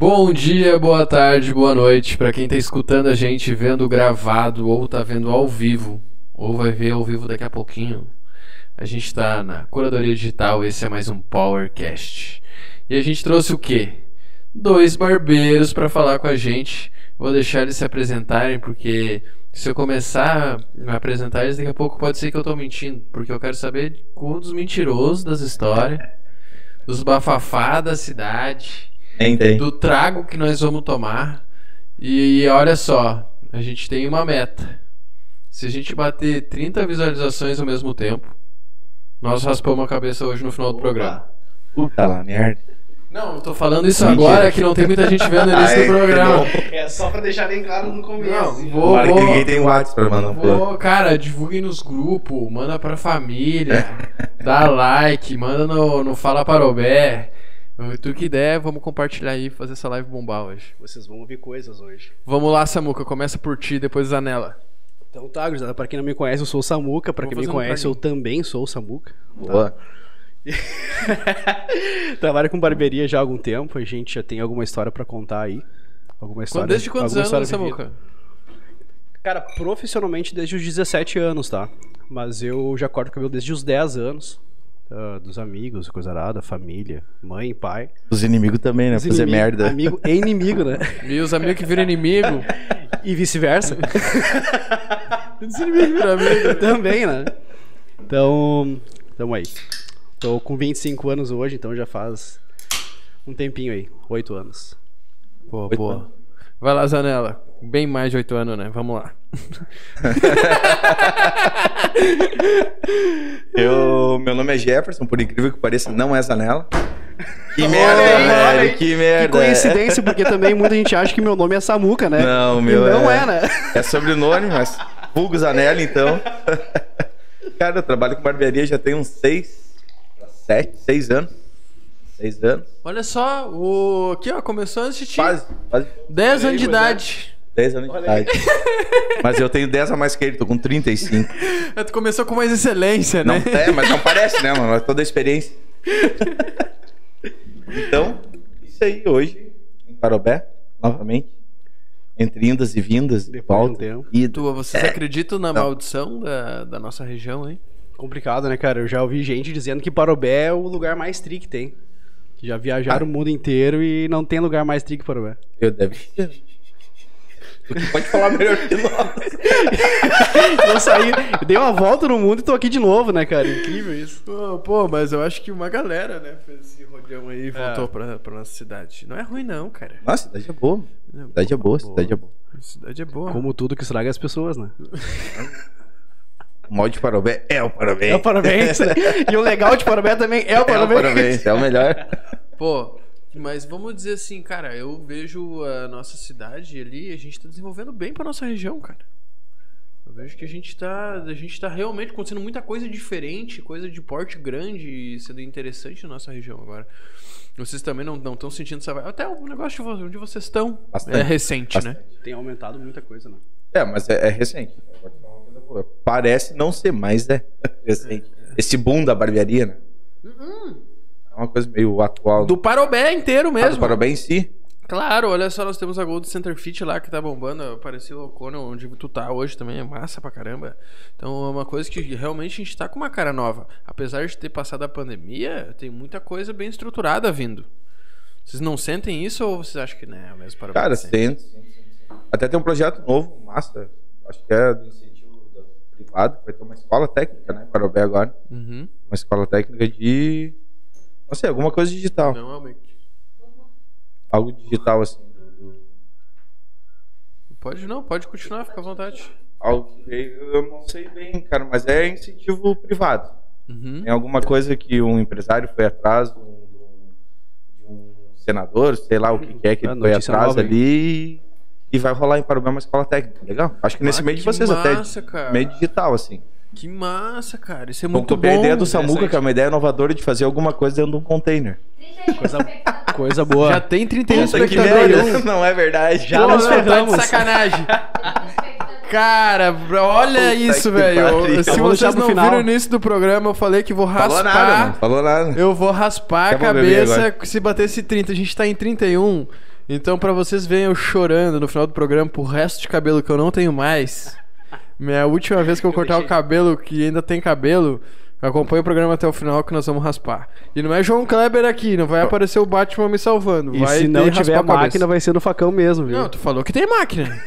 Bom dia, boa tarde, boa noite para quem tá escutando a gente vendo gravado ou tá vendo ao vivo, ou vai ver ao vivo daqui a pouquinho. A gente tá na Curadoria Digital, esse é mais um Powercast. E a gente trouxe o quê? Dois barbeiros para falar com a gente. Vou deixar eles se apresentarem porque se eu começar a apresentar eles daqui a pouco pode ser que eu tô mentindo, porque eu quero saber dos mentirosos das histórias, dos bafafá da cidade Tem, tem. do trago que nós vamos tomar. E olha só, a gente tem uma meta. Se a gente bater 30 visualizações ao mesmo tempo, nós raspamos a cabeça hoje no final do programa. Puta lá, merda. Não, eu tô falando isso Mentira. agora que não tem muita gente vendo no Ai, do programa. É só pra deixar bem claro no começo. Não, vou, que vou, ninguém tem WhatsApp pra mandar um vou, cara, divulguem nos grupos, manda pra família, dá like, manda no, no Fala Parobé. Tu que der, vamos compartilhar aí, fazer essa live bombar hoje. Vocês vão ouvir coisas hoje. Vamos lá, Samuca, começa por ti, depois Zanella. Então tá, gurizada, pra quem não me conhece, eu sou o Samuca. Pra Vou quem me fazer um conhece, eu também sou o Samuca. Boa. Trabalho com barbearia já há algum tempo, a gente já tem alguma história pra contar aí. Alguma história. Desde quantos anos. Samuca? Cara, profissionalmente desde os 17 anos, tá? Mas eu já corto cabelo desde os 10 anos. Ah, dos amigos, coisa arada, família, mãe, pai. Os inimigos também, né? Os Fazer inimigo- merda. Amigo e inimigo, né? E os amigos que viram inimigo. E vice-versa. Os inimigos viram amigo. Também, né? Então, tamo aí. Tô com 25 anos hoje, então já faz um tempinho aí, 8 anos. Boa, Oito boa. anos. Vai lá, Zanella. Bem mais de oito anos, né? Vamos lá. Eu, meu nome é Jefferson, por incrível que pareça, não é Zanella. Que Olha merda, olha velho, aí. que Que merda. coincidência, porque também muita gente acha que meu nome é Samuca, né? Não, E meu não é- é, né? É sobrenome, mas vulgo Zanella, então. Cara, eu trabalho com barbearia já tem uns seis, sete, seis anos. Seis anos. Olha só, o... aqui ó, começou antes de ti. Quase, quase 10 anos de idade. 10 anos de idade. Mas eu tenho 10 a mais que ele, tô com 35. É, Tu começou com mais excelência, Não, né? é, mas não parece, né, mano? É toda a experiência. Então, isso aí, hoje, em Parobé, novamente. Entre indas e vindas, de um volta, tempo. ida. Tu, vocês É. acreditam na Não. maldição da, da nossa região, hein? Complicado, né, cara? Eu já ouvi gente dizendo que Parobé é o lugar mais tri que tem. Que já viajaram Ah. o mundo inteiro e não tem lugar mais tri que Parobé. Eu deve pode falar melhor que nós. Eu saí, dei uma volta no mundo e tô aqui de novo, né, cara? Incrível isso. Pô, pô, mas eu acho que uma galera, né, fez esse rodeão aí e voltou É. pra, pra nossa cidade. Não é ruim não, cara. Nossa, cidade é boa. Cidade é boa, cidade é boa. Cidade é boa. Como tudo que estraga as pessoas, né? O mal de Parobé é o Parabéns. É o parabéns. E o legal de Parobé também é o É o parabéns. Parabéns, é o melhor. Pô, mas vamos dizer assim, cara, eu vejo a nossa cidade ali, a gente tá desenvolvendo bem pra nossa região, cara. Eu vejo que a gente tá, a gente tá realmente acontecendo muita coisa diferente, coisa de porte grande e sendo interessante na nossa região agora. Vocês também não estão sentindo essa vibe? Até o negócio de onde vocês estão Bastante. é recente, né? Tem aumentado muita coisa, né? É, mas é, é recente. Parece não ser, mas é recente. Esse boom da barbearia, né? É uma coisa meio atual. Do Parobé inteiro Ah, do mesmo. Parabéns em si. Claro, olha só, nós temos a Gold Center Fit lá que tá bombando. Apareceu o Conan onde tu tá hoje também, é massa pra caramba. Então é uma coisa que realmente a gente tá com uma cara nova. Apesar de ter passado a pandemia, tem muita coisa bem estruturada vindo. Vocês não sentem isso ou vocês acham que não é o mesmo para Cara, tem. Até tem um projeto novo, massa. Acho que é do incentivo privado. Vai ter uma escola técnica, né? Parobé agora. Uhum. Uma escola técnica de. Não sei, alguma coisa digital. Não, é o mic. Algo digital, assim. Pode não, pode continuar, fica à vontade. Algo eu não sei bem, cara, mas é incentivo privado. Uhum. Tem alguma coisa que um empresário foi atrás de um, de um senador, sei lá o que, que é que Ah, ele foi atrás nova, hein? ali e vai rolar em Parobé uma escola técnica. Legal? Acho que nesse Ah, meio de que vocês massa, até. cara. Meio digital, assim. Que massa, cara. Isso é Vamos muito copiar bom. a ideia do Samuca, interessante. que é uma ideia inovadora de fazer alguma coisa dentro de um container. Coisa, coisa boa. Já tem 31 Puta que espectadores. Não é verdade. Já Pô, nos não, tá de ferramos. sacanagem. Cara, olha Puta isso, velho. Se deixar vocês não final. viram no início do programa, eu falei que vou Falou raspar. nada, não. Falou nada. Eu vou raspar a Quer bebida cabeça se batesse 30. A gente tá em 31. Então, pra vocês verem eu chorando no final do programa pro resto de cabelo que eu não tenho mais. Minha última vez que eu, cortar o cabelo, que ainda tem cabelo, acompanha o programa até o final que nós vamos raspar. E não é João Kleber aqui, não vai aparecer o Batman me salvando. E vai se não tiver a máquina, vai ser no facão mesmo, viu? Não, tu falou que tem máquina.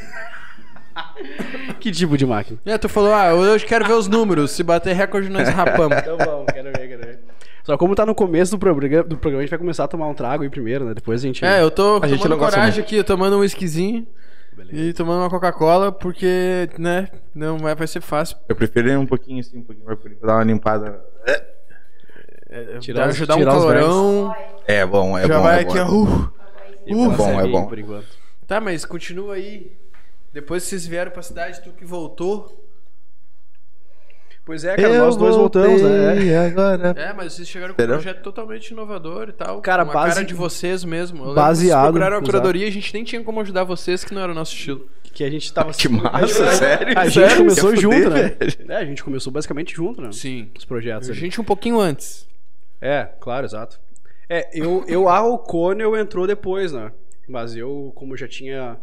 Que tipo de máquina? É, tu falou, ah, hoje quero ver os números. Se bater recorde, nós rapamos. Então vamos, quero ver, quero ver. Só como tá no começo do programa, do programa, a gente vai começar a tomar um trago aí primeiro, né? Depois a gente. É, eu tô A gente não coragem aqui, eu tomando um whiskyzinho e tomando uma Coca-Cola, porque, né, não vai, vai ser fácil. Eu prefiro ir um pouquinho assim, um pouquinho mais por dar uma limpada. Tirar os- ajudar tirar um calorão. É bom, é já bom. vai é bom. aqui, ó. uh. E Uh, pela bom, é bom. Por enquanto. Tá, mas continua aí. Depois que vocês vieram pra cidade, tu que voltou. Pois é, cara, nós dois voltamos, né? agora. É, mas vocês chegaram com um projeto totalmente inovador e tal. Cara, com a base- cara de vocês mesmo. Eu Baseado, vocês procuraram a curadoria e a gente nem tinha como ajudar vocês, que não era o nosso estilo. Que a gente tava. Que massa, sério? A gente Sério? começou junto, fuder, né? velho? É, a gente começou basicamente junto, né? Sim. Os projetos A ali. gente um pouquinho antes. É, claro, exato. É, eu, eu a O'Connell entrou depois, né? Mas eu, como já tinha.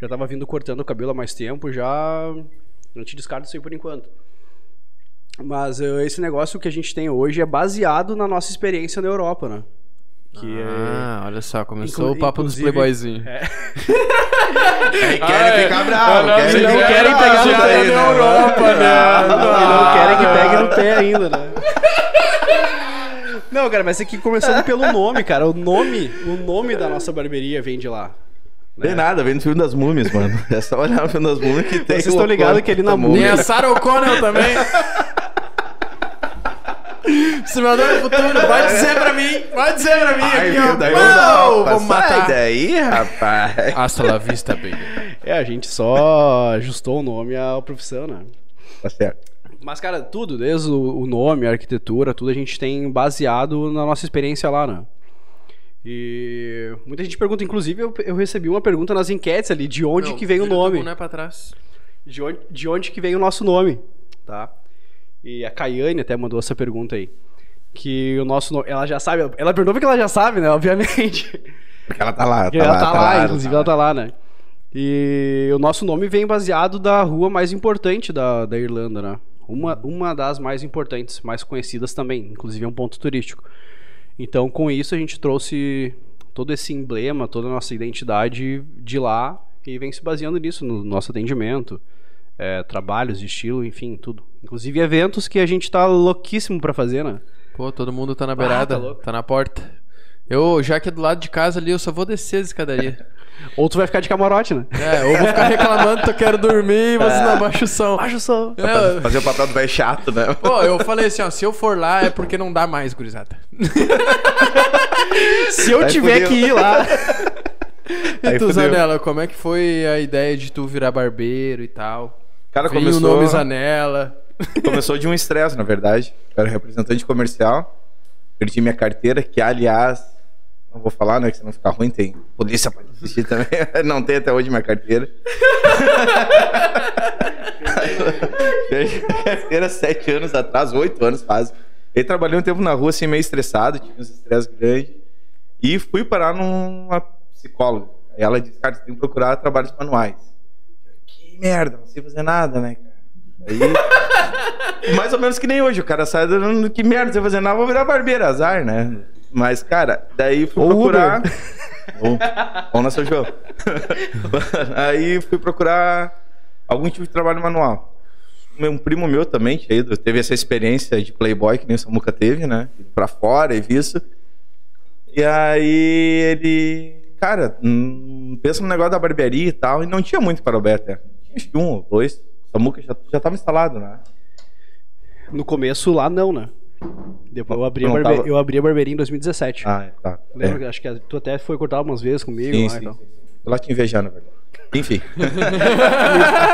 Já tava vindo cortando o cabelo há mais tempo, já. Não te descarto isso aí por enquanto. Mas eh, esse negócio que a gente tem hoje é baseado na nossa experiência na Europa, né? Que Ah, olha só, começou Inclu- o papo dos playboyzinhos. é. Querem ficar bravos, não, querem não querem pegar no pé né? da Europa, né? Não, e não querem que pegue no pé ainda, né? Não, cara, mas é que começando pelo nome, cara. O nome, o nome da nossa barbearia vem de lá. Tem nada, vem no filme das múmias, mano. É só olhar no filme das múmias que tem. Vocês estão ligados que ali na múmia- Tem a Sarah O'Connell também. Simulador do futuro, pode dizer pra mim, pode dizer pra mim Ai, aqui, meu ó. Deus, Uau, Europa, vamos sai matar. daí, rapaz. Hasta la vista, baby. É, a gente só ajustou o nome à profissão, né? Tá certo. Mas, cara, tudo, desde o nome, a arquitetura, tudo a gente tem baseado na nossa experiência lá, né? E muita gente pergunta, inclusive eu, eu recebi uma pergunta nas enquetes ali, de onde Não, que vem o nome? boné pra trás. De onde, de onde que vem o nosso nome, tá? E a Caiane até mandou essa pergunta aí. Que o nosso nome, ela já sabe, ela perguntou porque ela já sabe, né, obviamente. Porque ela tá lá, Porque ela tá, lá, inclusive ela tá lá, né? E o nosso nome vem baseado da rua mais importante da, da Irlanda, né? Uma, uma das mais importantes, mais conhecidas também, inclusive é um ponto turístico. Então, com isso, a gente trouxe todo esse emblema, toda a nossa identidade de lá e vem se baseando nisso, no nosso atendimento, é, trabalhos de estilo, enfim, tudo. Inclusive eventos que a gente tá louquíssimo pra fazer, né? Pô, todo mundo tá na Ah, beirada, tá louco. tá na porta. Eu, já que é do lado de casa ali, eu só vou descer a escadaria. Ou tu vai ficar de camarote, né? É, ou vou ficar reclamando que eu quero dormir e vocês não abaixam o som. Baixa o som. É, Fazer o papel do velho chato, né? Pô, eu falei assim, ó, se eu for lá é porque não dá mais, gurizada. Se eu Aí tiver fudeu. que ir lá. E Aí tu. Zanella, como é que foi a ideia de tu virar barbeiro e tal? Cara, Vem o começou, nome Zanella. começou de um estresse, na verdade. Eu era representante comercial. Perdi minha carteira, que aliás, não vou falar, né? Que senão fica ruim. Tem polícia pra assistir também. Não tem até hoje minha carteira. Perdi minha carteira sete anos atrás, oito anos quase. Ele trabalhei um tempo na rua, assim, meio estressado, tinha uns estresse grandes. E fui parar numa psicóloga. Aí ela disse, cara, você tem que procurar trabalhos manuais. Merda, não sei fazer nada, né, cara? Aí, mais ou menos que nem hoje, o cara sai dando que merda, você fazer nada, vou virar barbeiro, azar, né? Mas, cara, daí fui Ou procurar. Ou, na São João. Aí fui procurar algum tipo de trabalho manual. Um primo meu também teve essa experiência de playboy que nem o Samuca teve, né? Pra fora e visto. E aí ele, cara, hum, pensa no negócio da barbearia e tal, e não tinha muito para o Alberto. Um ou dois. Samuca já, já tava instalado, né? No começo lá não, né? Depois eu abri, a Não barbe... tava- eu abri a barbearia em 2017. Ah, é, tá. Lembra? É. que- Acho que tu até foi cortar algumas vezes comigo Sim, lá sim, e tal. sim. Tô lá te invejando, na verdade. Enfim.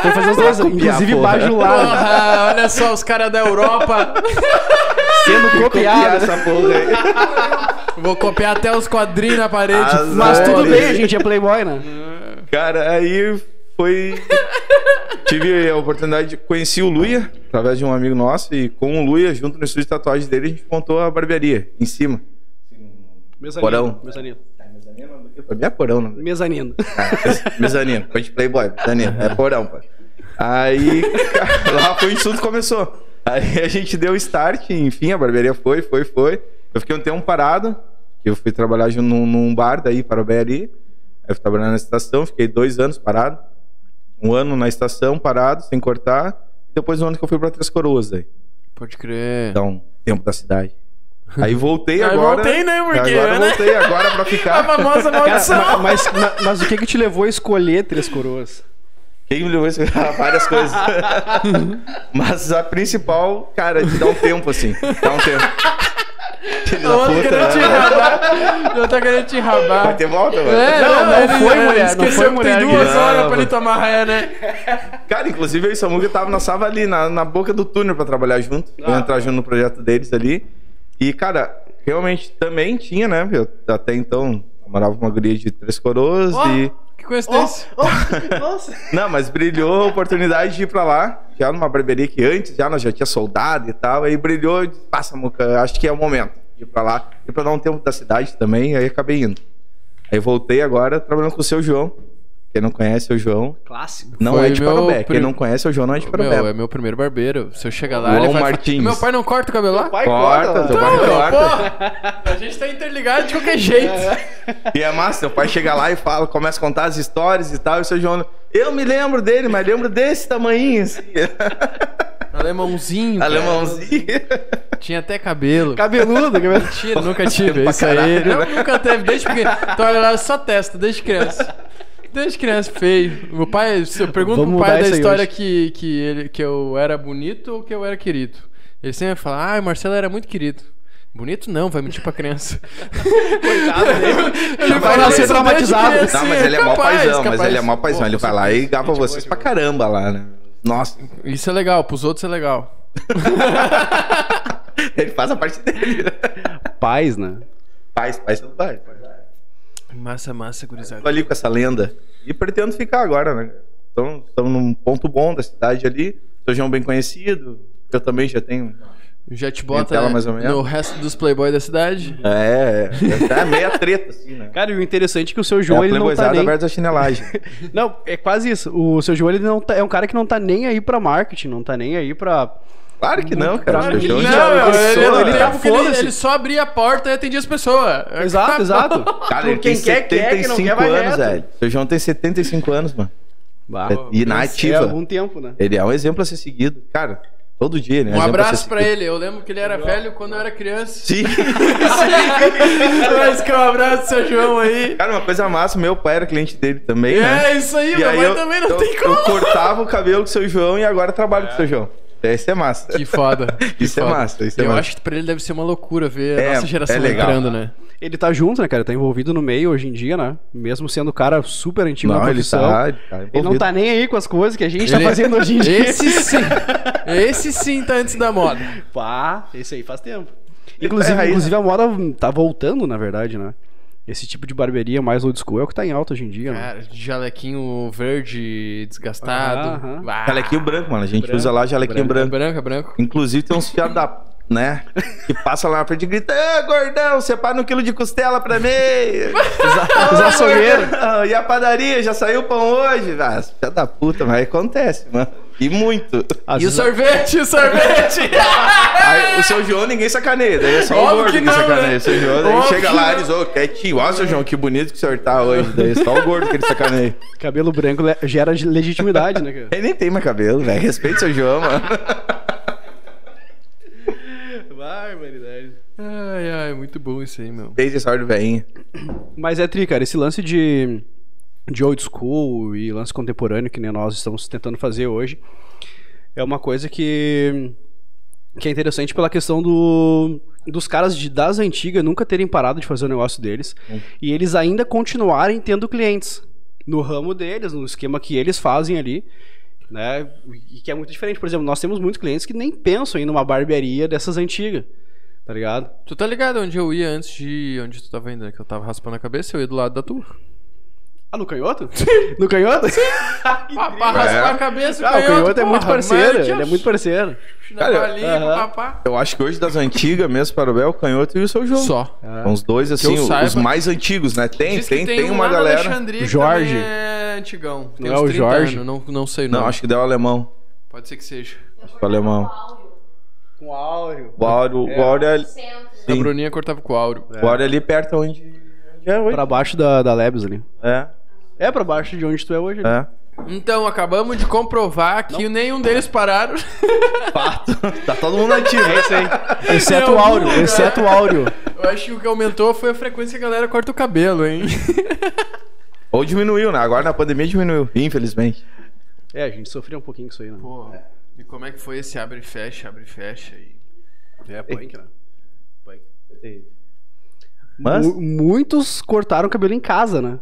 Foi fazer os dois, inclusive bajulado, olha só os caras da Europa. sendo copiado. essa porra aí. Vou copiar até os quadrinhos na parede. Azar. Mas tudo bem, a gente é playboy, né? Cara, aí foi. Tive a oportunidade de conhecer o Luia, através de um amigo nosso, e com o Luia, junto no estúdio de tatuagem dele, a gente montou a barbearia, em cima. Mezanino, Porão. mezanino. Pra mim é porão, não. Mezanino. Ah, mezanino, de playboy, mezanino, é porão, pô. Aí, cara, lá foi onde tudo começou. Aí a gente deu start, enfim, a barbearia foi, foi, foi. Eu fiquei um tempo parado, eu fui trabalhar junto num, num bar daí, para o BRI. Aí eu fui trabalhando na estação, fiquei dois anos parado. Um ano na estação, parado, sem cortar. Depois um ano que eu fui para Três Coroas aí. Pode crer. Então, tempo da cidade. Aí voltei Aí agora. voltei, né, porque, Agora né? voltei agora pra A ficar. famosa Cara, maldição. ma- mas, ma- mas o que que te levou a escolher Três Coroas? Quem me levou a escolher várias coisas. Mas a principal, cara, de dar um tempo assim. Dá um tempo. Eu tô puta, querendo te rabar. Eu tô querendo te rabar. Vai ter volta, mano? É, Não, não ele- foi ele mulher, não Esqueceu foi que mulher tem duas Não, horas pra ele tomar raia, né? Cara, inclusive eu e Samuca tava na Sava ali, na, na boca do túnel pra trabalhar junto. Eu Ah. entrar junto no projeto deles ali. E, cara, realmente também tinha, né? Eu até então namorava uma guria de Três Coroas Ó, e... que coincidência. Nossa. Não, mas brilhou a oportunidade de ir pra lá, já numa barbearia que antes já nós já tinha soldado e tal, aí brilhou e disse, passa, Muca, acho que é o momento de ir pra lá, e pra dar um tempo da cidade também, aí acabei indo. Aí voltei agora trabalhando com o seu João. Quem não conhece é o João, Clássico. não Foi é de meu Parobé. prim- Quem não conhece é o João, não é de Meu, é Parobé. meu primeiro barbeiro. Se eu chegar lá, João ele vai Martins. Meu pai não corta o cabelo lá? Pai Corta, corta, teu lá. pai meu, corta. porra. A gente tá interligado de qualquer jeito. E é massa, seu pai chega lá e fala, começa a contar as histórias e tal, e o seu João, eu me lembro dele, mas lembro desse tamanhinho, assim. Alemãozinho. cara. Alemãozinho. Tinha até cabelo. Cabeludo, cabeludo. Mentira, nunca tive. pra Isso aí. caralho, Não, né? nunca teve, desde pequeno. Então, olha lá, só testa, desde criança. Desde criança, feio. Meu pai, se eu pergunto Vamos pro pai da história que, que, ele, que eu era bonito ou que eu era querido. Ele sempre fala, ah, o Marcelo era muito querido. Bonito não, vai mentir pra criança. Coitado dele. Ele vai nascer traumatizado. Não, mas ele é mó capaz, paizão, mas ele é mó paizão. Pô, Ele vai lá e gaba vocês pra caramba lá, né? Nossa, Isso é legal, pros outros é legal. ele faz a parte dele. né? Paz, né? Paz, paz não vai. Massa, massa, gurizada. Tô ali com essa lenda. E pretendo ficar agora, né? Então, estamos num ponto bom da cidade ali. Sou João bem conhecido. Eu também já tenho. Já te bota ou menos. no resto dos playboys da cidade. É, é, é meia treta, assim, né? Cara, e o interessante é que o seu É João, a ele não tá nem... aberta a chinelagem. Não, é quase isso. O seu João, ele não tá... é um cara que não tá nem aí pra marketing, não tá nem aí pra... Claro que não, cara. Claro O que João não, é ele- pessoa, ele tá ele, foda-se. ele só abria a porta e atendia as pessoas. Exato, exato. Cara, ele Quem tem quer, quer, quem não 75 quer, vai anos, velho. O seu João tem 75 anos, mano. Bah, E na ativa. É algum tempo, né? Ele é um exemplo a ser seguido. Cara, todo dia, né? Um abraço pra ele. Eu lembro que ele era velho quando eu era criança. Sim. Mas que um abraço, seu João aí. Cara, uma coisa massa, meu pai era cliente dele também, É, né? isso aí, E meu aí pai eu, também não eu, tem como. eu cortava o cabelo com o seu João e agora trabalho com o seu João. Isso é massa. Que foda. que Isso é foda. massa, isso é eu massa. acho que pra ele deve ser uma loucura ver É, a nossa geração é legal. entrando, né? Ele tá junto, né, cara? Tá envolvido no meio hoje em dia, né? Mesmo sendo um cara super antigo na Não, ele profissão. tá, ele tá Ele não tá nem aí com as coisas que a gente tá Ele- fazendo hoje em dia. Esse sim. Esse sim tá antes da moda. Pá, esse aí faz tempo. Ele Inclusive, tá raiz, inclusive a moda tá voltando, na verdade, né? Esse tipo de barbearia mais old school é o que tá em alta hoje em dia, né? Cara, jalequinho verde, desgastado. Ah, Jalequinho branco, mano. A gente Branco, usa lá jalequinho branco. branco. branco, é branco. Inclusive tem uns fiados da. né? Que passa lá na frente e grita: Ô, gordão, separa um quilo de costela pra mim! Os açougueiros. Gordão, E a padaria, já saiu pão hoje? Ah, filha da puta, mas acontece, mano. E muito. Às E o sorvete, o sorvete! Aí, o seu João ninguém sacaneia, daí é só o Óbvio gordo que que, sacaneia. né? O seu João, daí chega lá e diz, ô, quietinho, ó, seu João, que bonito que o senhor tá hoje. Daí é só o gordo que ele sacaneia. Cabelo branco gera legitimidade, né, cara? Ele nem tem mais cabelo, velho. Respeita o seu João, mano. Barbaridade. Ai, ai, muito bom isso aí, meu. Desde essa hora do velhinho. Mas é tri, cara, esse lance de, de old school e lance contemporâneo que nem nós estamos tentando fazer hoje é uma coisa que, que é interessante pela questão do, dos caras de, das antigas nunca terem parado de fazer o negócio deles e eles ainda continuarem tendo clientes no ramo deles, no esquema que eles fazem ali. Né? E que é muito diferente. Por exemplo, nós temos muitos clientes que nem pensam em ir numa barbearia dessas antigas. Tá ligado? Tu tá ligado onde eu ia antes de onde tu tava indo, né? Que eu tava raspando a cabeça, eu ia do lado da tua. Ah, no canhoto? No canhoto? Pá, pra raspar a cabeça, Ah, o canhoto é muito porra, parceiro, ele é muito parceiro. Cara, papá. Eu acho que hoje das antigas mesmo, para o Bel, o Canhoto e o seu João. Só. São os dois, assim, os saiba- mais antigos, né? Tem, tem, tem, um uma galera. Jorge. é antigão. Tem Não uns é o 30 Jorge? anos, não, não sei o Não, nome. acho que deu alemão. Pode ser que seja. Acho que o alemão. Com áureo. O Áureo, o Áureo é. A sim, Bruninha cortava com o Áureo. o Áureo é ali perto onde, onde é hoje. Pra baixo da, da Lebes ali. É, É, pra baixo de onde tu é hoje. ali. é. Então, acabamos de comprovar que nenhum deles pararam. Fato. tá todo mundo ativo. É isso aí. Exceto o áureo, lugar. exceto o áureo. Eu acho que o que aumentou foi a frequência que a galera corta o cabelo, hein? Ou diminuiu, né? Agora na pandemia diminuiu, infelizmente. É, a gente sofreu um pouquinho com isso aí, né? Pô, e como é que foi esse abre e fecha, abre e fecha aí? É, punk, né? Mas, Mu- muitos cortaram o cabelo em casa, né?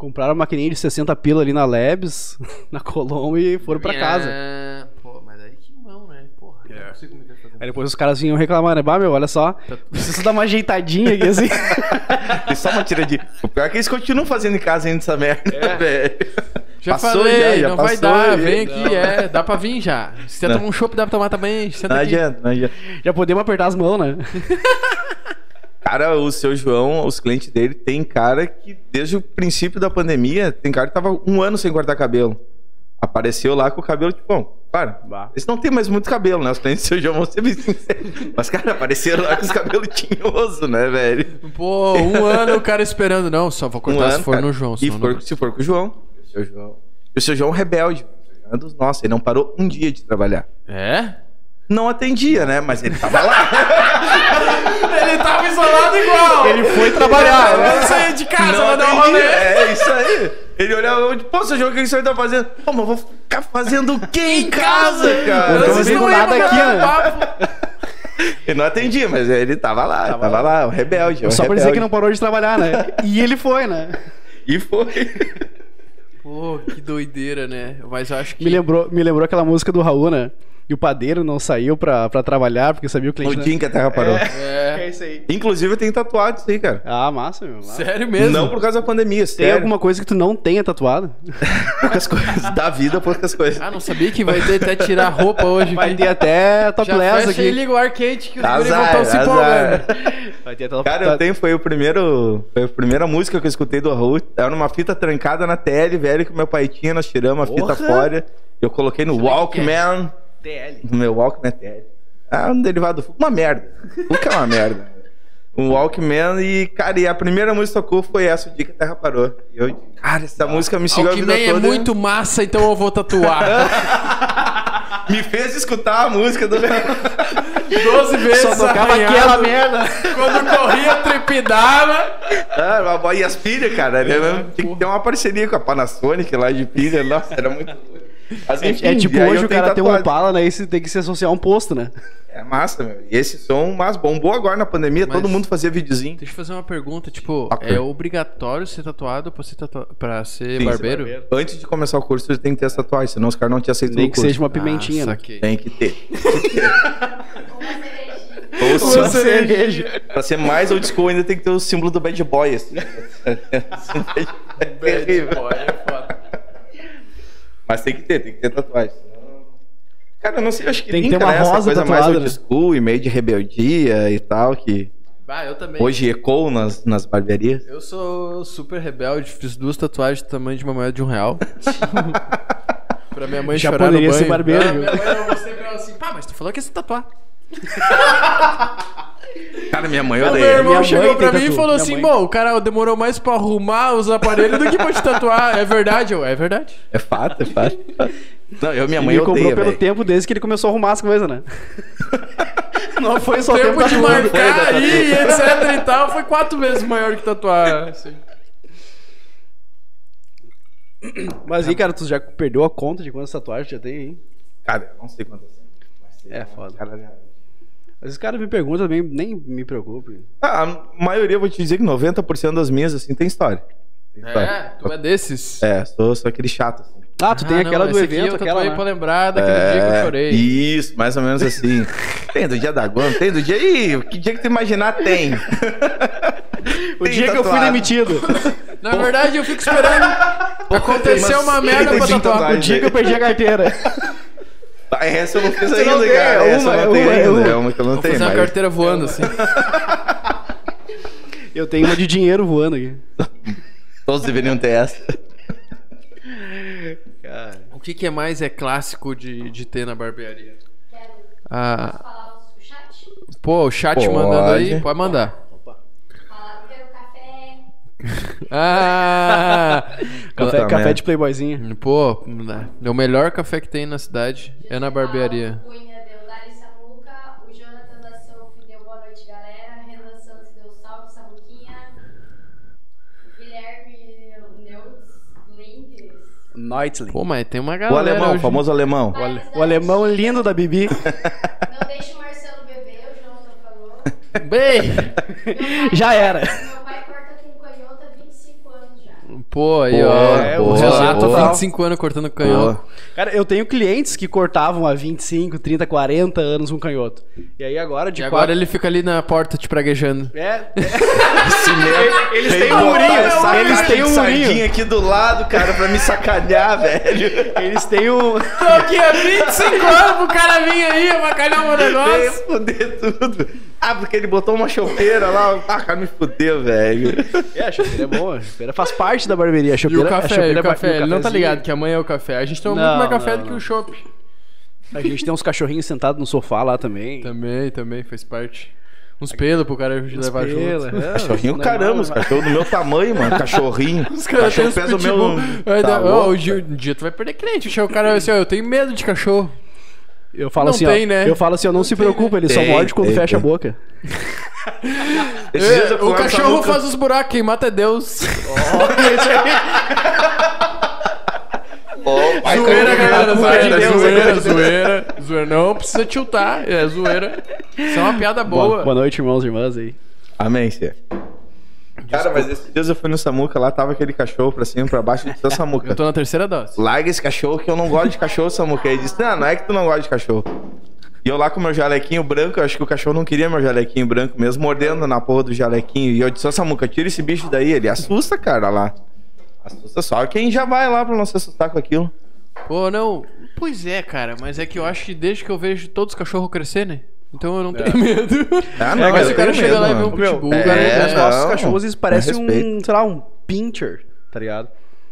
Compraram a maquininha de 60 pila ali na Lebes, na Colom e foram pra casa. É, Pô, mas aí que mão, né? Porra, É. não consigo me fazendo. Aí depois os caras vinham reclamar, né? Bah, meu, olha só. Precisa dar uma ajeitadinha aqui assim. tem só uma tiradinha. O pior é que eles continuam fazendo em casa ainda essa merda, velho. Já Passou falei, já, já não vai passou, dar, já. vem aqui, é, dá pra vir já. Se você Não. tomar um chopp, dá pra tomar também, senta Não aqui. adianta, não adianta. Já podemos apertar as mãos, né? Cara, o seu João, os clientes dele, tem cara que desde o princípio da pandemia, tem cara que tava um ano sem cortar cabelo. Apareceu lá com o cabelo, tipo, bom, claro, eles não tem mais muito cabelo, né? Os clientes do seu João vão ser bem sinceros. Mas, cara, apareceram lá com os cabelos tinhosos, né, velho? Pô, um ano o cara esperando, não, só vou cortar Um se ano, for cara. no João. E for- não- se for com o João. O seu João. E o seu João é um rebelde. É dos nossos. Ele não parou um dia de trabalhar. É? Não atendia, né? Mas ele tava lá. Ele tava isolado igual. Ele foi trabalhar, né? Vamos sair de casa, não vai dar um rolê. É isso aí. Ele olhava, pô, seu João, o que senhor tá fazendo? Pô, mas eu vou ficar fazendo o quê em casa, cara? Então, do não iam nada pra aqui, um né? Ele não atendia, mas ele tava lá, tava, lá, o rebelde. o Só pra dizer que não parou de trabalhar, né? E ele foi, né? E foi. Pô, que doideira, né? Mas eu acho que. Me lembrou, me lembrou aquela música do Raul, né? E o padeiro não saiu pra, pra trabalhar porque sabia o cliente. né? dia que a Terra parou. É. isso aí. Inclusive, eu tenho tatuado isso aí, cara. Ah, massa, meu. massa. Sério mesmo? Não por causa da pandemia, Tem sério. alguma coisa que tu não tenha tatuado? Poucas coisas. Da vida, poucas coisas. Ah, não sabia que vai ter até tirar roupa hoje. Vai ter até Já topless aqui. e liga o arcade que os Azar, guris vão estar se empolgando. Vai ter até Cara, eu tenho, foi o primeiro. Foi a primeira música que eu escutei do Raul. Era uma fita trancada na TL, velho, que meu pai tinha, nós tiramos a fita fora. Eu coloquei no Walkman. TL. No meu Walkman TL. Ah, um derivado do Fuca. Uma merda. Fuca é uma merda. Um Walkman e, cara, e a primeira música que tocou foi essa, o dia que a Terra parou. E eu, cara, essa música me seguiu a vida é toda. muito massa, então eu vou tatuar. Me fez escutar a música do. 12 vezes Só tocava arranhado. aquela merda. Quando corria, trepidava. Ah, a- e as pilhas, cara. né? Tinha que ter uma parceria com a Panasonic lá de pilha. Nossa, era muito. Mas, enfim, É tipo e aí hoje o cara tem um tatuagem. Opala, né? E você tem que se associar a um posto, né? É massa, meu. E esse som, mas bombou agora na pandemia. Mas- Todo mundo fazia videozinho. Deixa eu fazer uma pergunta, tipo, Ok. é obrigatório ser tatuado pra ser, tatua... pra ser Sim, barbeiro? ser Antes de começar o curso, você tem que ter essa tatuagem, senão os caras não te aceitam Nem no que curso. seja uma pimentinha, ah, né? saquei. Tem que ter. Ou Uma se- cereja. Pra ser mais old school, ainda tem que ter o símbolo do bad boy. Assim. é terrível. Pô, é foda. Mas tem que ter, tem que ter tatuagem. Cara, eu não sei, eu acho que Tem que ter uma essa rosa coisa mais tatuada, old né? school e meio de rebeldia e tal, que Bah, eu também. hoje ecoam nas, nas barbearias. Eu sou super rebelde, fiz duas tatuagens do tamanho de uma moeda de um real. pra minha mãe Já chorar poderia no banho. ser barbeiro, É, viu? minha mãe eu mostrei pra ela assim, pá, mas tu falou que ia se tatuar. Cara, minha mãe Aí o odeia. meu irmão Minha chegou mãe pra mim e falou Minha assim, mãe. bom, o cara demorou mais pra arrumar os aparelhos do que pra te tatuar. É verdade? Eu, é verdade. É fato, é fato. Não, eu, minha mãe Ele comprou odeia, pelo velho. tempo desde que ele começou a arrumar as coisas, né? Não foi só o o tempo tempo de marcar aí, etc e tal, foi quatro vezes maior que tatuar. assim. Mas aí, cara, tu já perdeu a conta de quantas tatuagens já tem aí? Cara, eu não sei quantas são. mas tem É foda. caralhada. Às vezes os caras me perguntam também, nem me preocupo. Ah, a maioria, eu vou te dizer que 90% das minhas, assim, tem história. Tem história. É, tu é desses. É, sou, sou aquele chato, assim. Ah, tu tem Ah, aquela não, do esse aqui evento, eu aquela, né? pra lembrar daquele dia que eu chorei. Isso, mais ou menos assim. tem do dia da Guam, tem do dia. Ih, que dia que tu imaginar tem. O Tem dia que eu fui tatuado. demitido. Na verdade, eu fico esperando acontecer Mas uma merda pra tem tatuar. O dia que eu perdi a carteira. Ah, essa eu não fiz ainda, não cara. é essa uma, eu é não tenho uma, é ainda. uma. É uma que eu não Vou tenho. fazer uma carteira voando assim. Eu tenho uma de dinheiro voando aqui. Todos deveriam ter essa. O que, que é mais é clássico de, de ter na barbearia? Quero Ah, falar o chat? pô, o chat Pode. mandando aí, pode mandar. Café. Ah! Café, Puta café de playboyzinho. Pô, é o melhor café que tem na cidade. É na barbearia. O Cunha deu Dari Samuca. O Jonathan da Souf deu boa noite, galera. Renan Santos deu salve, Samuquinha. Guilherme Neutz Lindes. Neutling. Pô, mas tem uma O galera. alemão, o hoje. famoso alemão. O, ale- o alemão lindo da Bibi. Não deixa o Marcelo beber, o Jonathan falou. Bem! Já era. Meu pai corta com canhota há 25 anos já. Pô, aí, Boa, ó. é, o boa, relato boa. 25 anos cortando canhão. Cara, eu tenho clientes que cortavam há 25, 30, 40 anos um canhoto. E aí agora de E agora quatro- ele fica ali na porta te praguejando. É, Esse mesmo. eles têm um murinho, eles têm um murinho. aqui do lado, cara, pra me sacanear, velho. Eles têm um. Tô aqui há 25 anos pro cara vir aí avacalhar meu Veio negócio. foder tudo. Ah, porque ele botou uma chopeira lá. Ah, cara, me fudeu, velho. É, a chopeira é boa. A chopeira faz parte da barbearia. A E chopeira, o a café, e chopeira o café, e o ele não tá ligado que amanhã é o café. A gente toma Não, muito mais café não, do que não. o chopp. A gente tem uns cachorrinhos sentados no sofá lá também. Também, também, faz parte. Uns pelos pro cara levar Pela, junto. é, Cachorrinho, não é caramba, mal, os cachorros do meu tamanho, mano. Cachorrinho. Os caras cachorro uns pesa o meu. Vai Tá o dia, um dia tu vai perder cliente. O cara assim, ó, eu tenho medo de cachorro. Eu falo Não assim, tem, ó. né? Eu falo assim, ó, não, se tem, preocupa, ele só Tem, morde quando tem, fecha tem. a boca. Eu É, o cachorro faz os buracos, quem mata é Deus. Ó, pai, zoeira, galera, zoeira, de Deus, zoeira, a culpa de Deus. zoeira, zoeira. Não precisa tiltar, é zoeira. Isso é uma piada boa. Boa, boa noite, irmãos e irmãs aí. Amém, Cê. Cara, mas esses dias eu fui no Samuca, lá tava aquele cachorro pra cima e pra baixo do Samuca. Eu tô na terceira dose. Larga esse cachorro que eu não gosto de cachorro, Samuca. Ele disse, não, não é que tu não gosta de cachorro. E eu lá com meu jalequinho branco, eu acho que o cachorro não queria meu jalequinho branco mesmo, mordendo na porra do jalequinho. E eu disse, ô Samuca, tira esse bicho daí. Ele assusta, cara, lá. Assusta só quem já vai lá pra não se assustar com aquilo. Pô, não. Pois é, cara, mas é que eu acho que desde que eu vejo todos os cachorros crescer, né? Então eu não tenho medo. Ah, É, mas o cara chega medo, lá e vê um mano. pitbull, é, cara. é, os nossos não, cachorros, eles parecem um, sei lá, um pincher, tá ligado?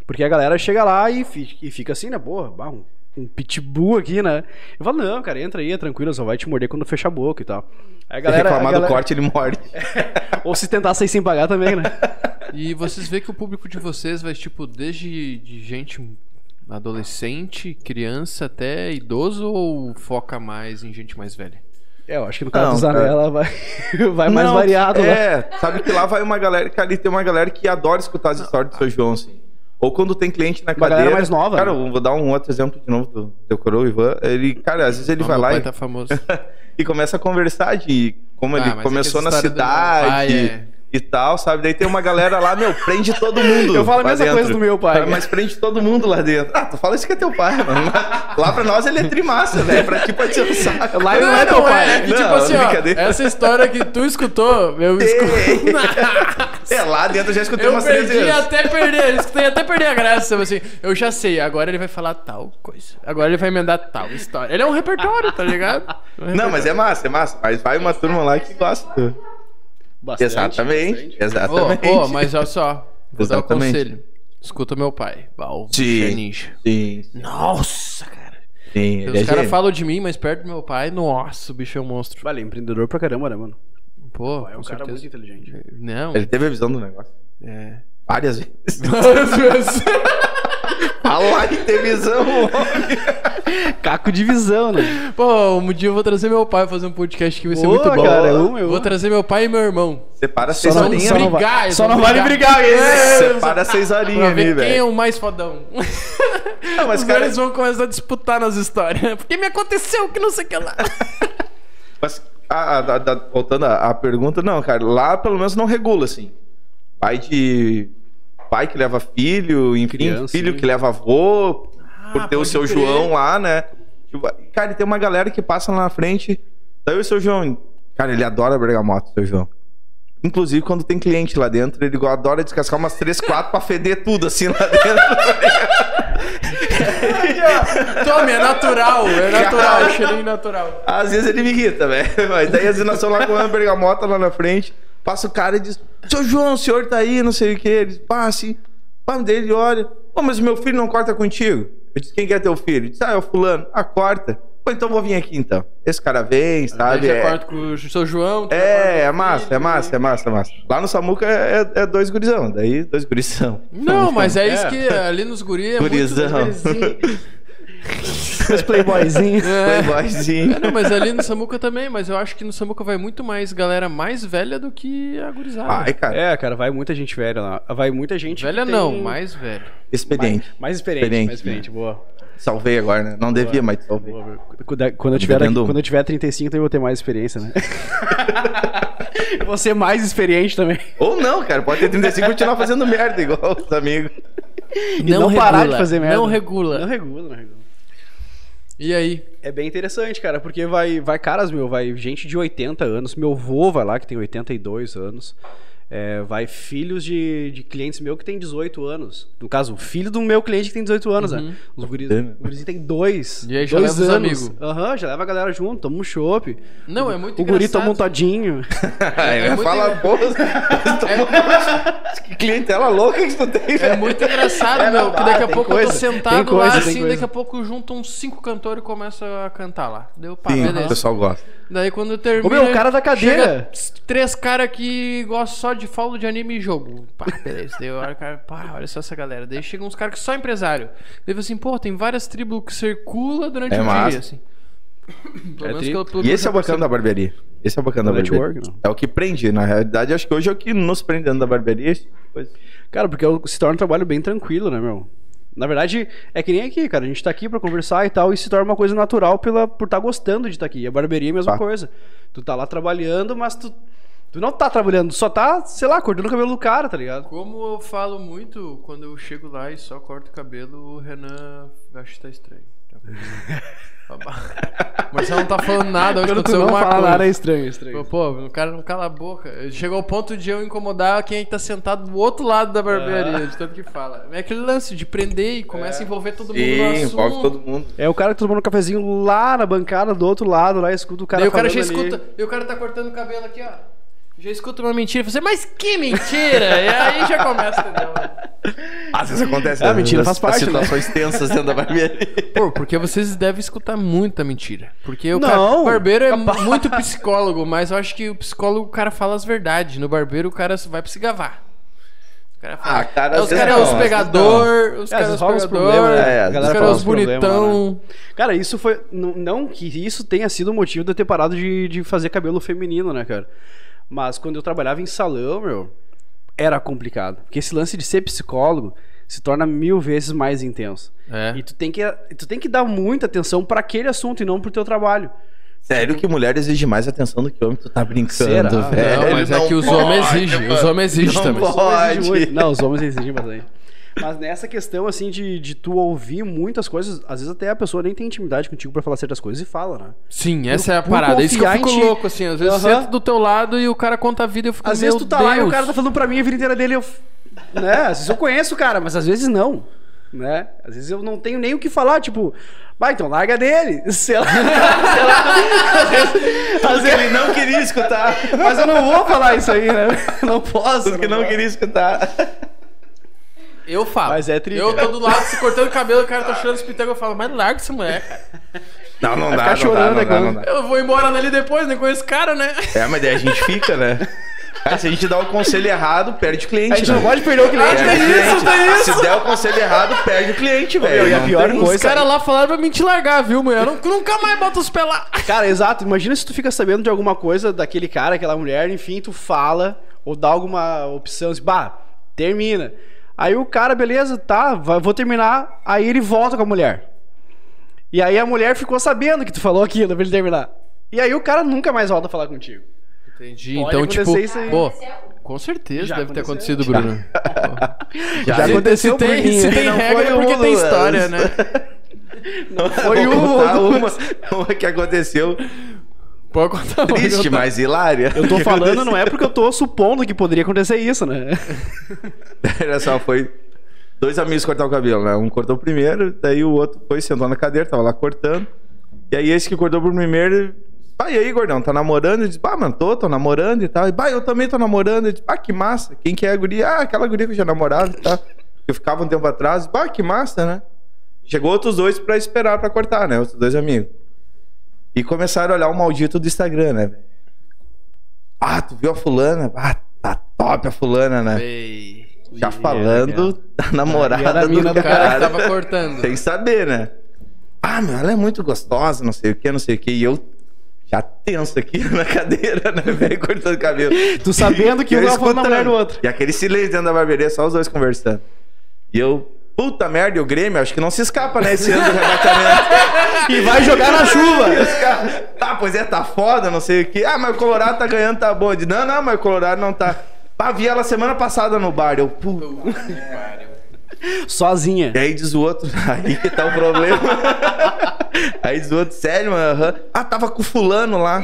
Porque a galera chega lá e fica, e fica assim, né? Porra, um, um pitbull aqui, né? Eu falo, não, cara, entra aí, é tranquilo, só vai te morder quando fecha a boca e tal. Aí a Se galera. reclamar a galera- do corte, ele morde. Ou se tentar sair sem pagar também, né? E vocês veem que o público de vocês vai, tipo, desde de gente adolescente, criança até idoso ou foca mais em gente mais velha? É, eu acho que no caso Não, do cara. Zanella vai, vai mais Não, variado, né? É, sabe que lá vai uma galera, que ali tem uma galera que adora escutar as histórias do seu João, assim. Ou quando tem cliente na Uma cadeira. galera mais nova, Cara, né? vou dar um outro exemplo de novo do teu coroa, Ivan. Ele, cara, às vezes ele Ah, vai lá e, tá famoso. e começa a conversar de como Ah, ele é começou na história do cidade pai é- e tal, sabe? Daí tem uma galera lá, meu, prende todo mundo. Eu falo a mesma coisa do meu pai. Mas prende todo mundo lá dentro. Ah, tu fala isso que é teu pai, mano. Lá pra nós ele é trimassa, velho. Pra ti pode ser um saco. Lá ele não é teu pai. É que, tipo Não, assim, ó, brincadeira. essa história que tu escutou, eu escuto. É, lá dentro eu já escutei Eu umas três perdi vezes. até perder, eu escutei até perder a graça. Tipo assim, eu já sei, agora ele vai falar tal coisa. Agora ele vai emendar tal história. Ele é um repertório, tá ligado? Um Não, mas é massa, é massa. Mas vai uma turma lá que gosta. Bastante, exatamente, bastante. Exatamente. pô, mas olha só. Vou dar um Exatamente. conselho. Escuta meu pai. Bah, o Sim. bicho é ninja. Sim, Nossa, cara. sim. Os é caras falam de mim, mas perto do meu pai, nossa, o bicho é um monstro. Vale, empreendedor pra caramba, né, mano? Pô, É um cara certeza. muito inteligente. Não. Ele teve a visão do negócio. É. Várias vezes. Várias vezes. Fala em ter visão, homem. Caco de visão, né? Pô, um dia eu vou trazer meu pai pra fazer um podcast que vai ser Boa, muito bom. cara, eu, meu. Vou trazer meu pai e meu irmão. Separa seis horinhas. só não, brigar, só não vale brigar. É, Separa seis horinhas ver ali, quem é velho. o mais fodão. Não, mas, Os cara, vão começar a disputar nas histórias. Porque me aconteceu que não sei o que lá. mas a- a- a- voltando à à pergunta, não, cara, lá pelo menos não regula, assim. Pai de. Pai que leva filho, enfim, Criança, filho né? que leva avô, por ter o seu crer. João lá, né? Tipo, cara, e tem uma galera que passa lá na frente. Daí o seu João. Cara, ele adora bergamota, seu João. Inclusive, quando tem cliente lá dentro, ele adora descascar umas 3, 4 pra feder tudo assim lá dentro. Tome, é natural, é natural, é cheirinho natural. Às vezes ele me irrita, velho. Mas daí às vezes nós estamos lá comendo bergamota lá na frente. Passa o cara e diz: Seu João, o senhor tá aí, não sei o que. Ele diz: Pá, dele olha. Pô, mas o meu filho não corta contigo. Eu disse: Quem que é teu filho? Ele disse: Ah, é o fulano. Ah, corta. Pô, então vou vir aqui então. Esse cara vem, sabe? É, corta com o seu João. é, é massa, filho. é massa, é massa, é massa. Lá no Samuca é, é dois gurizão. Daí, dois gurizão. Não, mas é isso É. que ali nos guri é Gurizão. muito... Os playboyzinhos. É. Playboyzinho. É, não, mas ali no Samuca também, mas eu acho que no Samuca vai muito mais galera mais velha do que a gurizada. Ai, cara, É, cara, vai muita gente velha lá. Vai muita gente. velha tem- não, mais velha. expediente. Mais, mais experiente, Experiente, mais experiente, boa. Salvei agora, né? Não devia, mas salvei. Boa. Quando, quando eu tiver, quando eu tiver 35, eu vou ter mais experiência, né? Eu vou ser mais experiente também. Ou não, cara. Pode ter 35 e continuar fazendo merda igual os amigos. E não parar de fazer merda. Não regula. Não regula, não regula. E aí? É bem interessante, cara, porque vai, vai caras, meu, vai gente de 80 anos. Meu avô vai lá, que tem 82 anos. É, vai filhos de, de clientes meu que tem 18 anos. No caso, o filho do meu cliente que tem 18 anos, né? Os guris, o tem dois. E aí já dois leva os anos. amigos. Aham, já leva a galera junto, toma um chopp. Não, é muito O guri engraçado. toma um todinho. É muito fala, pô, que clientela louca que tu tem, É muito engraçado, É, meu, que daqui a tem pouco eu coisa, tô tem sentado coisa, lá, assim, coisa. daqui a pouco juntam uns cinco cantores e começam a cantar lá. Deu pá, Sim, o beleza. pessoal gosta. Daí quando termina. Ô, meu, o cara da cadeira. três caras que gostam só de follow de anime e jogo. Pá, beleza. Daí o cara, pá, olha só essa galera. Daí chegam uns caras que só empresário. Daí fala assim, pô, tem várias tribos que circula durante É o massa. dia, assim. Pelo menos tri- pelo- pelo E eu esse é o bacana da barbearia. Esse é o bacana da O barbearia. network. É o que prende. Na realidade, acho que hoje é o que nos prende dentro da barbearia. Coisa. Cara, porque eu- se torna um trabalho bem tranquilo, né, meu? Na verdade, é que nem aqui, cara. A gente tá aqui pra conversar e tal, e se torna uma coisa natural pela, por estar gostando de estar aqui. A barbearia é a mesma Tá. coisa. Tu tá lá trabalhando, mas tu, tu não tá trabalhando, só tá, sei lá, cortando o cabelo do cara, tá ligado? Como eu falo muito, quando eu chego lá e só corto o cabelo, o Renan acho que tá estranho. Mas não tá falando nada, hoje Quando aconteceu não alguma coisa. nada é estranho, é estranho. Pô, o cara não cala a boca. Chegou ao ponto de eu incomodar quem tá sentado do outro lado da barbearia, de tanto que fala. É aquele lance de prender e começa a envolver todo mundo no Sim, assunto. envolve todo mundo. É o cara que tomando um cafezinho lá na bancada do outro lado, lá escuta o cara Daí o cara já falando ali. escuta. E o cara tá cortando o cabelo aqui, ó. Já escuta uma mentira. Você, mas que mentira! e aí já começa, entendeu? Às vezes acontece. Ah, né? mentira, faz parte, As situações tensas dentro da barbearia. Pô, porque vocês devem escutar muita mentira. Porque o, cara, o barbeiro é mu- muito psicólogo, mas eu acho que o psicólogo, o cara fala as verdades. No barbeiro, o cara vai se gavar. O cara fala. Ah, cara, é, os caras é os pegador, os É, caras é os pegador, problemas, né? É, os caras é os bonitão. Cara, isso foi. Não, não que isso tenha sido o motivo de eu ter parado de, de fazer cabelo feminino, né, cara? Mas quando eu trabalhava em salão, meu, era complicado. Porque esse lance de ser psicólogo se torna mil vezes mais intenso. É. E tu tem que, tu tem que dar muita atenção pra aquele assunto e não pro teu trabalho. Sério que mulher exige mais atenção do que homem? Tu tá brincando, Será? velho. Não, mas é Não que os pode, homens exigem. Os homens exigem Não também. Os homens exigem Pode. muito. Não, os homens exigem bastante. Mas nessa questão, assim, de, de tu ouvir muitas coisas, às vezes até a pessoa nem tem intimidade contigo pra falar certas coisas e fala, né? Sim, essa é a por parada. É isso que eu fico louco, assim. Às vezes Aham. sento do teu lado e o cara conta a vida e eu fico Às vezes tu tá lá e o Deus. cara tá falando pra mim a vida inteira dele, eu. Né? Às vezes eu conheço o cara, mas às vezes não. Né? Às vezes eu não tenho nem o que falar, tipo, vai, então larga dele. Sei lá. sei lá. Às vezes, às vezes- Ele não queria escutar. mas eu não vou falar isso aí, né? Não posso. Tudo que não posso. queria escutar. Eu falo. Mas é tri, Eu tô do lado se cortando o cabelo, o cara tá chorando os pitangos, eu falo, mas larga essa mulher, cara. Não, não Vai dá, ficar não chorando, dá, né, não dá, não dá. Eu vou embora dali depois, nem conheço o cara, né? É, mas daí a gente fica, né? Cara, se a gente dá o conselho errado, perde o cliente, A gente né? não pode perder o cliente. Perde né? o cliente. Se der o conselho errado, perde o cliente, velho. e a pior coisa- Os caras lá falaram pra mim te largar, viu, mulher? Eu nunca mais bota os pés lá. Cara, exato. Imagina se tu fica sabendo de alguma coisa daquele cara, aquela mulher, enfim, tu fala ou dá alguma opção, assim, bah, termina. Aí o cara, beleza, tá, vou terminar. Aí ele volta com a mulher. E aí a mulher ficou sabendo que tu falou aquilo pra ele terminar. E aí o cara nunca mais volta a falar contigo. Entendi. Pode então, tipo, acontecer isso aí. pô, com certeza Já deve ter acontecido, Bruno. Já Se- aconteceu, se tem, se tem Não regra, é porque tem história, né? Não foi um- uma, uma que aconteceu. Pode contar. Triste, mas hilária. Eu tô falando, não é porque eu tô supondo que poderia acontecer isso, né? Olha só, foi dois amigos cortar o cabelo, né? Um cortou primeiro, daí o outro foi, sentou na cadeira, tava lá cortando. E aí esse que cortou por primeiro, ah, e aí, gordão, tá namorando? Eu disse, bah, mano, tô, tô namorando e tal. E, bah, eu também tô namorando. Eu disse, bah, que massa. Quem que é a guria? Ah, aquela guria que eu já namorava e tal. Eu ficava um tempo atrás, bah, que massa, né? Chegou outros dois pra esperar pra cortar, né? Outros dois amigos. E começaram a olhar o maldito do Instagram, né? Ah, tu viu a fulana? Ah, tá top a fulana, né? Ei, Já falando da namorada do O cara que cara. tava cortando. Sem saber, né? Ah, meu, ela é muito gostosa, não sei o que, não sei o que. E eu já tenso aqui na cadeira, né, velho, cortando cabelo. Tu sabendo que um tava falando da mulher do outro. E aquele silêncio dentro da barbearia, só os dois conversando. E eu, puta merda, e o Grêmio, acho que não se escapa, né, esse ano do rebaixamento. E vai jogar na chuva. tá, pois é, tá foda, não sei o que. Ah, mas o Colorado tá ganhando, tá bom. Não, não, mas o Colorado não tá. Ah, vi ela semana passada no bar. Eu, puta. Sozinha. E aí diz o outro, aí que tá o problema. aí diz o outro, sério, mano? Aham. Ah, tava com fulano lá.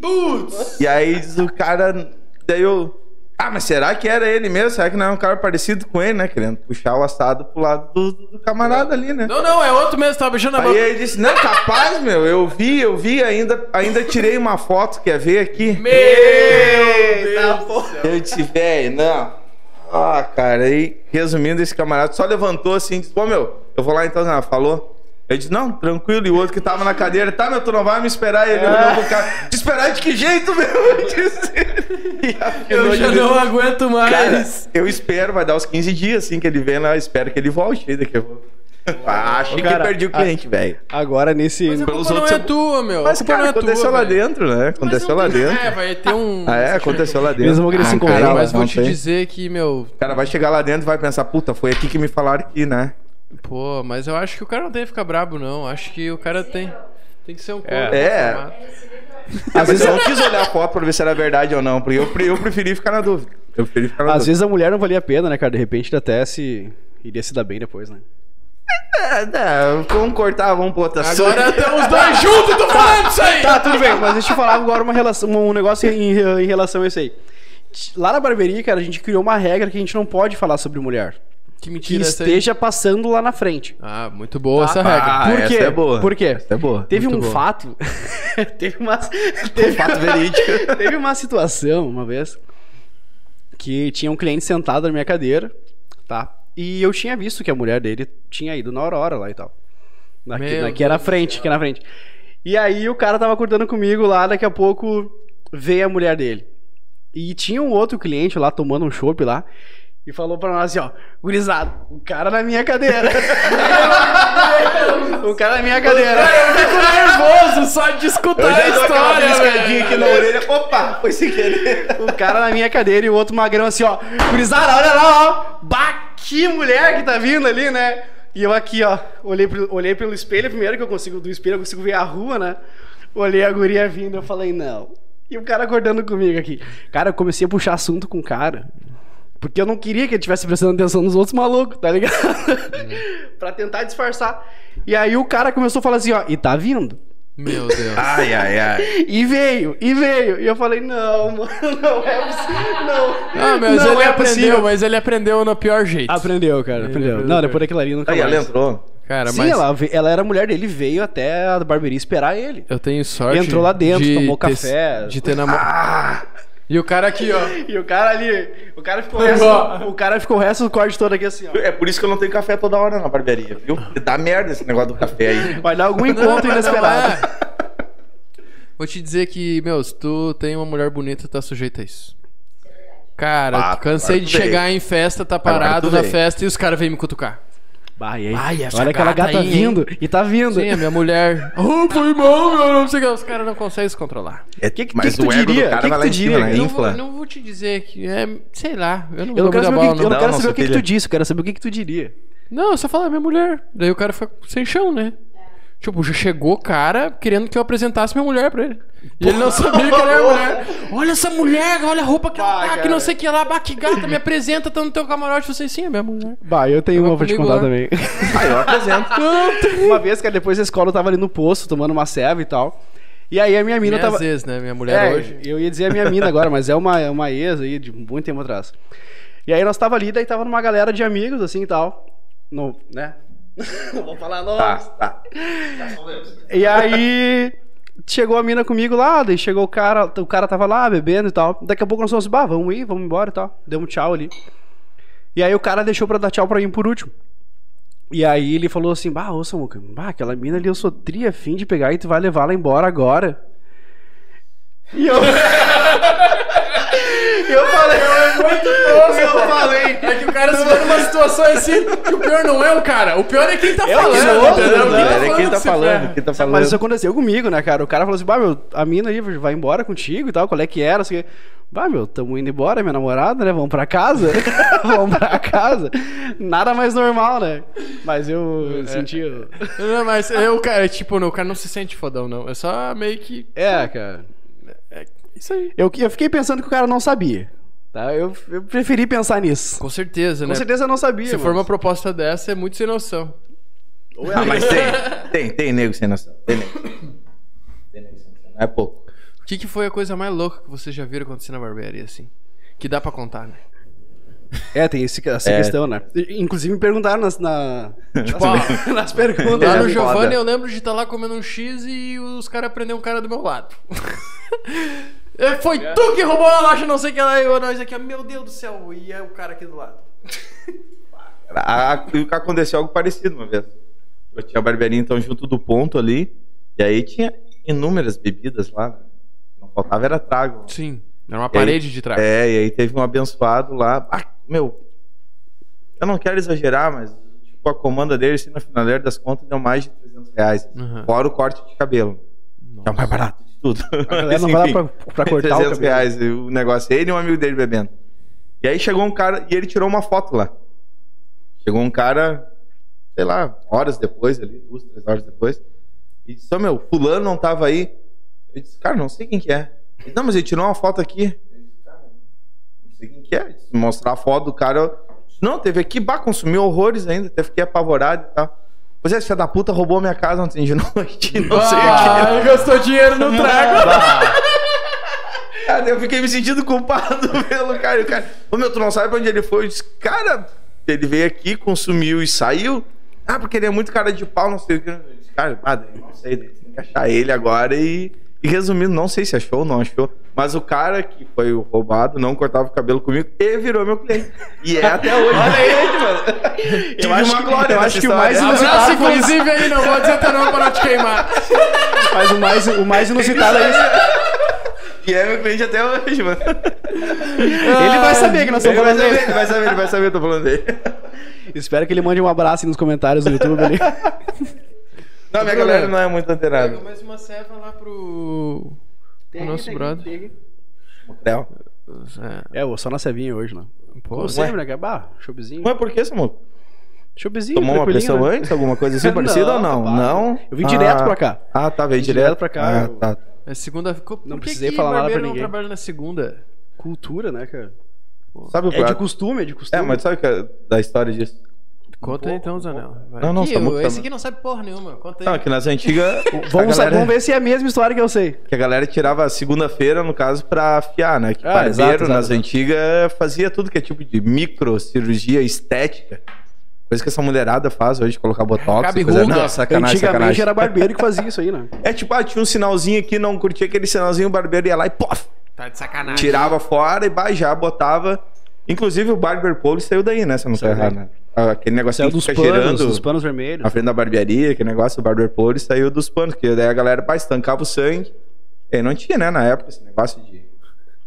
Putz! E aí diz o cara, daí eu. Ah, mas será que era ele mesmo? Será que não é um cara parecido com ele, né? Querendo puxar o assado pro lado do, do camarada ali, né? Não, não, é outro mesmo, tava beijando a Aí boca. ele disse, não, capaz, meu, eu vi, eu vi, ainda, ainda tirei uma foto, quer ver aqui? Meu Deus! Eu disse, velho, não. Ah, cara, aí, resumindo, esse camarada só levantou assim e disse, pô, meu, eu vou lá então, né? Falou. Eu disse, não, tranquilo. E o outro que tava na cadeira, tá, meu, tu não vai me esperar. Ele olhou pro cara, te esperar de que jeito, meu? Eu disse. E Eu já não aguento Cara, mais. eu espero, vai dar uns 15 dias assim que ele vem lá, espero que ele volte aí daqui a pouco. Ah, Acho Ô, que cara, perdi o cliente, velho. Agora nesse. Mas a pelos culpa não outros é tua, meu. Mas, cara, não é aconteceu tua, lá velho. dentro, né? Mas Aconteceu não lá dentro. É, vai ter um... Ah, é, aconteceu lá dentro. Mesmo aquele Ah, cinco cara, graus, Mas vou não te tem. dizer que, meu... O cara vai chegar lá dentro e vai pensar, puta, foi aqui que me falaram aqui, né? Pô, mas eu acho que o cara não tem que ficar brabo, não. Acho que o cara tem... Tem que ser um corpo É. formado. Às vezes eu não quis olhar a foto pra ver se era verdade ou não, porque eu, eu preferi ficar na dúvida. Eu preferi ficar na Às dúvida. vezes a mulher não valia a pena, né, cara? De repente até se. iria se dar bem depois, né? É, é, vamos cortar, vamos pro outro assunto. Agora estamos os dois juntos, tô falando isso aí! Tá, tudo bem, mas deixa eu falar agora uma relação, um negócio em, em relação a isso aí. Lá na barbearia, cara, a gente criou uma regra que a gente não pode falar sobre mulher. Que Que mentira essa aí. esteja passando lá na frente. Ah, muito boa essa Tá. regra. Ah, Por essa quê? é boa. Por quê? Essa é boa. Teve Muito um boa. fato. teve uma. Teve, Fato verídico. teve uma situação uma vez que tinha um cliente sentado na minha cadeira, tá? E eu tinha visto que a mulher dele tinha ido na Aurora lá e tal. Que, na, que era frente, que era na frente. E aí o cara tava cortando comigo lá, daqui a pouco veio a mulher dele. E tinha um outro cliente lá tomando um chopp lá. E falou pra nós assim, ó, gurizado, o cara na minha cadeira. o cara na minha cadeira. Eu fico nervoso só de escutar Eu já a história, piscadinha aqui na orelha. Opa, foi sem querer. O cara na minha cadeira e o outro magrão assim, ó. Gurizada, olha lá, ó. Bah, que mulher que tá vindo ali, né? E eu aqui, ó. Olhei, pro- olhei pelo espelho primeiro, que eu consigo, do espelho eu consigo ver a rua, né? Olhei a guria vindo, eu falei, não. E o cara acordando comigo aqui. Cara, eu comecei a puxar assunto com o cara. Porque eu não queria que ele estivesse prestando atenção nos outros malucos, tá ligado? pra tentar disfarçar. E aí o cara começou a falar assim, ó, e tá vindo. Meu Deus. Ai, ai, ai. E veio, e veio. E eu falei, não, mano, não é possível. Não. Ah, mas não ele é aprendeu, possível. mas ele aprendeu no pior jeito. Aprendeu, cara, aprendeu. aprendeu, Não, depois daquilo ali nunca Aí ela mais. entrou. Cara, Sim, mas ela, ela era mulher dele, veio até a barbearia esperar ele. eu tenho sorte. Entrou lá dentro, de tomou ter- café. De ter namorado. E o cara aqui, ó. E o cara ali, o cara ficou o resto, o cara ficou o resto do corte todo aqui assim, ó. É por isso que eu não tenho café toda hora na barbearia, viu? Dá merda esse negócio do café aí. Vai dar algum encontro inesperado. é. Vou te dizer que, meu, se tu tem uma mulher bonita, tá sujeito a isso. Cara, Ah, cansei de chegar em festa, tá parado na festa e os caras vêm me cutucar. Bah, e aí? Ai, Olha aquela gata gata aí, vindo. E tá vindo. Sim, a minha mulher. Oh, foi mal, meu, não sei o que. Os caras não conseguem se controlar. É, Que que- mas que o tu ego diria? do cara Que que vai lá tu em cima, diria? né? Eu não vou, não vou te dizer que é. Sei lá, eu não Eu não quero saber, bola, que, eu não quero Não, saber o que, que tu disse, eu quero saber o que, que tu diria. Não, eu só falo, é minha mulher. Daí o cara fica sem chão, né? Tipo, já chegou o cara querendo que eu apresentasse minha mulher pra ele. E ele não sabia que ela era mulher. Olha essa mulher, olha a roupa que ela tá, que não sei o que lá, bah, que gata, me apresenta, tá no teu camarote. Você, sim, é minha mulher. Bah, eu tenho Tava uma pra te contar lá. também. Ah, eu apresento. Não. Uma vez, cara, depois da escola eu tava ali no posto, tomando uma ceva e tal. E aí a minha mina Minhas tava. ex, né? Minha mulher É, hoje. eu ia dizer a minha mina agora, mas é uma, é uma ex aí de muito tempo atrás. E aí nós tava ali, daí tava numa galera de amigos, assim e tal. No, né? Não vou falar nome. Tá, tá. E aí chegou a mina comigo lá, daí chegou o cara, o cara tava lá bebendo e tal. Daqui a pouco nós falamos assim, bah, vamos ir, vamos embora e tal. Deu um tchau ali. E aí o cara deixou pra dar tchau pra mim por último. E aí ele falou assim, bah, ô Samuca, bah, aquela mina ali eu sou tri afim de pegar e tu vai levar ela embora agora. E eu... eu falei... eu falei... É que o cara se vê numa situação assim, que o pior não é o cara, o pior é quem tá É o falando, outro, entendeu? né? Quem É quem tá falando, quem tá falando. Mas isso aconteceu comigo, né, cara? O cara falou assim, bah, meu, a mina aí vai embora contigo e tal, qual é que era? Assim, bah, meu, tamo indo embora, minha namorada, né? Vamos pra casa. Vamos pra casa. Nada mais normal, né? Mas eu senti... o- Não, mas eu, cara, tipo, não, o cara não se sente fodão, não. É só meio que. É, cara. Isso aí. Eu, eu fiquei pensando que o cara não sabia. Tá? Eu, eu preferi pensar nisso. Com certeza, Com né? certeza eu não sabia. Se for uma proposta dessa, é muito sem noção. Ou é Ah, mas tem, tem, tem nego sem noção. Tem nego. Tem nego sem noção. Não é pouco. O que, que foi a coisa mais louca que vocês já viram acontecer na barbearia, assim? Que dá pra contar, né? É, tem esse, essa É. questão, né? Inclusive me perguntaram nas, na, Tipo, nas, nas perguntas. Lá né? no é Giovanni eu lembro de estar lá comendo um X e os caras prenderam um cara do meu lado. É, Foi tu que roubou a loja, não sei o que lá, e eu, nós aqui, ó, meu Deus do céu, e é o cara aqui do lado. Aconteceu algo parecido uma vez. Eu tinha a barbearia então junto do ponto ali. E aí tinha inúmeras bebidas lá. Não faltava era trago. Sim, era uma E aí- parede de trás. É, e aí teve um abençoado lá. Ah, meu, eu não quero exagerar, mas tipo, a comanda dele, assim, na finaleira das contas, deu mais de 300 reais. Uhum. Fora o corte de cabelo. Que é o mais barato tudo. A galera não vai lá pra, pra cortar o 300 cabelo. reais o negócio. Ele e um amigo dele bebendo. E aí chegou um cara e ele tirou uma foto lá. Chegou um cara, sei lá, horas depois ali, duas, três horas depois. E disse, ô meu, fulano não tava aí. Eu disse, cara, não sei quem que é. Ele, não, mas ele tirou uma foto aqui. Eu disse, cara, não sei quem que é. Disse, mostrar a foto do cara. Eu disse, não, teve aqui, bah, consumiu horrores ainda, até fiquei apavorado e tal. Pois é, esse filho da puta roubou minha casa ontem de noite, não sei o que. Ah, gastou dinheiro no trago. Cara, eu fiquei me sentindo culpado pelo cara. O cara, ô meu, tu não sabe pra onde ele foi? Eu disse, cara, ele veio aqui, consumiu e saiu. Ah, porque ele é muito cara de pau, não sei o que. Eu disse, cara, ah, não sei, tem que achar ele agora e. E resumindo, não sei se achou ou não achou, mas o cara que foi o roubado não cortava o cabelo comigo e virou meu cliente. E é até hoje. Olha aí, mano. Tive acho uma que- glória eu acho que o mais inusitado inclusive, aí, não vou dizer teu nome pra não te queimar. Mas o mais, o mais inusitado é isso. E é meu cliente até hoje, mano. Ele vai saber que nós Ele estamos vai falando saber, dele. ele vai saber, ele vai saber, eu tô falando dele. Espero que ele mande um abraço aí nos comentários do YouTube ali. Não, minha galera não é muito antenada. Pega mais uma serva lá pro. Pro nosso brother. Não. É, É, eu só na cevinha hoje, né? pô, Como sempre, né? cara? Bah, showzinho. Mas por que, Samuel? Showzinho, Tomou uma pressão né? antes? Alguma coisa assim parecida ou não? capaz. Não? Eu vim direto Ah. pra cá. Ah, tá, veio direto. direto pra cá, Ah, eu- tá. é segunda. Por Não precisei que falar nada pra ninguém. não trabalha na segunda? Cultura, né, cara? Sabe o É de prato? costume, é de costume. É, mas sabe que é da história disso? Conta aí então, Zanel. Não, não, Aqui, Samuca esse também. aqui não sabe porra nenhuma. Conta aí. Não, que nas antigas. Vamos, galera, vamos ver se é a mesma história que eu sei. Que a galera tirava segunda-feira, no caso, pra afiar, né? Que Ah, barbeiro, exato, exato, nas exato. antigas, fazia tudo que é tipo de microcirurgia estética. Coisa que essa mulherada faz hoje, colocar botox. Cabe coisa... Não, sacanagem, Antigamente sacanagem. era barbeiro que fazia isso aí, né? É tipo, ah, tinha um sinalzinho aqui, não curtia aquele sinalzinho, o barbeiro ia lá e pof, Tá de sacanagem. tirava fora e bah, já botava. Inclusive o Barber Pole saiu daí, né? Se eu não Saiu errado, né? Ah, Aquele negocinho Saiu que dos fica panos, girando dos panos vermelhos. na frente da barbearia, aquele negócio, o Barber Pole saiu dos panos, porque daí a galera pá, estancava o sangue. E aí não tinha, né, na época, esse negócio de.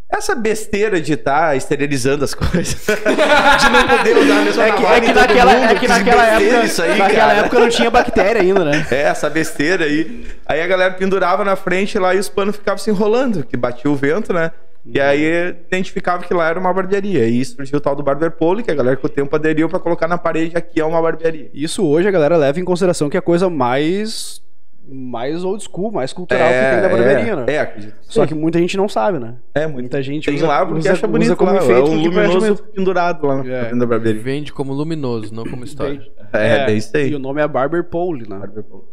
Essa besteira de estar esterilizando as coisas. de não poder usar a mesma É que, é que naquela, mundo, é que naquela época, isso aí, naquela cara. época não tinha bactéria ainda, né? É, essa besteira aí. Aí a galera pendurava na frente lá e os panos ficavam se enrolando, que batia o vento, né? E aí identificava que lá era uma barbearia. E surgiu o tal do Barber Pole, que a galera com o tempo aderiu pra colocar na parede aqui é uma barbearia. Isso hoje a galera leva em consideração que é a coisa mais mais old school, mais cultural que tem da barbeirinha, é, né? É, acredito. Só que muita gente não sabe, né? é muito. Muita gente Tem usa, lá porque usa, acha bonito usa como lá, enfeite é um do que luminoso pendurado lá na É. frente da barbearia. Vende como luminoso, não como história. É, é isso aí. E o nome é Barber Pole, né?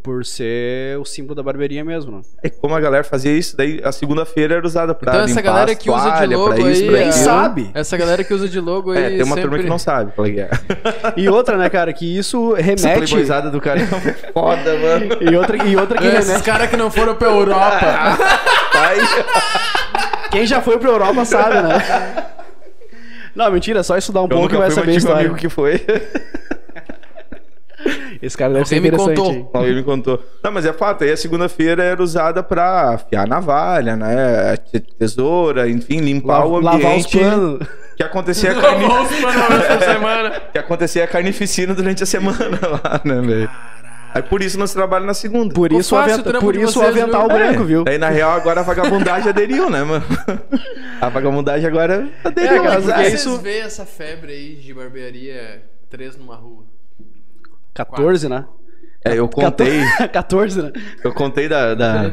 Por ser o símbolo da barbearia mesmo, né? É como a galera fazia isso, daí a segunda-feira era usada pra Então essa galera que usa de logo isso, aí, Nem sabe. Essa galera que usa de logo aí É, tem uma sempre... turma que não sabe qual é é. E outra, né, cara, que isso Essa remete. playboyzada do cara é foda, mano. E outra, e outra que É, Esses remete. caras que não foram pra Europa. Quem já foi pra Europa sabe, né? Não, mentira, é só estudar um eu pouco que vai fui, saber a história. amigo que foi. Esse cara deve ser Alguém me interessante. contou. hein? Alguém me contou. Não, mas é fato, aí a segunda-feira era usada pra afiar navalha, né? te- Tesoura, enfim, limpar La- o lavar os ambiente. panos. Que acontecia a. Vamos pra semana. que acontecia a carnificina durante a semana lá, né, velho? Aí por isso nós trabalhamos na segunda. Por Ficou isso, o, fácil aventa- o por isso o vocês, avental viu? branco, viu? Daí, na real, agora a vagabundagem aderiu, né, mano? A vagabundagem agora aderiu. É, cara, mas porque é isso- Vocês vê essa febre aí de barbearia três numa rua? 14, né? É, eu contei, 14, né? eu contei da... da-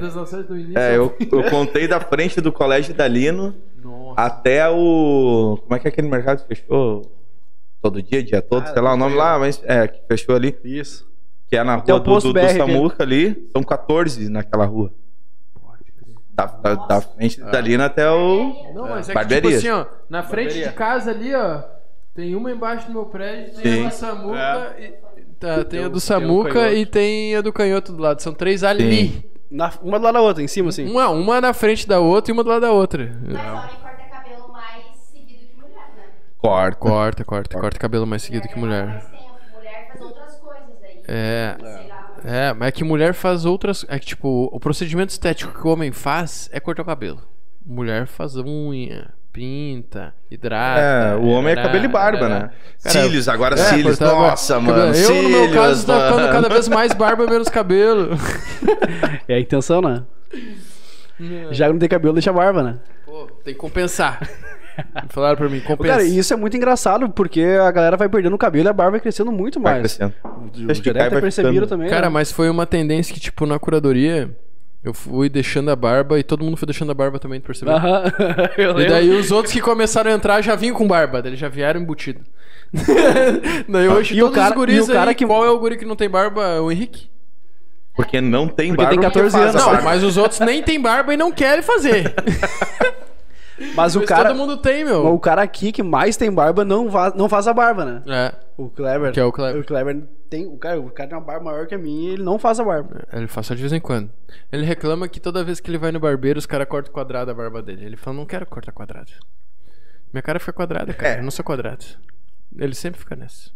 é, eu, eu contei da frente do colégio Dalino Nossa. até o... Como é que é aquele mercado que fechou? Todo dia, dia todo, Ah, sei lá o nome sei. lá, mas é, que fechou ali, Isso. Que é na rua do, do, do BR. Samuca ali, são 14 naquela rua. Da, da, da frente Ah. do Dalino até o... Não, mas é que Barbearia. tipo assim, ó, na frente Barbearia. de casa ali, ó, tem uma embaixo do meu prédio, tem Sim. a do Samuca, e, tá, tem a do Samuca e tem a do canhoto do lado. São três ali. Na- uma do lado da outra, em cima, assim. Uma, uma na frente da outra e uma do lado da outra. Mas homem corta cabelo mais seguido que mulher, né? Corta. Corta, corta, corta cabelo mais seguido que. Mulher faz outras coisas aí. É. É, mas é que mulher faz outras. É que, tipo, o procedimento estético que o homem faz é cortar o cabelo. Mulher faz unha, pinta, hidrata. É, o homem é né, cabelo e barba, né? Cara, cílios, agora É, cílios. Nossa, cabelo. mano. Eu, no meu cílios, caso, tá ficando mano. cada vez mais barba, menos cabelo. É a intenção, né? Já que não tem cabelo, deixa a barba, né? Pô, tem que compensar. Falaram pra mim, compensa. Cara, isso é muito engraçado, porque a galera vai perdendo o cabelo e a barba vai crescendo muito Vai mais. crescendo. Os vai percebido ficando. também. Cara, né? mas foi uma tendência que, tipo, na curadoria, eu fui deixando a barba e todo mundo foi deixando a barba também, tu percebeu? Aham. E daí os outros que começaram a entrar já vinham com barba, eles já vieram embutido. daí hoje E o todos cara- os guris e o cara aí, que- qual é o guri que não tem barba? O Henrique. Porque não tem Porque barba. tem 14 faz a anos. Não, barba. mas os outros nem tem barba e não querem fazer. Mas o Mas cara, todo mundo tem, o meu. cara aqui que mais tem barba não, va- não faz a barba, né? É, O Kleber. Que é o Kleber. O Kleber tem. O cara, o cara tem uma barba maior que a minha e ele não faz a barba. ele faz só de vez em quando. Ele reclama que toda vez que ele vai no barbeiro, os caras cortam quadrado a barba dele. Ele fala, não quero cortar quadrado. Minha cara fica quadrada, cara. É. Eu não sou quadrado. Ele sempre fica nessa.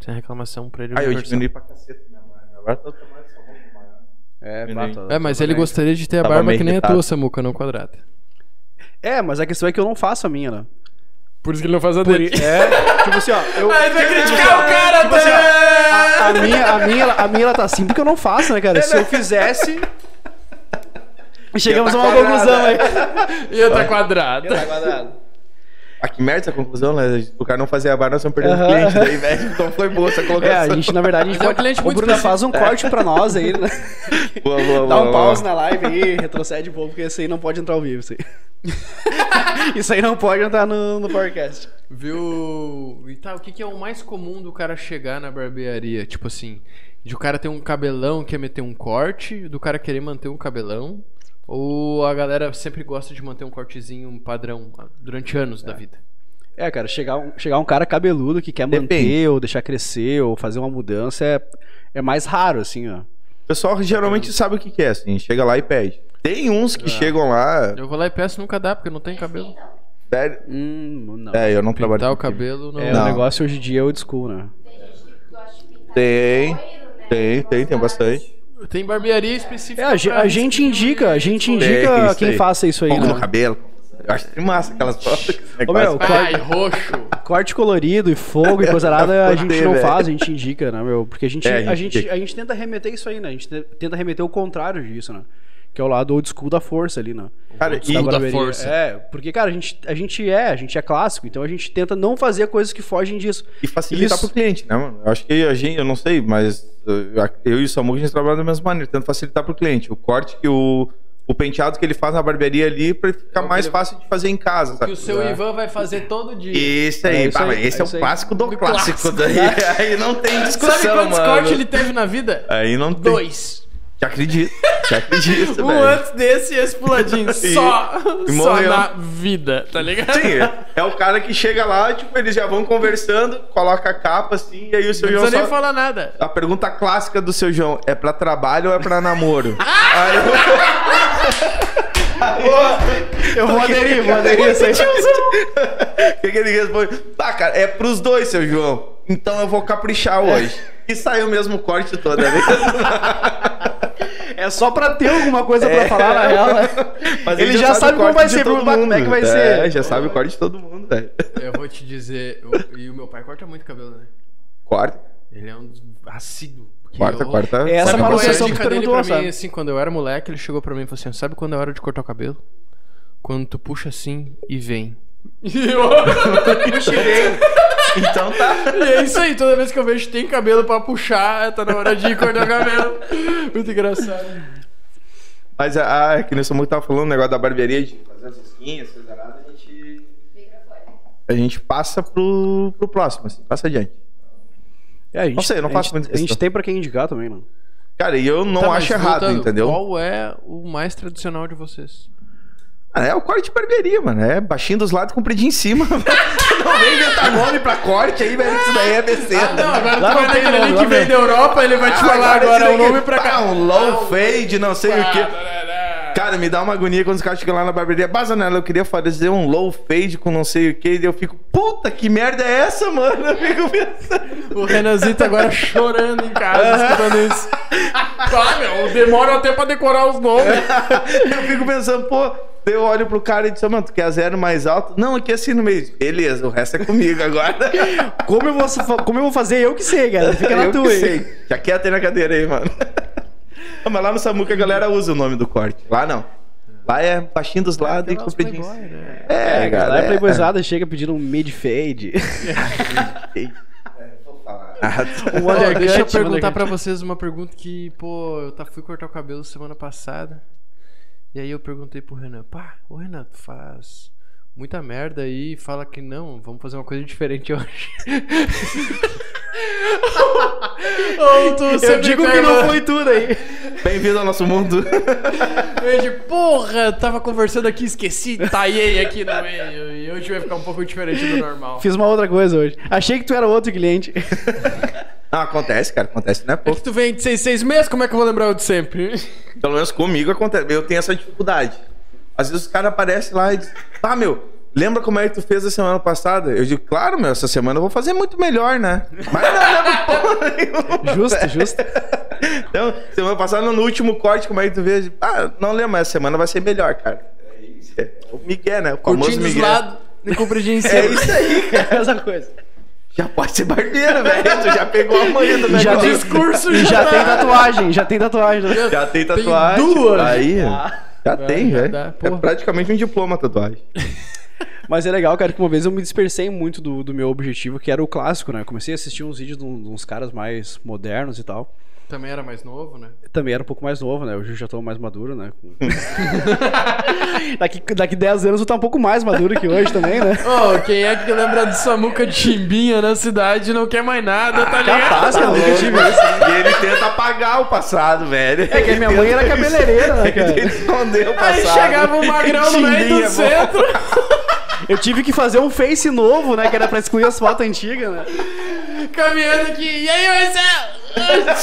Sem reclamação pra ele. Ah, eu diminui pra caceta minha mãe. Agora tá tomando essa roupa maior. É, Entendi. É, mas ele gostaria de ter a barba que nem a tua, Samuca, não quadrada. É, mas a questão é que eu não faço a minha, né? Por isso que ele não faz a Por dele. É, tipo assim, ó. Eu, vai criticar o cara, tipo assim, ó, a, a minha, a, minha, ela- a minha ela tá assim porque eu não faço, né, cara? Se eu fizesse. Chegamos a tá uma quadrada. conclusão aí. Ia tá quadrado. Tá quadrado. Ah, que merda essa conclusão, né? O cara não fazer a barba, nós estamos perdendo Aham. cliente daí, velho. Então foi boa essa É, colocação. a gente, na verdade, a gente é um cliente o muito Bruno específico. faz um corte pra nós aí, né? Boa, boa, Dá um boa, pause boa. na live aí, retrocede um pouco, porque esse aí não pode entrar ao vivo. Isso aí, isso aí não pode entrar no, no podcast. Viu? E tá, o que, que é o mais comum do cara chegar na barbearia? Tipo assim, de o cara ter um cabelão quer meter um corte, do cara querer manter um cabelão, ou a galera sempre gosta de manter um cortezinho um padrão ah, durante anos da vida? É, cara, chegar um, chegar um cara cabeludo que quer Depende. manter, ou deixar crescer, ou fazer uma mudança é, é mais raro, assim, ó. O pessoal geralmente sabe o que é, assim. Chega lá e pede. Tem uns É. que chegam lá... Eu vou lá e peço, nunca dá, porque não tem cabelo. Sério. Hum, não. É, eu não trabalho Pintar o com cabelo não. É, Não. o negócio hoje em dia é old school, né? tem gente que gosta de pintar Tem, loiro, né? Tem, tem, tem bastante. Tem barbearia específica. É, a, a gente indica, a gente É, indica isso quem aí. faça isso aí, Fogo no né? cabelo. Eu acho que massa aquelas fotos. Ô, meu, Ai, roxo. Corte colorido e fogo e coisa nada a gente não faz, a gente indica, né, meu? Porque a gente, É, a a, gente gente, indica. a gente tenta remeter isso aí, né? A gente te- tenta remeter o contrário disso, né? Que é o lado old school da força ali, né? Cara, e- da força. É, porque, cara, a gente, a gente é, a gente é clássico, então a gente tenta não fazer coisas que fogem disso. E facilitar Isso. pro cliente, né, mano? Eu acho que a gente, eu não sei, mas uh, eu e o Samu a gente trabalha da mesma maneira, tentando facilitar pro cliente. O corte que o, o penteado que ele faz na barbearia ali pra ele ficar É que mais ele- fácil de fazer em casa, Que sabe? o seu É. Ivan vai fazer todo dia. Esse aí, É isso pá, aí, esse é é, isso o clássico do Do clássico. clássico. Daí, aí não tem discussão, Sabe quantos mano. cortes ele teve na vida? Aí não tem. Dois. Te acredito, te acredito, Um velho. antes desse e esse puladinho. Só, e só morreu. na vida, tá ligado? Sim, é, é o cara que chega lá, tipo, eles já vão conversando, coloca a capa assim, e aí o seu Não João precisa nem falar nada. A pergunta clássica do seu João é pra trabalho ou é pra namoro? aí Eu vou aderir, vou aderir isso aí. o que, que ele responde? Tá, cara, é pros dois, seu João. Então eu vou caprichar hoje. E saiu o mesmo corte toda vez. É só pra ter alguma coisa pra falar, na real, né? Mas Ele já sabe como vai ser, todo como é que vai mundo. ser. É, já sabe o corte de todo mundo, velho. Eu vou te dizer, eu- e o meu pai corta muito cabelo, né? Corta, Ele é um assíduo. corta, eu- corta. É essa qual é que dica tu dele perguntou, pra mim, assim, quando eu era moleque, ele chegou pra mim e falou assim, sabe quando é hora de cortar o cabelo? Quando tu puxa assim e vem. E eu- Então tá. E é isso aí, toda vez que eu vejo que tem cabelo pra puxar, tá na hora de ir cortar o cabelo. Muito engraçado. Mas a, a, que nem o Samu tava falando, o negócio da barbearia, de fazer as esquinhas, essas aradas, a gente. A gente passa pro, pro próximo, assim, passa adiante. É, a gente, Não sei, não a faço gente- muita A gente tem pra quem indicar também, não. Cara, e eu não Tá, acho errado, voltando, entendeu? Qual é o mais tradicional de vocês? Ah, é o corte de barbearia, mano. É baixinho dos lados, compridinho em cima. não vem inventar nome pra corte aí, velho. Isso daí é besteira. Ah, não, agora Lá tu vai naquele ali que vem da Europa, ele vai te Ah, falar agora o nome pra cá. Um low fade, não sei o quê. Ah, Cara, me dá uma agonia quando os caras chegam lá na barbearia. Bazanela, eu queria fazer um low fade com não sei o que. E eu fico, puta, que merda é essa, mano? Eu fico pensando. O Renanzito agora chorando em casa, escutando isso. Ah, meu, demora até pra decorar os nomes. Eu fico pensando, pô. Eu olho pro cara e disse, mano, tu quer zero mais alto? Não, aqui assim no meio. Beleza, o resto é comigo agora. Como eu vou, como eu vou fazer, eu que sei, cara. Fica na eu tua que aí. sei. Já quieta aí na cadeira aí, mano. Não, Mas lá no Samuca a galera usa o nome do corte. Lá não. Lá é baixinho dos lados e compridinho. né? É, É, cara. lá é é. playboyzada, chega pedindo um mid fade. Ah, Um Ó, undercut, deixa eu perguntar pra vocês uma pergunta que, pô, eu tá, fui cortar o cabelo semana passada. E aí eu perguntei pro Renan, pá, ô Renan, tu faz muita merda aí e fala que não, vamos fazer uma coisa diferente hoje. Ou tu Eu digo que não foi tudo aí. Bem-vindo ao nosso mundo. Eu digo, porra, tava conversando aqui, esqueci, taiei aqui no meio. E hoje vai ficar um pouco diferente do normal. Fiz uma outra coisa hoje. Achei que tu era outro cliente. Não, acontece, cara. Acontece, não é É que tu vem de seis, seis meses, como é que eu vou lembrar o de sempre? Pelo menos comigo acontece. Eu tenho essa dificuldade. Às vezes os caras aparecem lá e dizem, tá, meu, lembra como é que tu fez a semana passada? Eu digo, claro, meu, essa semana eu vou fazer muito melhor, né? Mas não lembro porra nenhuma. Justo, justo. Então, semana passada, no último corte, como é que tu fez? Ah, não lembro, mas essa semana vai ser melhor, cara. É isso, é o Miguel, né? O famoso Curtinho dos Miguel. lados e compridinho em cima. É isso aí, cara. É essa coisa. Já pode ser barbeiro, velho. Tu já pegou a manha do já negócio. tem, discurso já já tem tatuagem, já tem tatuagem. né? Já tem Tem tatuagem. duas. Aí, já Vai, tem, já velho. É praticamente um diploma a tatuagem. Mas é legal, cara, que uma vez eu me dispersei muito do, do meu objetivo, que era o clássico, né? Eu comecei a assistir uns vídeos de, de uns caras mais modernos e tal. Também era mais novo, né? Também era um pouco mais novo, né? Hoje eu já tô mais maduro, né? daqui, daqui 10 anos eu tô um pouco mais maduro que hoje também, né? Ô, quem é que lembra de Samuca de Chimbinha na cidade e não quer mais nada, tá ligado? Capaz, eu nunca tive isso. E ele tenta apagar o passado, velho. É que a minha mãe era cabeleireira, né, Ele cara? tenta esconder o Aí passado. chegava um magrão no meio do centro, Eu tive que fazer um face novo, né? Que era pra excluir as fotos antigas, né? caminhando aqui. E aí, Marcelo? Velho!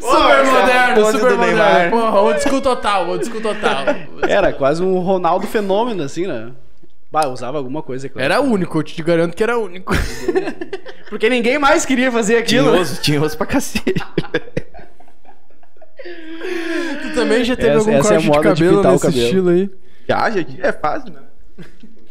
Super moderno, super moderno. Neymar. Porra, old school total, old school total. Era quase um Ronaldo fenômeno, assim, né? Bah, eu usava alguma coisa, é claro. Era único, eu te garanto que era único. Porque ninguém mais queria fazer aquilo. Tinhoso, tinhoso pra cacete. Também já teve Essa- algum essa é a corte de moda de cabelo nesse cabelo. estilo aí? Já, já é fácil, né?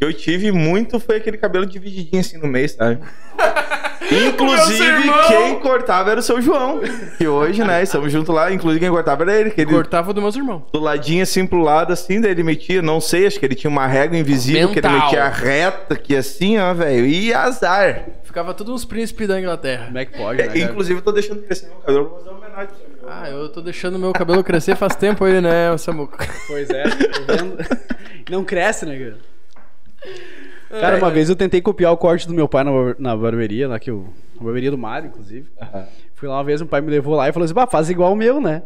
Que eu tive muito foi aquele cabelo divididinho assim no meio, sabe? Inclusive, quem cortava era o seu João. Que hoje, né, estamos juntos lá. Inclusive, quem cortava era ele. Que ele Cortava dos meus irmãos. do ladinho assim pro lado, assim, daí ele metia, não sei, acho que ele tinha uma régua invisível que ele Mental. metia reta aqui assim, ó, velho. E azar. Ficava todos uns príncipes da Inglaterra. Como é que pode, né, É, cara? inclusive, eu tô deixando crescer meu cabelo pra fazer uma homenagem. pro seu João. Ah, eu tô deixando meu cabelo crescer faz tempo aí, né, Samuca? Pois é, tô vendo. Não cresce, né, cara? Cara, uma vez eu tentei copiar o corte do meu pai na, na barbearia, lá que eu. Na barbearia do Mário, inclusive. Fui lá uma vez, meu pai me levou lá e falou assim: bah, faz igual o meu, né?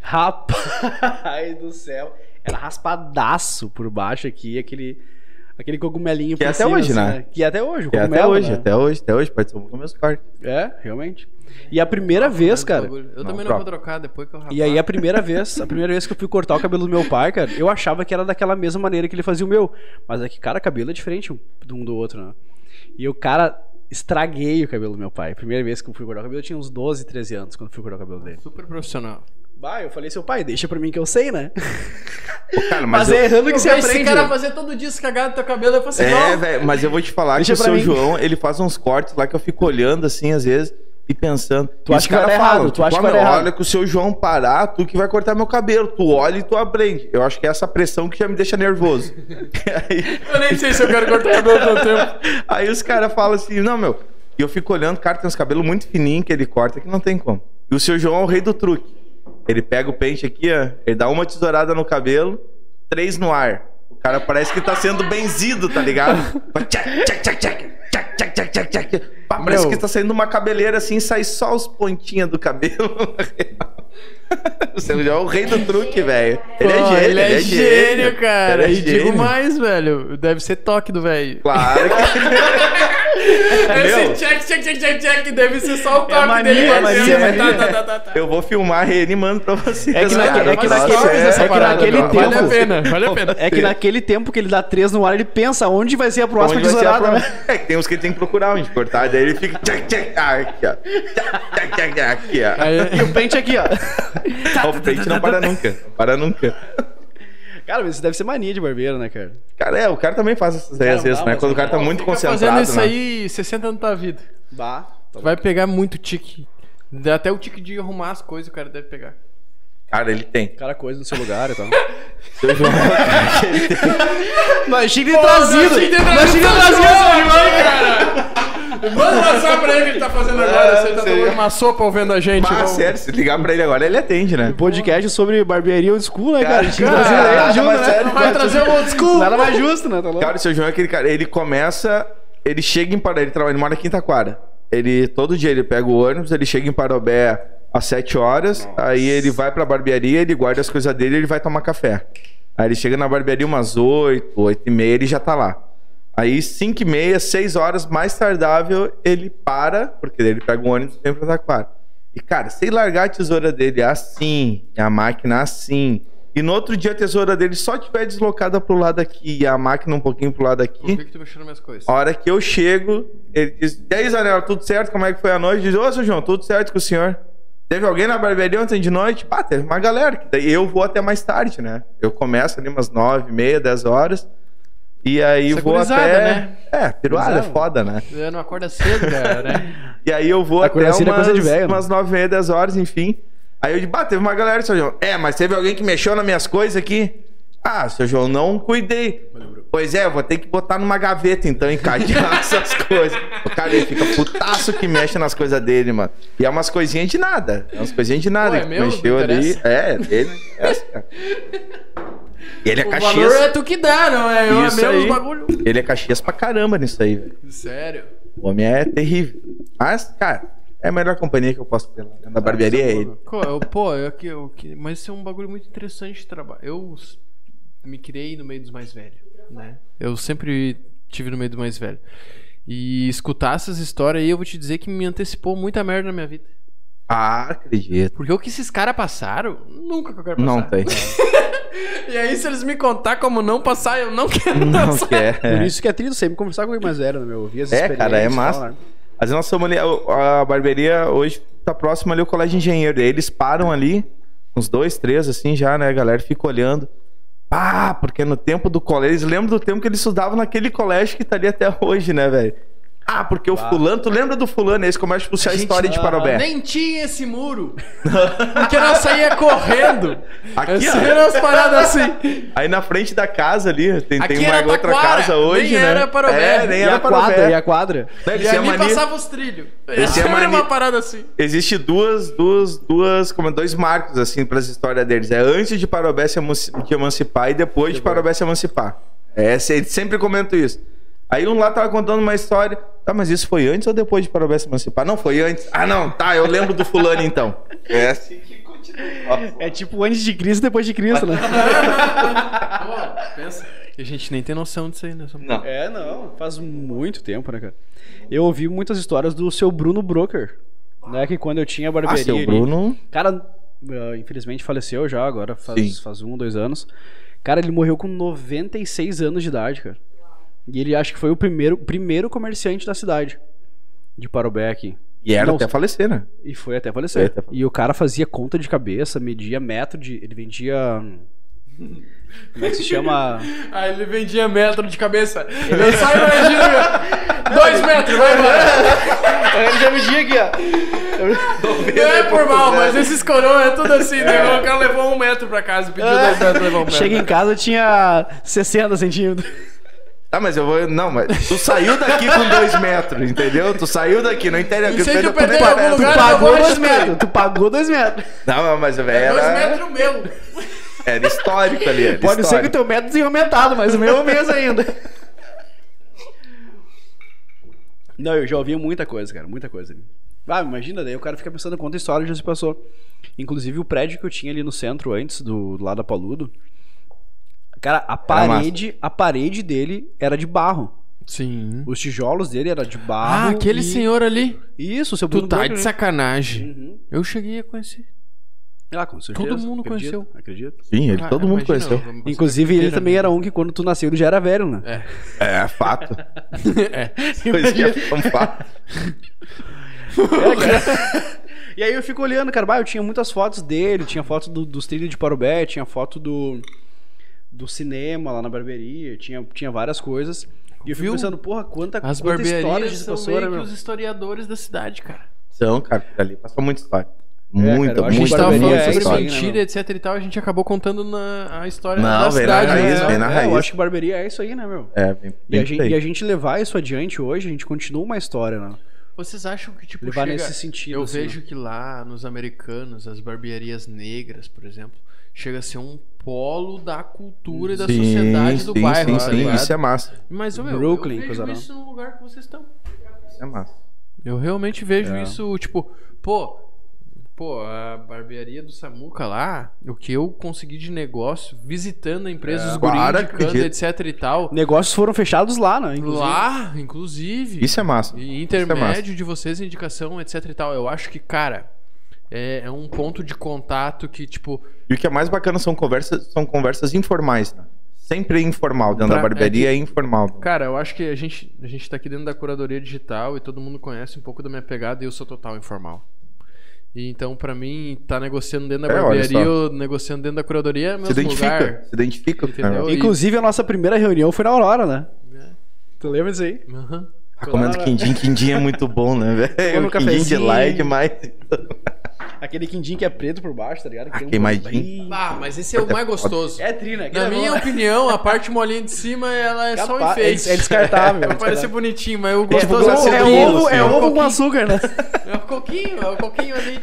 Rapaz do céu. Era raspadaço por baixo aqui, aquele. Aquele cogumelinho Que é até cima, hoje, assim, né? Que é até hoje, o E até cogumelo, hoje, né? até hoje, até hoje, participou com meus cortes. É, realmente. E a primeira vez, cara. Eu Não, também não troca. vou trocar depois que eu rapar. E aí a primeira vez, a primeira vez que eu fui cortar o cabelo do meu pai, cara, eu achava que era daquela mesma maneira que ele fazia o meu. Mas é que, cara, cabelo é diferente um- de um do outro, né? E eu, cara, estraguei o cabelo do meu pai. Primeira vez que eu fui cortar o cabelo, eu tinha uns 12, 13 anos quando eu fui cortar o cabelo dele. Super profissional. Bah, eu falei, seu pai, deixa pra mim que eu sei, né? Cara, Mas, mas, eu- é errando que Eu você vejo esse aprende. cara fazer todo dia cagado do teu cabelo, eu faço É, igual. velho, mas eu vou te falar Deixa que o seu mim. João, ele faz uns cortes lá que eu fico olhando assim, às vezes, e pensando. Tu E acha os que vai errado, falam, tu acha "Pô, que vai errado." Olha que o seu João parar, tu que vai cortar meu cabelo. Tu olha e tu aprende. Eu acho que é essa pressão que já me deixa nervoso. aí, Eu nem sei se eu quero cortar o cabelo tanto tempo. aí os caras falam assim, não, meu. E eu fico olhando, o cara tem uns cabelos muito fininhos que ele corta que não tem como. E o seu João é o rei do truque. Ele pega o pente aqui, ó. Ele dá uma tesourada no cabelo, três no ar. O cara parece que tá sendo benzido, tá ligado? Parece Meu. que tá saindo uma cabeleira assim, sai só os pontinhos do cabelo. Você já é o rei do truque, velho. Ele, é gênio, ele, é, é gênio, cara. Ele é e gênio. digo mais, velho. Deve ser toque do velho. Claro que. Esse check, check, check, check, check, deve ser só o toque mania, dele. é mania, é Tá, mania. tá, tá, tá, tá. Eu vou filmar ele e mando pra vocês. É que naque- cara. é que naquele- é- é que naquele meu. Vale a tempo- pena, vale a pena. É que naquele tempo que ele dá três no ar, ele pensa onde vai ser a próxima Onde vai ser a tesourada, prova? né? É que tem uns que ele tem que procurar onde cortar, daí ele fica. Tchac, tchac, ah, aqui, ó. Tchac, tchac, tchac, aqui, ó. Aí, E o pente aqui, ó. O pente não para nunca. Não para nunca. Cara, mas isso deve ser mania de barbeiro, né, cara? Cara, é, o cara também faz essas Cara, às vezes, né? Quando o cara tá muito fica concentrado. fazendo isso né? aí 60 anos da tua vida. Bah. tá Vai pegar muito tique. Até o tique de arrumar as coisas o cara deve pegar. Cara, ele tem. Cara, coisa no seu lugar e tal. Seu João, Mas achei que ele trazido. Mas Mas achei que ele trazido. cara! Manda um WhatsApp pra ele que ele tá fazendo agora. Você tá tomando uma sopa ouvindo a gente. Mas, não- sério, se ligar pra ele agora, ele atende, né? Podcast sobre barbearia old school, né, cara? A gente Cara, trazer nada ele junto, né? sério, Vai trazer o old school. Nada mais justo, né? Tá louco? Cara, o seu João é aquele cara, ele começa, ele chega em Parobé, ele, trabalha, ele mora em Quintaquara. Ele, todo dia ele pega o ônibus, ele chega em Parobé às 7 horas, aí ele vai pra barbearia, ele guarda as coisas dele e ele vai tomar café. Aí ele chega na barbearia umas 8, 8 e meia, ele já tá lá. Aí 5 e meia, 6 horas, mais tardável, ele para, porque ele pega o ônibus e vem pra Taquara. E, cara, sem largar a tesoura dele assim, e a máquina assim, e no outro dia a tesoura dele só tiver deslocada pro lado aqui e a máquina um pouquinho pro lado Por aqui, que, que tu mexeu nas minhas coisas? a hora que eu chego, ele diz: E aí, Zanella, tudo certo? Como é que foi a noite? Diz: Ô, seu João, tudo certo com o senhor? Teve alguém na barbearia ontem de noite? Pá, teve uma galera. que Daí eu vou até mais tarde, né? Eu começo ali umas nove, meia, dez horas. E aí é vou até. né? É, piruada é foda, né? Eu não acorda cedo, cara, né? E aí eu vou até é umas, coisa de velho, né? umas nove, meia, dez horas, enfim. Aí eu digo, bah, teve uma galera, seu João. É, mas teve alguém que mexeu nas minhas coisas aqui? Ah, seu João, não cuidei. Pois é, eu vou ter que botar numa gaveta, então, encadear essas coisas. O cara, ele fica putaço que mexe nas coisas dele, mano. E é umas coisinhas de nada. É umas coisinhas de nada Pô, é que meu? mexeu ali. É, dele cara. E ele é O Caxias. valor é tu que dá, não é? Eu Isso é mesmo os aí. bagulho. Ele é Caxias pra caramba nisso aí, velho. Sério. O homem é terrível. Mas, cara, é a melhor companhia que eu posso ter dentro da barbearia é ele. Pô, eu, pô, eu, eu, mas isso é um bagulho muito interessante de trabalho. Eu me criei no meio dos mais velhos, né? Eu sempre tive no meio dos mais velhos. E escutar essas histórias aí, eu vou te dizer que me antecipou muita merda na minha vida. Ah, acredito. Porque o que esses caras passaram, nunca que eu quero passar. Não tem. E aí, se eles me contar como não passar, eu não quero Não passar. quer. Por isso que é trido sempre conversar com alguém mais velho, né, meu? Ouvir as É, cara, é e massa. né? Mas nós somos ali, a, barbearia hoje tá próximo ali ao colégio de engenheiro. Eles param ali, uns dois, três, assim já, né? A galera fica olhando. Ah, porque no tempo do colégio, eles lembram do tempo que eles estudavam naquele colégio que tá ali até hoje, né, velho? Ah, porque o fulano, tu lembra do fulano? Aí eles começam a puxar a, gente- história de Parobé. Nem tinha esse muro. Porque nós saía correndo. Aqui, Assim, ó. umas paradas assim. Aí na frente da casa ali, tem, Aqui tem uma outra Taquara, casa hoje, nem né? era Parobé. É, nem E era a quadra, e Parobé. a quadra. Não, E ali mania- passava os trilhos. Tinham Era mania- uma parada assim. Existe duas, duas, duas, como é, dois marcos, assim, para essa história deles. É antes de Parobé se emanci- de emancipar e depois de Parobé se emancipar. É, sempre comentam isso. Aí um lá tava contando uma história. Tá, mas isso foi antes ou depois de Parobé se emancipar? Não, foi antes. Ah, não, tá, eu lembro do fulano então. É assim que continua. Nossa. É tipo antes de Cristo, depois de Cristo, né? Pô, pensa. A gente nem tem noção disso aí, né? Não. É, não. Faz muito tempo, né, cara? Eu ouvi muitas histórias do seu Bruno Broker. Né, que quando eu tinha Ah, barbearia. seu ali- Bruno. Cara, eh, infelizmente faleceu já agora, Sim. faz, faz um, dois anos. Cara, ele morreu com 96 anos de idade, cara. E ele acho que foi o primeiro, primeiro comerciante da cidade. De Parobé aqui. E era Não, até falecer, né? E foi até Foi falecer. até falecer. E o cara fazia conta de cabeça, media metro de. Ele vendia. hum, Como é que se chama? Aí ele vendia metro de cabeça. Eu só imagino. meu, Dois metros, vai embora. ele já media aqui, ó. Não é por mal, mas esses coroa é tudo assim, né? O cara levou um metro pra casa, pediu dois metros, levou um metro. Chega em casa tinha 60 centímetros. Tá, mas eu vou. Não, mas tu saiu daqui com dois metros, entendeu? Tu saiu daqui, não entende? E se tu eu perder em algum parece- lugar, Tu eu pagou dois metros. Tu pagou dois metros. Não, mas velho, É dois metros meu. era histórico ali. Era Pode ser que o histórico. teu metro tenha aumentado, mas o meu é o mesmo ainda. Não, eu já ouvi muita coisa, cara, muita coisa. Ah, imagina, daí o cara fica pensando quanta história já se passou. Inclusive o prédio que eu tinha ali no centro antes, do, do lado da Paludo. Cara, a parede, a parede dele era de barro. Sim. Os tijolos dele era de barro. Ah, aquele e- senhor ali. Isso, o seu Tu Bruno tá Broker, de né? sacanagem. Uhum. Eu cheguei a conhecer. Ah, com certeza. Todo mundo acredito, conheceu. Acredito. Sim, ele, Cara, todo mundo imagina, conheceu. Inclusive, ele também era um que quando tu nasceu ele já era velho, né? É. É, fato. é. Coisa que é um fato. É, cara. E aí eu fico olhando, cara, bah, eu tinha muitas fotos dele, tinha foto do- dos trilhos de Parobé, tinha foto do, do cinema lá na barbearia, tinha, tinha várias coisas. E eu fico Viu? pensando, porra, quanta, As quanta história de são passou, né, meio que meu? os historiadores da cidade, cara. São, cara, por ali passou muita história. É, cara, Muita, eu acho A gente muita, tava falando muita é sobre história. né, mentira, etc e tal, a gente acabou contando na, a história Não, da vem na cidade. raiz, né? vem na É, raiz. eu acho que barbearia é isso aí, né, meu? É, bem, E a, gente, e a gente levar isso adiante hoje, a gente continua uma história, né? Vocês acham que, tipo, Levar chega... nesse sentido, Eu assim, vejo que lá nos americanos, as barbearias negras, por exemplo, chega a ser um polo da cultura e da Sim, sociedade do sim, bairro, sim, tá sim, ligado? isso é massa. Mas, meu, Brooklyn, eu vejo isso no lugar que vocês estão. Isso é massa. Eu realmente vejo É. isso, tipo, pô, pô, a barbearia do Samuca lá, o que eu consegui de negócio, visitando a empresa, É, os guris claro, indicando, acredito. etc e tal. Negócios foram fechados lá, né? inclusive. Lá, inclusive. Isso é massa. E Isso é intermédio massa. de vocês, indicação, etc e tal. Eu acho que, cara, é, é um ponto de contato que, tipo, E o que é mais bacana são conversas, são conversas informais, né? Sempre é informal. Dentro Pra- da barbearia é é, informal. cara, eu acho que a gente, a gente tá aqui dentro da curadoria digital e todo mundo conhece um pouco da minha pegada e eu sou total informal. E então, pra mim, tá negociando dentro da É, barbearia ou negociando dentro da curadoria é Se mesmo identifica. lugar. Se identifica. Entendeu? Inclusive, a nossa primeira reunião foi na Aurora, né? É. Tu lembra disso aí? Aham. Ah, Comendo quindim. Quindim é muito bom, né, velho? quindim de é demais. Aquele quindim que é preto por baixo, tá ligado? Que Ah, tem um queimadinho. bem- Ah, mas esse é o mais gostoso. É trina. Na minha opinião, a parte molinha de cima, ela é só um Capaz- enfeite. é descartável, é É pra parecer descartável. bonitinho, mas o É, gostoso é, ovo, o é coquinho, ovo, assim, é ovo com açúcar, né? É o coquinho, é o coquinho ali.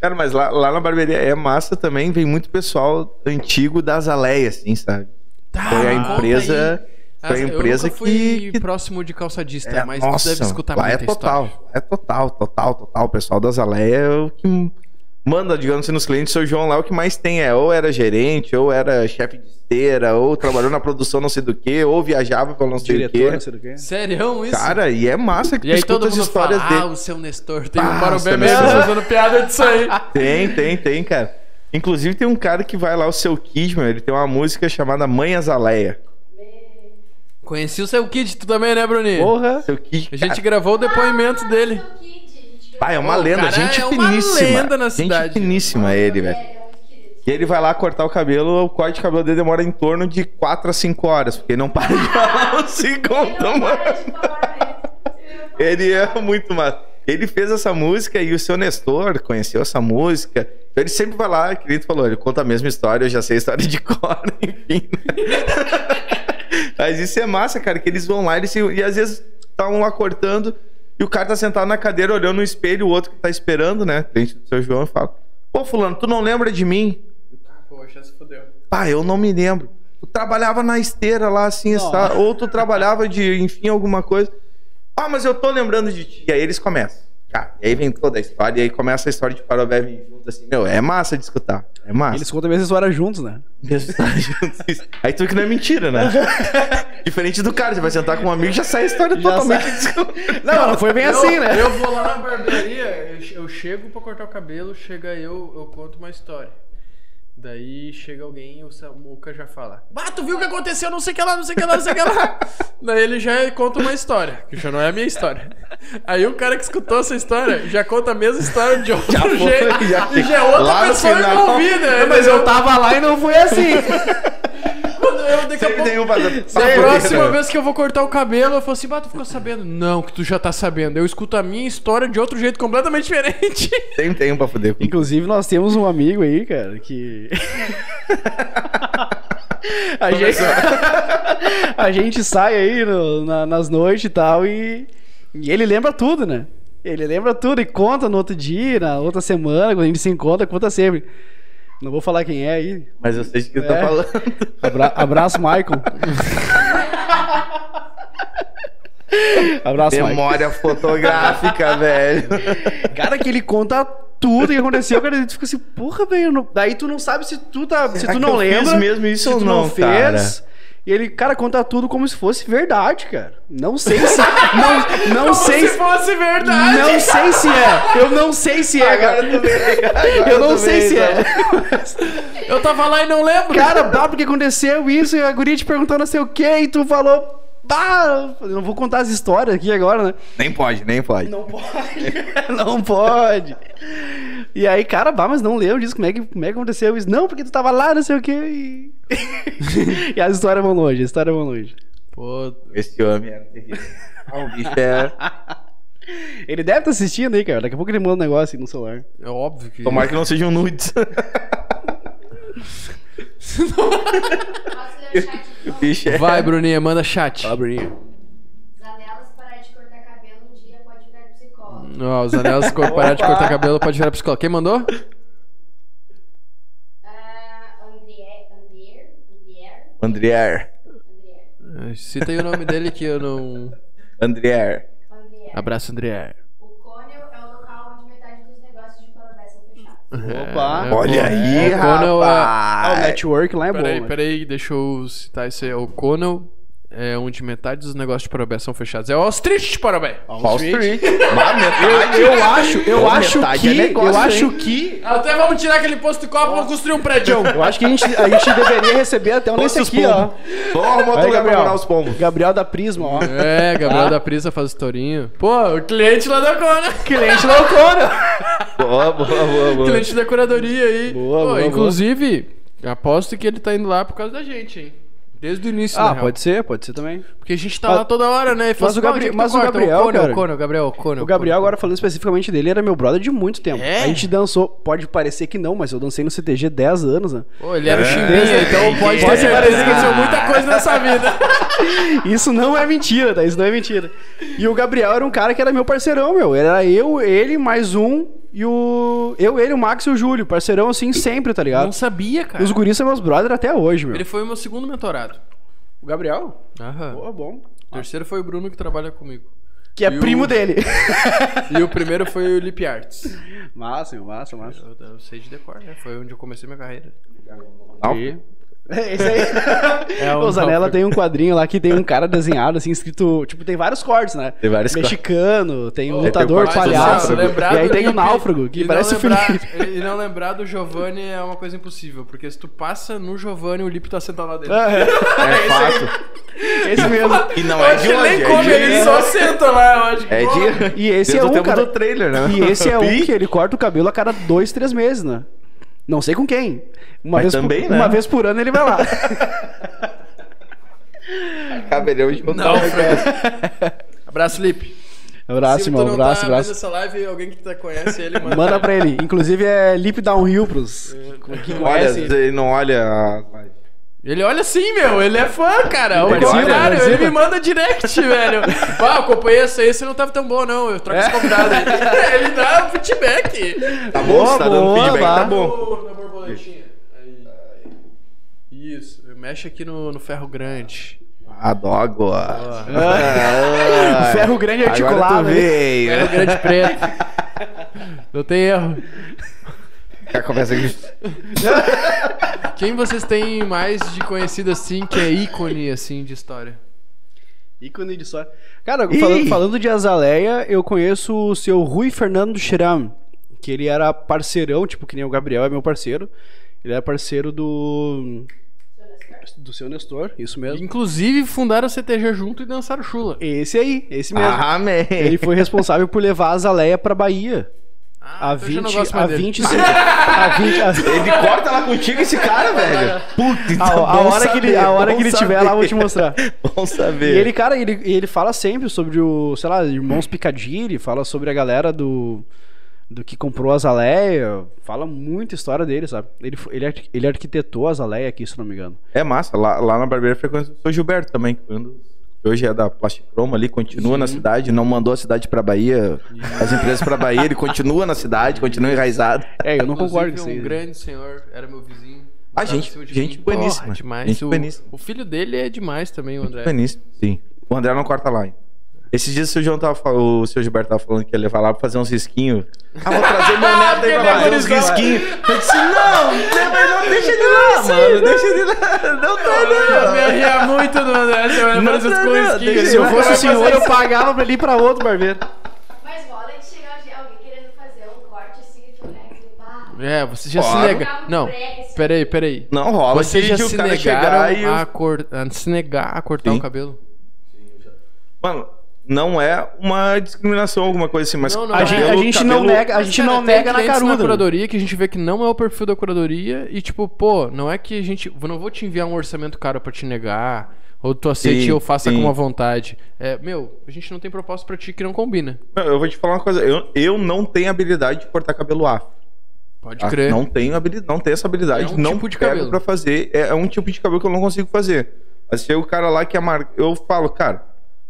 Cara, mas lá, lá na barbearia é massa também. Vem muito pessoal antigo das aleias, assim, sabe? Tá, Foi a empresa. Aí. Foi Ah, empresa eu nunca fui que. que próximo de calçadista, é, mas nossa, tu deve escutar lá é muita total. história. É total, total, total. O pessoal das aleias é o que manda, digamos assim, nos clientes. Seu João lá o que mais tem é ou era gerente, ou era chefe de esteira, ou trabalhou na produção não sei do que, ou viajava pra não sei Diretor, o não que. sei do quê. Sério isso? Cara, e é massa que e aí tu todo escuta as mundo histórias fala, dele. ah, o seu Nestor tem Ah, um parobé o Nestor. fazendo piada disso aí. Tem, tem, tem, cara. Inclusive tem um cara que vai lá, o seu Kisman, ele tem uma música chamada Mãe Azaleia. Conheci o seu Kid, tu também, né, Bruninho? Porra. Seu Kisman. A gente gravou o depoimento dele. Seu Kid, a gente Ah, é uma Pô, lenda, cara gente é uma finíssima. lenda na gente cidade. finíssima ele, velho. E ele vai lá cortar o cabelo, o corte de cabelo dele demora em torno de 4 a 5 horas, porque ele não para de falar um segundo, Ele não mano. Ele é muito massa. Ele fez essa música e o seu Nestor conheceu essa música. Então ele sempre vai lá, que tu falou, ele conta a mesma história, eu já sei a história de cor, enfim. Mas isso é massa, cara, que eles vão lá eles, se- e às vezes estavam lá cortando e o cara tá sentado na cadeira olhando no espelho, o outro que tá esperando, né? Cliente do seu João e fala: Pô, Fulano, tu não lembra de mim? Poxa, se fodeu. Pá, eu não me lembro. Tu trabalhava na esteira lá, assim, está, ou tu trabalhava de, enfim, alguma coisa. Ah, mas eu tô lembrando de ti. E aí eles começam. Cara, e aí vem toda a história, e aí começa a história de Parobé vir junto, assim, meu, é massa de escutar. É massa. Eles contam a mesma história juntos, né? Mesmo estar juntos. Aí tu que não é mentira, né? Diferente do cara, você vai sentar com um amigo e já sai a história Já totalmente sai. Não, não foi bem assim, né? Eu vou lá na barbearia, eu, eu chego pra cortar o cabelo, chega eu, eu conto uma história. Daí chega alguém e o Samuca já fala: Bah, tu viu o que aconteceu? Não sei o que lá, não sei o que lá, não sei o que lá. Daí ele já conta uma história, que já não é a minha história. Aí o cara que escutou essa história já conta a mesma história de outro foi, jeito. já- e já é outra lá pessoa envolvida. Mas eu tava lá e não foi assim. Eu, daqui a Sempre pouco, tem um pra- poder, próxima vez que eu vou cortar o cabelo, eu falo assim, bah, tu ficou sabendo? Não, que tu já tá sabendo. Eu escuto a minha história de outro jeito completamente diferente. Sempre tem um pra foder com Inclusive, nós temos um amigo aí, cara, que. a, gente... a gente sai aí no- na- nas noites e tal e... e ele lembra tudo, né? Ele lembra tudo e conta no outro dia, na outra semana, quando a gente se encontra, conta sempre. Não vou falar quem é aí. Mas eu sei de que tu tá É. falando. Abra- abraço, Michael. abraço, Michael. Memória fotográfica, velho. Cara, que ele conta tudo que aconteceu, cara, tu fica assim, porra, velho. não- Daí tu não sabe se tu tá. se Será tu que não lembra. mesmo isso se ou tu não, fez. cara? E ele, cara, conta tudo como se fosse verdade, cara. Não sei se. não não sei se fosse verdade. Não sei se é. Eu não sei se é, cara. Agora Eu não sei se então. é. Eu tava lá e não lembro. Cara, bah, porque aconteceu isso e a guria te perguntou não sei o que e tu falou. Bah, eu não vou contar as histórias aqui agora, né? Nem pode, nem pode. Não pode. não pode. E aí, cara, bah, mas não lembro disso. Como é, que, como é que aconteceu isso? Não, porque tu tava lá, não sei o quê. E, e as histórias vão longe, as histórias vão longe. Pô, Esse homem era terrível. Ah, o bicho é. Ele deve estar assistindo aí, cara. Daqui a pouco ele manda um negócio aí no celular. é óbvio que. Tomara que não sejam nudes. Posso ler o chat? Bicho é. Vai, Bruninha, manda chat. Bruninho. Zanelas, parar de cortar cabelo um dia pode virar psicólogo. Ó, os cor- parar de cortar cabelo, pode virar psicólogo. Quem mandou? Ah, Andrier, Andrier, Andrier, Andrier. Andrier, Cita aí o nome dele que eu não. Andrier. Andrier. Abraço, André. O Côneo é o local onde metade dos negócios de Parobé são fechados. Opa. É, Olha aí, o Conal é- Ah, o rapaz. network lá é bom. Peraí, né? peraí, deixa eu citar isso aí. O Conal é onde metade dos negócios de Parobé são fechados. É o Wall Street de Parobé. Wall Street. Metade. Eu acho, eu Pô, acho metade que. é negócio, eu acho hein? que. Até vamos tirar aquele posto de copo e vamos construir um prédio. Eu acho que a gente, a gente deveria receber até um Fosse desse os aqui, ó. moto pra Gabriel. morar os pombos. Gabriel da Prisma, ó. É, Gabriel Ah. da Prisa faz o tourinho. Pô, o cliente lá da Cona. Cliente loucura. Boa, boa, boa, boa. Cliente da curadoria aí. Boa, Pô, boa, inclusive, aposto que ele tá indo lá por causa da gente, hein? Desde o início, Ah, real. pode ser, pode ser também. Porque a gente tá Mas- lá toda hora, né? E fala mas o assim, "Pô, Gabri- onde é que tu mas o corta?" Gabriel, o cara- o Gabriel, o Conal. O Gabriel, agora falando especificamente dele, era meu brother de muito tempo. É? A gente dançou, pode parecer que não, mas eu dancei no CTG 10 anos, né? Pô, ele era o É. chimbinha, então pode ter Pode certeza parecer. que aconteceu muita coisa nessa vida. Isso não é mentira, tá? Isso não é mentira. E o Gabriel era um cara que era meu parceirão, meu. Era eu, ele, mais um, e o. Eu, ele, o Max e o Júlio. Parceirão assim sempre, tá ligado? Não sabia, cara. Os guris são meus brothers até hoje, meu. Ele foi o meu segundo mentorado. O Gabriel? Aham. Boa, bom. O terceiro foi o Bruno que trabalha comigo. Que é E o- primo dele. E o primeiro foi o Lip Arts. massa, meu, massa, massa. Eu, eu sei de decor, né? Foi onde eu comecei minha carreira. Não. E- Esse aí. É o Zanella tem um quadrinho lá que tem um cara desenhado, assim, escrito. Tipo, tem vários cortes, né? Tem vários cortes. Mexicano, tem o Ô, lutador, tem palhaço. náufrago. E aí tem o náufrago, que e parece não o lembrar, Felipe. E não lembrar do Giovanni é uma coisa impossível, porque se tu passa no Giovanni, o Lip tá sentado lá dentro. Ah, é. É fácil. Esse mesmo. E não é de hoje. nem é come, de- ele só senta lá, eu acho que. É de... E esse Desde é o um, cara. do trailer, né? E esse é um que ele corta o cabelo a cada dois, três meses, né? Não sei com quem. Uma, Mas vez, também, por, né? uma vez por ano ele vai lá. Cabelhão de contar Não, um. Abraço, Lipe. abraço, Se irmão. não Abraço, tá abraço. essa live, alguém que tu conhece ele, manda. Manda pra ele. Inclusive é Lip Downhill pros. Quem Olha, conhece. ele não olha a live. Ele olha sim, meu. Ele é fã, cara. Contrário, olha, ele me manda direct, velho. Pá, eu acompanhei essa aí, você não tava tão bom, não. Eu troco esse convidado aí. Ele dá um feedback. Tá bom? Boa, tá dando boa, feedback, vá. tá bom. Na borboletinha. Aí. Isso. Mexe aqui no, no ferro grande. A dogua. Ah, Ah, Ferro grande articulado. hein? veio. Ferro grande preto. Não tem erro. Já começa aqui. Quem vocês têm mais de conhecido assim, que é ícone assim de história? Ícone de história. Cara, falando, falando de Azaleia, eu conheço o seu Rui Fernando Schramm, que ele era parceirão, tipo, que nem o Gabriel é meu parceiro. Ele era parceiro do. Do seu Nestor, isso mesmo. Inclusive fundaram o CTG junto e dançaram chula. Esse aí, esse mesmo. Amém. Ele foi responsável por levar a Azaleia pra Bahia. Ah, A então eu já não 20, gosto a mais dele. 25. A 20, a, Ele corta lá contigo esse cara, velho. Puta, então a, a bom hora que ele, saber, a hora que ele tiver saber. lá, eu vou te mostrar. Bom E saber. ele, cara, ele, ele fala sempre sobre o, sei lá, Irmãos Picadilly, fala sobre a galera do, do que comprou a Azaleia, fala muita história dele, sabe? Ele, ele, ele arquitetou a Azaleia aqui, se não me engano. É massa. Lá, lá na barbearia frequência o Gilberto também. Quando, que hoje é da Plasticroma ali, continua na cidade, não mandou a cidade pra Bahia, as empresas pra Bahia, ele continua na cidade, continua enraizado. É, eu não Inclusive, concordo com isso um grande senhor, era meu vizinho. Ah, gente- gente mim. bueníssima. Porra, demais. Gente o, bueníssima. o filho dele é demais também, o André. Bueníssimo, sim. O André não corta lá. hein? Esses dias o seu João tava fal- o seu Gilberto tava falando que ia levar lá pra fazer uns risquinhos. Ah, vou trazer meu neto aí pra fazer uns risquinhos. Eu disse, não, não, não deixa ele lá, mano. Deixa ele lá. Não tá, Eu não. me ria muito do André, você vai Não, fazer não, os não, coisas deixa Se eu fosse o senhor, fazer eu pagava pra ele ir pra outro barbeiro. Mas rola de chegar alguém- alguém querendo fazer um corte assim, que tu pega e bah, É, você já se nega. Não, assim. peraí, peraí. Não rola Vocês de- já se negaram a, eu- cor- a se negar a cortar Sim. o cabelo? Mano, não é uma discriminação, alguma coisa assim, mas Não, não, A é. gente, a cabelo- gente não cabelo- nega, a Mas, gente cara, não tem nega na caruda. na curadoria que a gente vê que não é o perfil da curadoria e tipo, pô, não é que a gente, não vou te enviar um orçamento caro pra te negar, ou tu aceite Sim, e eu faça sim. com uma vontade. É, meu, a gente não tem proposta pra ti que não combina. Não, Eu vou te falar uma coisa, eu, eu não tenho habilidade de cortar cabelo afro. Pode crer. Não tenho habilidade, não tenho essa habilidade, É um não tipo de pego cabelo. pra fazer. É, é um tipo de cabelo que eu não consigo fazer. Mas chega o cara lá que é mar... eu falo, cara,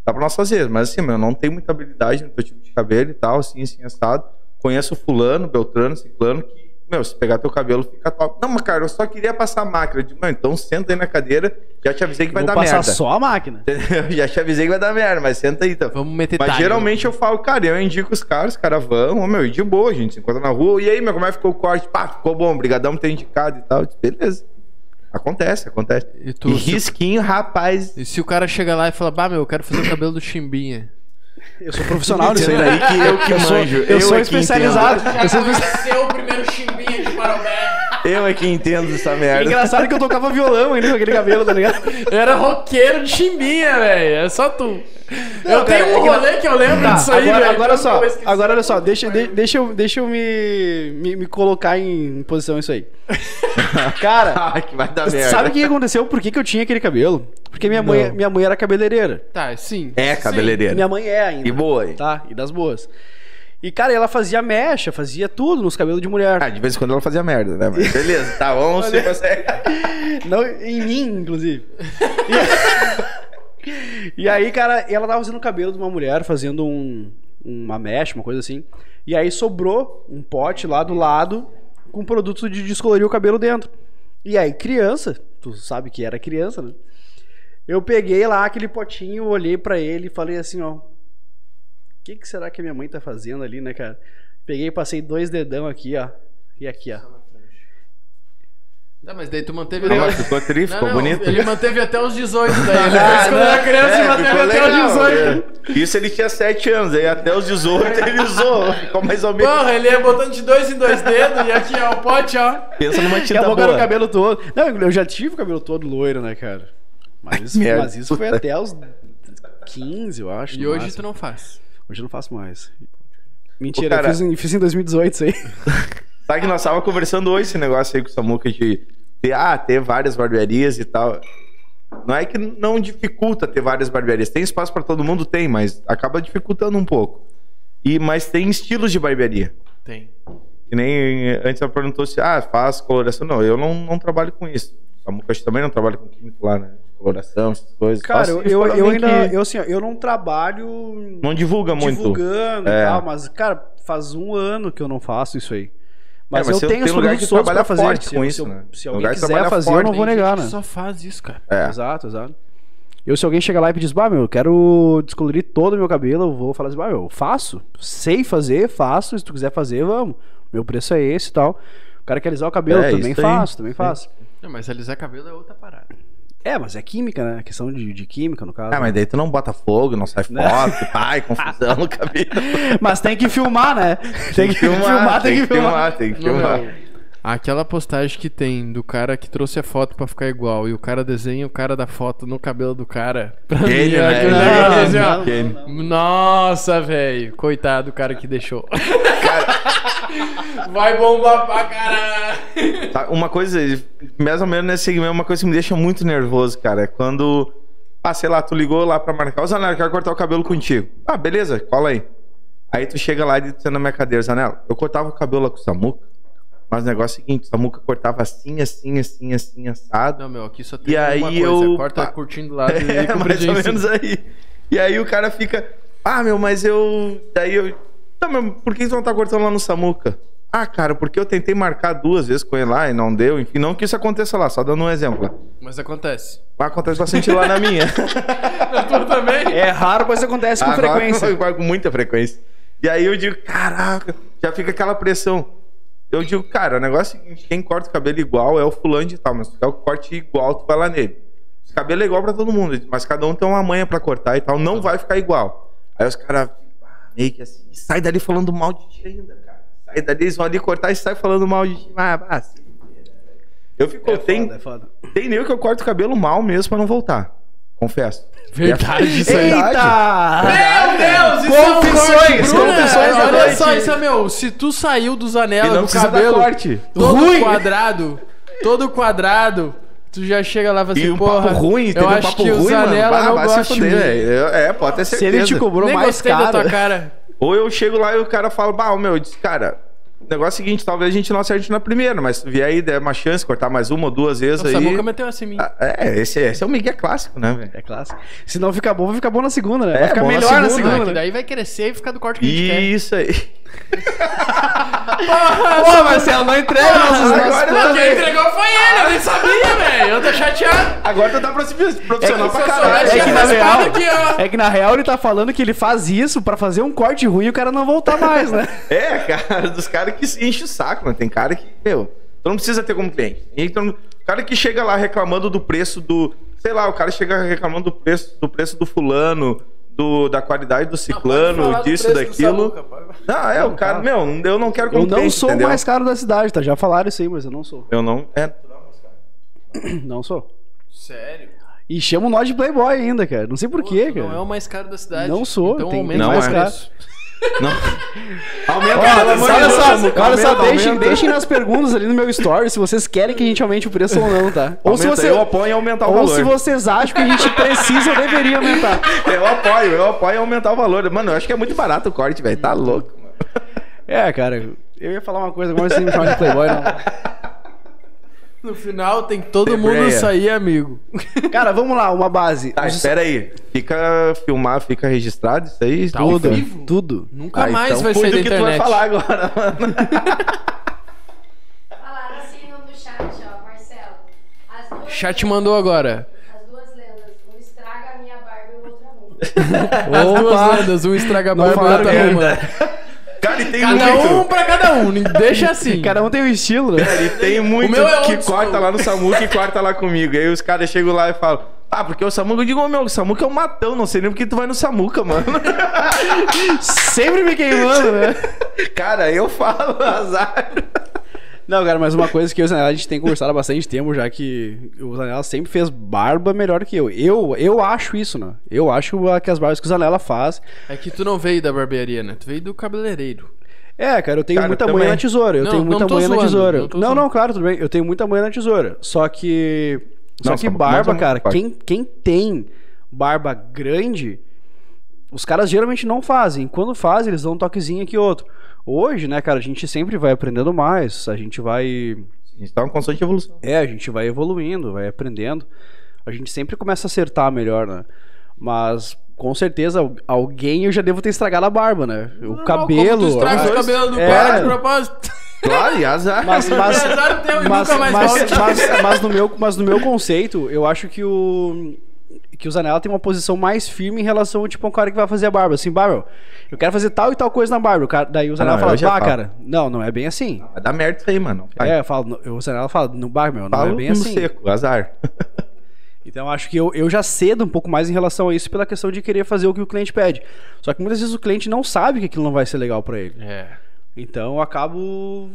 dá pra nós fazer, mas assim, meu, eu não tenho muita habilidade no teu tipo de cabelo e tal, assim, assim, assado. Conheço fulano, Beltrano, Ciclano, que, meu, se pegar teu cabelo fica top. Não, mas cara, eu só queria passar a máquina. Eu digo, mano, então senta aí na cadeira, já te avisei que vai Vou dar passar merda. só a máquina. Já te avisei que vai dar merda, mas senta aí então. Vamos meter Mas talho. geralmente eu falo, cara, eu indico os caras, os caras vão, meu, e de boa, a gente se encontra na rua. E aí, meu, como é que ficou o corte? Pá, ficou bom, brigadão por ter indicado e tal. Disse, Beleza. Acontece, acontece. E E, tu, se, risquinho, rapaz. e se o cara chega lá e fala, bah, meu, eu quero fazer o cabelo do Chimbinha. Eu sou profissional nisso aí, né? que eu que Eu sou, manjo. eu sou especializado. Eu sou o primeiro Chimbinha de Parobé. Eu é que entendo essa É merda. engraçado que eu tocava violão ainda com aquele cabelo, tá ligado? Era roqueiro de Chimbinha, velho. É só tu. eu cara, tenho um é rolê que eu lembro Tá, disso aí, agora, velho. agora Eu só, não agora olha só, deixa, de- deixa eu, deixa eu me, me, me colocar em posição isso aí. Cara, Ai, que vai dar merda. sabe o que aconteceu? Por que, que eu tinha aquele cabelo? Porque minha mãe, Não. minha mãe era cabeleireira. Tá, sim. É, sim. cabeleireiro. Minha mãe é ainda. E boa, hein? Tá, e das boas. E, cara, ela fazia mecha, fazia tudo nos cabelos de mulher. Ah, de vez em quando ela fazia merda, né? Mas beleza, tá, se você. Não, em mim, inclusive. E, e aí, cara, ela tava fazendo o cabelo de uma mulher, fazendo um, uma mecha, uma coisa assim. E aí sobrou um pote lá do lado com produto de descolorir o cabelo dentro. E aí, criança, tu sabe que era criança, né? Eu peguei lá aquele potinho, olhei pra ele e falei assim, ó. O que, que será que a minha mãe tá fazendo ali, né, cara? Peguei e passei dois dedão aqui, ó. E aqui, ó. Tá, mas daí tu manteve Não, mas ficou tri, ficou Não, não, bonito. Ele manteve até os 18 daí. Ele Ah, fez quando era criança e É, manteve ficou até legal, os 18. é. Isso ele tinha 7 anos, aí até os 18 ele usou. Ficou mais ou menos. Porra, ele ia botando de dois em dois dedos e aqui, ó, o pote, ó. Pensa numa tinta era o boa. cabelo todo. Não, eu já tive o cabelo todo loiro, né, cara? Mas isso, mas isso foi até os 15, eu acho. E hoje tu máximo. não faz. Hoje eu não faço mais. Mentira, Ô, cara- eu fiz, em- fiz em 2018 isso aí. Sabe que nós tava conversando hoje esse negócio aí com o Samuca de ter, ah, ter várias barbearias e tal. Não é que não dificulta ter várias barbearias. Tem espaço pra todo mundo? Tem, mas acaba dificultando um pouco. E, mas tem estilos de barbearia. Tem. Que nem antes ela perguntou se, ah, faz coloração. Não, eu não, não trabalho com isso. O Samuca também não trabalha com químico lá, né? Coloração, essas coisas. Cara, eu, isso eu, eu ainda. que Eu, assim, eu não trabalho Não divulga muito. divulgando É. e tal, mas, cara, faz um ano que eu não faço isso aí. Mas, É, mas eu tenho tem lugar que trabalha fazer. forte se, com eu- isso, se eu- né? se alguém quiser fazer, eu forte, não vou negar, né? que só faz isso, cara. É. Exato, exato. Eu, se alguém chegar lá e pedir, bah, meu, eu quero descolorir todo o meu cabelo, eu vou falar assim, bah, meu, eu faço. Sei fazer, faço. Se tu quiser fazer, vamos. Meu preço é esse e tal. O cara quer alisar o cabelo, É, também isso faço, também faço. Não, mas alisar cabelo é outra parada. É, mas é química, né? Questão de, de química, no caso. Ah, mas daí tu não bota fogo, não sai foto, ai, confusão no cabelo. Mas tem que filmar, né? Tem que filmar, tem que filmar. tem que Não, filmar. Aquela postagem que tem do cara que trouxe a foto pra ficar igual e o cara desenha o cara da foto no cabelo do cara. Pra mim, Gênio, é né? Não, não, não. Nossa, velho. Coitado do cara que deixou. Vai bombar pra caralho. Tá, Uma coisa, mais ou menos nesse segmento, uma coisa que me deixa muito nervoso, cara, é quando, ah, sei lá, tu ligou lá pra marcar, ô Zanella, eu quero cortar o cabelo contigo. Ah, beleza, cola aí. Aí tu chega lá e tu na minha cadeira, Zanella, eu cortava o cabelo lá com o Samuca, mas o negócio é o seguinte, o Samuca cortava assim, assim, assim, assim, assado. Não, meu, aqui só tem E uma aí coisa. eu- Corta curtindo e É, mais ou menos aí. E aí o cara fica, ah, meu, mas eu. Daí eu. Não, mas por que você não tá cortando lá no Samuca? Ah, cara, porque eu tentei marcar duas vezes com ele lá e não deu. Enfim, não que isso aconteça lá, só dando um exemplo. lá. Mas acontece. Mas acontece bastante lá na minha. Tu também? É raro, mas acontece com Agora, frequência. Com muita frequência. E aí eu digo, caraca, já fica aquela pressão. Eu digo, cara, o negócio é o seguinte, quem corta o cabelo igual é o fulano de tal, mas se quer o corte igual, tu vai lá nele. O cabelo é igual pra todo mundo, mas cada um tem uma manha pra cortar e tal, não vai ficar igual. Aí os caras ah, meio que assim, sai dali falando mal de ti ainda, cara. Sai dali, eles vão ali cortar e sai falando mal de ti. Ah, fuder, né? eu fico, tem, Foda, é foda. tem nego que eu corto o cabelo mal mesmo pra não voltar. Confesso. Verdade, isso aí. Eita! Meu Deus, isso Confissões, é um corte, Bruna. confissões da Olha noite. só, isso é meu. Se tu saiu dos E anelas não do cabelo corte. todo Ruim. quadrado, todo quadrado, tu já chega lá e fala assim, E um porra, papo ruim, eu um acho papo que ruim, mano. Zanella Ah, não vai gosta se de mim. Eu- É, pode ter Se certeza. ele te cobrou Nem mais gostei da caro. tua cara. Ou eu chego lá e o cara fala, bah, meu, eu disse, cara, o negócio é o seguinte, talvez a gente não acerte na primeira, mas se vier aí, der uma chance, cortar mais uma ou duas vezes O aí... Samuca meteu essa em mim. Ah, É, esse, esse é o Miguel clássico, né, velho? É clássico. Se não ficar bom, vai ficar bom na segunda, né? É, vai ficar bom na melhor na segunda, segunda. Que né? daí vai crescer e ficar do corte que a gente quer. Isso aí. Pô, Marcelo, não entrega nossos agora nossos não, planos Quem entregou foi ele, eu nem sabia, velho. Eu tô chateado. Agora tu tá profi- profissional É pra caralho. É que na real, aqui, é que na real ele tá falando que ele faz isso pra fazer um corte ruim e o cara não voltar mais, né? É, cara, dos caras que enche o saco, mano. Tem cara que, meu, tu não precisa ter como cliente. E tu não- O cara que chega lá reclamando do preço do. Sei lá, o cara chega reclamando do preço do, preço do fulano, do, da qualidade do ciclano, disso, daquilo. Não, é, o cara, meu, eu não quero como Eu não sou o mais caro da cidade, tá? Já falaram isso aí, mas eu não sou. Eu não. É, Não sou. Sério? E chama o nó de Playboy ainda, cara. Não sei porquê, Tu Não é cara. o mais caro da cidade. Não sou, Então tem- tem o mais preço. Não. Aumenta, pelo amor olha só, olha só aumenta, deixem, aumenta. deixem nas perguntas ali no meu story se vocês querem que a gente aumente o preço ou não, tá? Ou se, Aumenta, você, Eu apoio em aumentar o ou valor. se vocês acham que a gente precisa ou deveria aumentar. Eu apoio, eu apoio em aumentar o valor. Mano, eu acho que é muito barato o corte, velho. Tá louco, mano. É, cara, eu ia falar uma coisa, agora você me chama de Playboy, não. No final tem que todo Debreia. mundo sair amigo. Cara, vamos lá, uma base. Tá, espera aí. Fica filmar, fica registrado isso aí? Tá tudo? ao tudo, vivo? tudo. Nunca Ah, mais então vai sair da do que tu vai internet. falar agora, mano. Falaram assim no chat, ó, Marcelo. As duas Chat mandou agora. As duas lendas. Um estraga a minha barba e o outro arruma. As duas lendas, um estraga a barba e o outro merda. arruma. Cara, e tem Cada muito. um pra cada um, deixa assim. Cada um tem um estilo, né? Cara, e tem muito meu é que corta lá no Samuca e corta lá comigo. Aí os caras chegam lá e falam. Ah, porque o Samuca, eu digo, meu, o Samuca é um matão, não sei nem porque tu vai no Samuca, mano. Sempre me queimando, né? cara, eu falo, azar. Não, cara, mas uma coisa que eu e o Zanella, a gente tem conversado há bastante tempo, já que o Zanella sempre fez barba melhor que eu. Eu, eu acho isso, né? Eu acho que as barbas que o Zanella faz. É que tu não veio da barbearia, né? Tu veio do cabeleireiro. É, cara, eu tenho Cara, muita também. manha na tesoura. Eu Não, tenho muita tô manha na zoando, tesoura. não Não, não, claro, tudo bem. Eu tenho muita manha na tesoura. Só que. Só Não, que barba, cara, quem, quem tem barba grande, os caras geralmente não fazem. Quando fazem, eles dão um toquezinho aqui e outro. Hoje, né, cara, a gente sempre vai aprendendo mais. A gente vai. A gente tá uma constante evolução. É, a gente vai evoluindo, vai aprendendo. A gente sempre começa a acertar melhor, né? Mas com certeza al- alguém eu já devo ter estragado a barba, né? O Não, cabelo. Como tu estraga o cabelo do É. cara de propósito. Claro, e azar. Mas, mas, Azar teu e mas, nunca mais mas, volte. mas- mas no meu, mas no meu conceito, eu acho que o que o Zanella tem uma posição mais firme em relação tipo um cara que vai fazer a barba. Assim, barba, eu quero fazer tal e tal coisa na barba. O cara, daí o Zanella não, fala, falo. cara, não, não é bem assim. Vai dar merda isso aí, mano. Vai. É, eu falo, o Zanella fala, no bar, meu, não Falo é bem assim. seco, azar. Então eu acho que eu, eu já cedo um pouco mais em relação a isso pela questão de querer fazer o que o cliente pede. Só que muitas vezes o cliente não sabe que aquilo não vai ser legal pra ele. É, Então eu acabo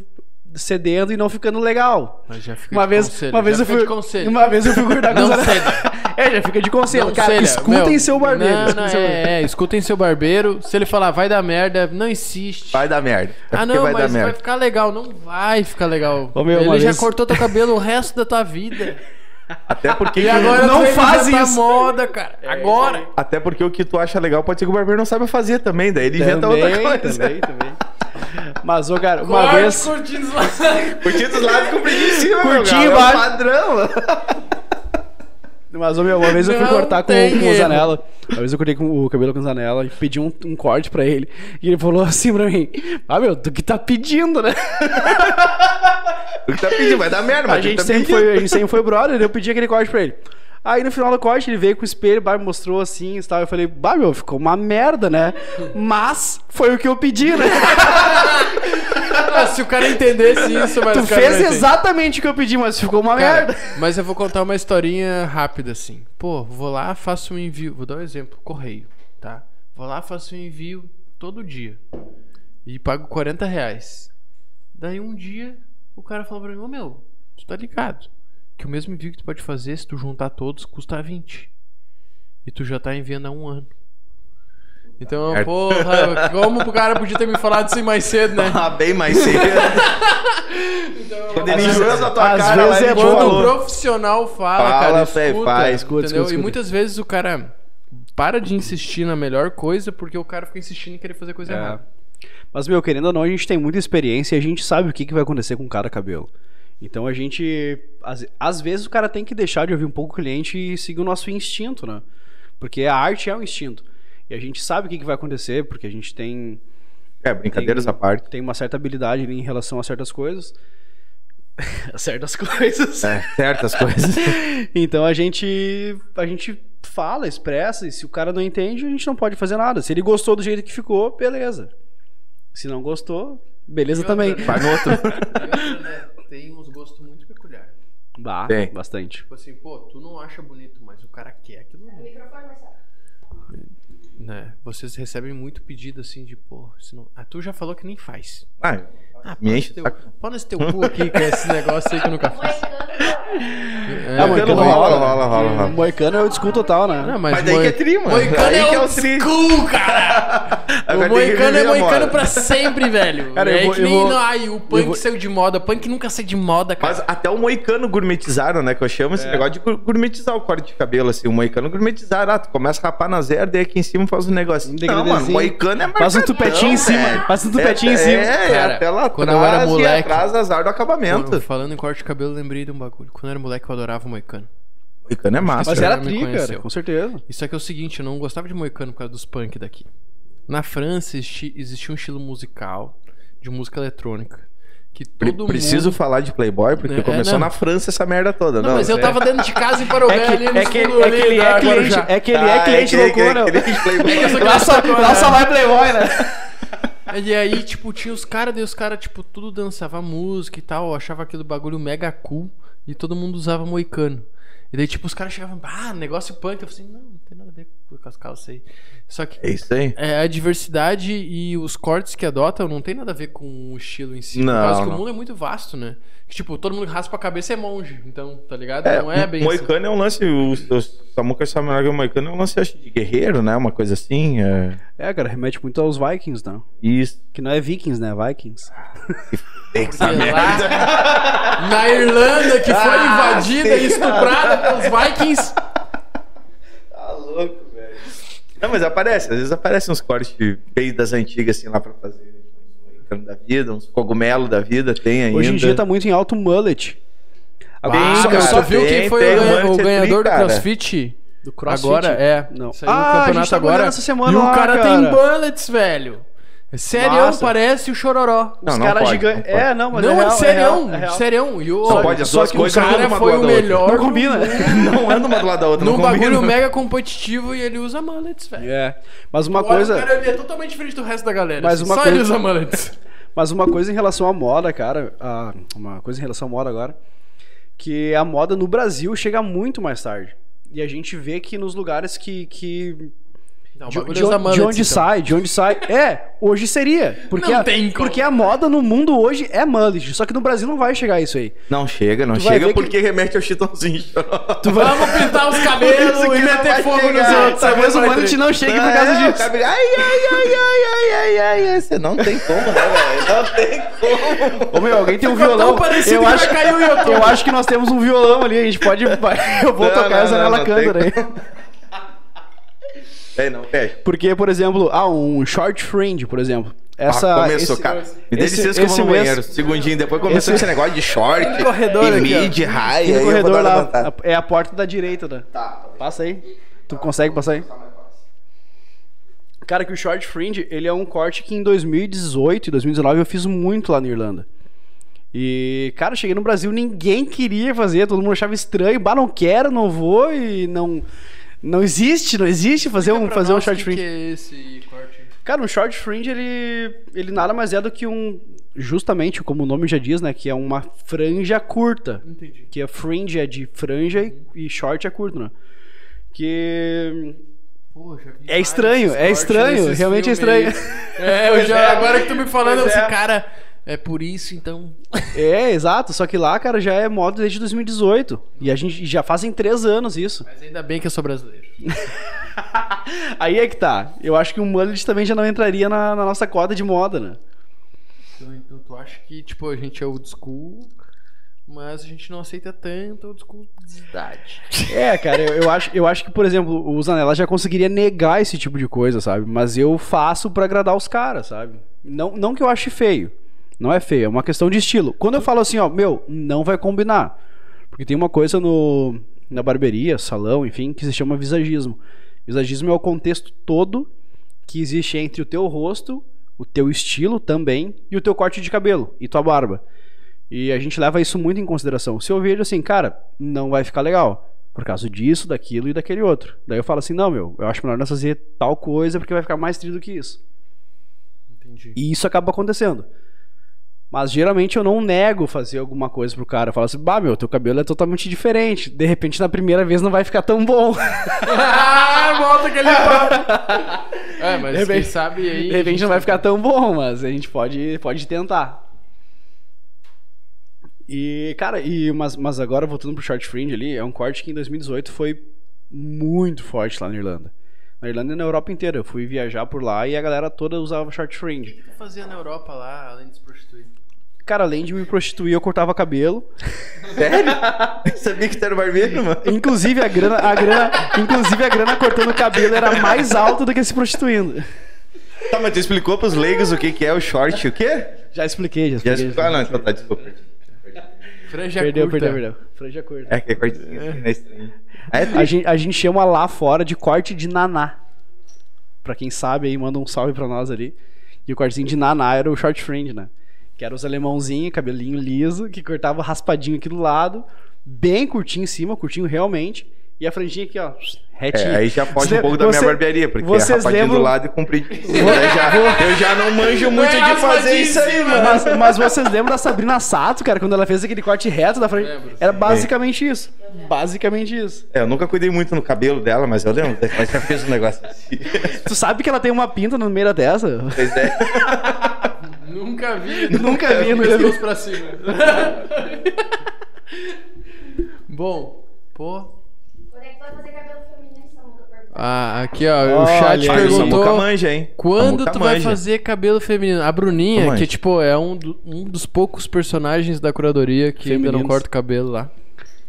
cedendo e não ficando legal. mas já fica Uma de vez, conselho, uma vez já eu fui, uma vez eu fui cortar com Não os- ceda. É, já fica de conselho. Não Cara, escutem Meu, seu barbeiro. Não, escutem não, seu barbeiro. é, é, escutem seu barbeiro. Se ele falar vai dar merda, não insiste. Vai dar merda. É Ah, não, vai mas dar vai ficar legal. Não vai ficar legal. Ô, meu, ele já vez- cortou teu cabelo o resto da tua vida. Até porque, E agora Não faz isso. moda, cara. Agora. até porque o que tu acha legal pode ser que o barbeiro não saiba fazer também. Daí ele inventa outra Também, coisa. também, também. Mas, ô, cara, uma Corte, vez... curtindo lá. Curtinho dos lados e compridinho em cima, meu galo. É padrão. Mas, meu, uma vez eu fui Não cortar com, com o. Zanella. Uma vez eu cortei com o cabelo com o Zanella e pedi um, um corte pra ele. E ele falou assim pra mim: Ah, meu, tu que tá pedindo, né? O que tá pedindo? Vai dar merda, mas A tu gente, tá sempre pedindo. foi, a gente sempre foi brother, eu pedi aquele corte pra ele. Aí no final do corte ele veio com o espelho, bah, me mostrou assim e tal. Eu falei, bah, meu, ficou uma merda, né? Mas foi o que eu pedi, né? Ah, se o cara entendesse isso, mas tu fez exatamente o que eu pedi, mas ficou uma Cara, merda. mas eu vou contar uma historinha rápida assim. Pô, vou lá, faço um envio. Vou dar um exemplo: correio, tá? Vou lá, faço um envio todo dia. E pago 40 reais. Daí um dia o cara falou pra mim: Ô meu, tu tá ligado? Que o mesmo envio que tu pode fazer, se tu juntar todos, custa 20. E tu já tá enviando há um ano. Então, Merda. porra, como o cara podia ter me falado isso mais cedo, né? Ah, bem mais cedo. Quando ele enjoa vezes- da tua às cara, vezes é Quando o profissional fala, Fala, cara, escuta, faz, escuta, entendeu? escuta, E escuta. muitas vezes o cara para de insistir na melhor coisa porque o cara fica insistindo em querer fazer coisa É. errada. Mas, meu, querendo ou não, a gente tem muita experiência e a gente sabe o que, que vai acontecer com cada cabelo. Então a gente. Às, às vezes o cara tem que deixar de ouvir um pouco o cliente e seguir o nosso instinto, né? Porque a arte é um instinto. E a gente sabe o que, que vai acontecer, porque a gente tem, É, brincadeiras à parte. tem uma certa habilidade ali em relação a certas coisas. a certas coisas. É, certas coisas. Então a gente a gente fala, expressa, e se o cara não entende, a gente não pode fazer nada. Se ele gostou do jeito que ficou, beleza. Se não gostou, beleza outra, também. né? Vai no outro. Outra, né, Tem uns gostos muito peculiares. Bah, Tem. bastante. Tipo assim, pô, tu não acha bonito, mas o cara quer aquilo ali. Microfone, Marcelo. Né? Vocês recebem muito pedido assim de, pô, se não... ah, tu já falou que nem faz. Ah, Ah, Me pau enche teu, pau nesse teu cu aqui, com esse negócio aí que eu nunca fiz. É, Ah, Moicano rola, rola, rola, rola. Moicano é o desculto total, né? Não, mas, Mas daí moi- que é tri, mano. Moicano é, que é o school, cara! Agora o moicano é moicano pra sempre, velho. Cara, eu é vou- que eu nem vou- no- ai, o punk vou- saiu de moda. Punk nunca sai de moda, cara. Mas até o moicano gourmetizaram, né? Que eu chamo esse negócio de gourmetizar o corte de cabelo, assim. O moicano gourmetizaram. Ah, tu começa a rapar na zero, daí aqui em cima faz um negócio. Um Não, mano, moicano é Faz um tupetinho em cima, velho. faz um tupetinho é, em cima. É, Cara, até lá quando eu era atrás moleque- e atrás azar do acabamento. Mano, falando em corte de cabelo, eu lembrei de um bagulho. Quando eu era moleque, eu adorava moicano. Moicano é massa. Mas era tri, cara, com certeza. Isso aqui é o seguinte, eu não gostava de moicano por causa dos punk daqui. Na França existi- existia um estilo musical de música eletrônica que Pre- todo Preciso mundo... falar de Playboy, porque É, começou não. na França essa merda toda. Não, mas eu é- tava dentro de casa em Parobé É que, ali no é que, fundo é que ele ali da é cliente, é que ele Ah, é cliente que- loucura. que- que- que Playboy. Eu sou Lá só, lá só vai Playboy, né? E aí, tipo, tinha os caras, daí os caras, tipo, tudo dançava música e tal, eu achava aquele bagulho mega cool e todo mundo usava moicano. E daí, tipo, os caras chegavam, ah, negócio punk. Eu falei assim, não, não tem nada a ver com as calças aí. Só que É isso aí. é, a diversidade e os cortes que adotam não tem nada a ver com o estilo em si. Não, por causa que não. o mundo é muito vasto, né? Que, tipo, todo mundo que raspa a cabeça é monge. Então, tá ligado? É, não é o bem assim. Moicano é um lance. O, o Samuca Samurai Moicano é um lance acho, de guerreiro, né? Uma coisa assim. É... É, cara, remete muito aos Vikings, né? Isso. Que não é Vikings, né? Vikings. Lá, na Irlanda, que foi Ah, invadida sim. e estuprada pelos Vikings. Tá louco. Não, mas aparece. Às vezes aparecem uns cortes bem das antigas, assim, lá pra fazer uns moicano da vida, uns cogumelos da vida, tem ainda. Hoje em dia tá muito em alto mullet. Agora, Bem, Ah, cara, só viu quem foi tem o, um ganha- o ganhador do tri, cara. CrossFit? do CrossFit. Agora é. Não. Saiu Ah, no a gente campeonato tava agora. essa semana e o lá, cara, cara. tem bullets, velho. É Sério, Massa. parece o Chororó. Não, Os não caras pode, gigantes. não pode. É, não, mas não, é real, serião, é real, é real. serião. E o, Só pode as duas que o coisas andam cara uma do foi lado o da outra. melhor Não combina. Não anda uma do lado da outra, Num não bagulho mega competitivo e ele usa mullets, velho. É. Mas uma Olha, coisa. O cara ele é totalmente diferente do resto da galera. Mas assim, uma só coisa- ele usa mullets. Mas uma coisa em relação à moda, cara, a- uma coisa em relação à moda agora, que a moda no Brasil chega muito mais tarde. E a gente vê que nos lugares que. que Não, de, de onde, de onde então. sai, de onde sai. É, hoje seria. Porque, Não a, tem como. porque a moda no mundo hoje é mullet. Só que no Brasil não vai chegar isso aí. Não chega, não Tu chega ver que- porque remete ao chitãozinho. Tu vai... Vamos pintar os cabelos e meter fogo nos outros. Talvez o mullet não chegue por É, causa o disso. cabelo- Ai, ai, ai, ai, ai, ai, ai, ai. Você não tem como, né, velho? Não tem como. Ô meu, alguém tem um violão. Eu acho, eu acho que nós temos um violão ali. A gente pode. Eu vou Não, tocar não, essa nela tem aí. É, não, fecha. Porque, por exemplo, ah, um short fringe, por exemplo. Essa, ah, começou, esse- cara. Me dê licença que eu vou no mês- banheiro. Segundinho, depois começou esse- esse negócio de short. Tem corredor e mid, high. Tem aí eu vou corredor lá. É a porta da direita, né? Tá. Passa aí. Tu consegue passar aí? Cara, que o short fringe, ele é um corte que em 2018 e 2019 eu fiz muito lá na Irlanda. E, cara, cheguei no Brasil, ninguém queria fazer, todo mundo achava estranho, bah, não quero, não vou e não não existe, não existe fazer um fazer um short que fringe. que é esse corte? Cara, um short fringe, ele, ele nada mais é do que um. Justamente, como o nome já diz, né? Que é uma franja curta. Entendi. Que a fringe é de franja e, e short é curto, né? Que. Vi É estranho, é estranho, realmente é estranho. É, eu já, é. agora que tu me falando, assim, é. cara, é por isso então. É, exato. Só que lá, cara, já é moda desde 2018. E a gente já fazem três anos isso. Mas ainda bem que eu sou brasileiro. Aí é que tá. Eu acho que o mullet também já não entraria na, na nossa cota de moda, né? Então, então tu acha que, tipo, a gente é old school, mas a gente não aceita tanto old school de idade. É, cara, eu, eu acho, eu acho que, por exemplo, o Zanella já conseguiria negar esse tipo de coisa, sabe? Mas eu faço pra agradar os caras, sabe? Não, não que eu ache feio. Não é feio, é uma questão de estilo. Quando eu falo assim, ó, meu, não vai combinar. Porque tem uma coisa no, na barbearia, salão, enfim, que se chama visagismo. Visagismo é o contexto todo que existe entre o teu rosto, o teu estilo também e o teu corte de cabelo e tua barba. E a gente leva isso muito em consideração. Se eu vejo assim, cara, não vai ficar legal. Por causa disso, daquilo e daquele outro. Daí eu falo assim, não, meu, eu acho melhor nós fazer tal coisa porque vai ficar mais tri do que isso. Entendi. E isso acaba acontecendo. Mas geralmente eu não nego fazer alguma coisa pro cara. Eu falo assim, bah, meu, teu cabelo é totalmente diferente. De repente na primeira vez não vai ficar tão bom. ah, volta aquele papo. É, mas De quem repente- sabe aí. De repente não vai ficar tão bom, mas a gente pode, pode tentar. E, cara, e, mas, mas agora voltando pro short fringe ali, é um corte que em 2018 foi muito forte lá na Irlanda. Na Irlanda e na Europa inteira. Eu fui viajar por lá e a galera toda usava short fringe. O que tu fazia na Europa lá, além de se prostituir? Cara, além de me prostituir, eu cortava cabelo. Sério? Sabia que tu era barbeiro, mano? Inclusive a grana, a grana, inclusive a grana cortando cabelo era mais alta do que se prostituindo. Tá, mas tu explicou pros leigos o que, que é o short e o quê? Já expliquei, já Já expliquei. explicou? Ah, não, então tá, desculpa. Franja Perdeu, curta. perdeu, perdeu. Franja curta. É que é cortezinho assim, né? Estranho. É, A gente, a gente chama lá fora de corte de naná. Pra quem sabe aí, manda um salve pra nós ali. E o cortezinho de naná era o short fringe, né? Que era os alemãozinhos, cabelinho liso, que cortava raspadinho aqui do lado, bem curtinho em cima, curtinho realmente, E a franjinha aqui, ó, retinha. É, aí já Você- um pouco da minha barbearia, porque é vocês rapadinho lembram- do lado e compridinho. eu, já, eu já não manjo muito é de fazer raspadinho isso em aí, cima. mano. Mas, mas vocês lembram da Sabrina Sato, cara, quando ela fez aquele corte reto da frente? Lembro, Era basicamente isso. Basicamente isso. É, eu nunca cuidei muito no cabelo dela, mas eu lembro. Mas já fez um negócio assim. Tu sabe que ela tem uma pinta no meio da testa? Pois é. Nunca vi. Nunca vi, nunca vi. Pra cima. Bom, pô. Quando é que tu vai fazer cabelo feminino, Samuca? Ah, aqui ó, o Olha chat aí. Perguntou Samuca manja, hein? quando Samuca tu vai manja. fazer cabelo feminino. A Bruninha, Manja. que tipo é um, do- um dos poucos personagens da curadoria que ainda não Femininos. corta o cabelo lá.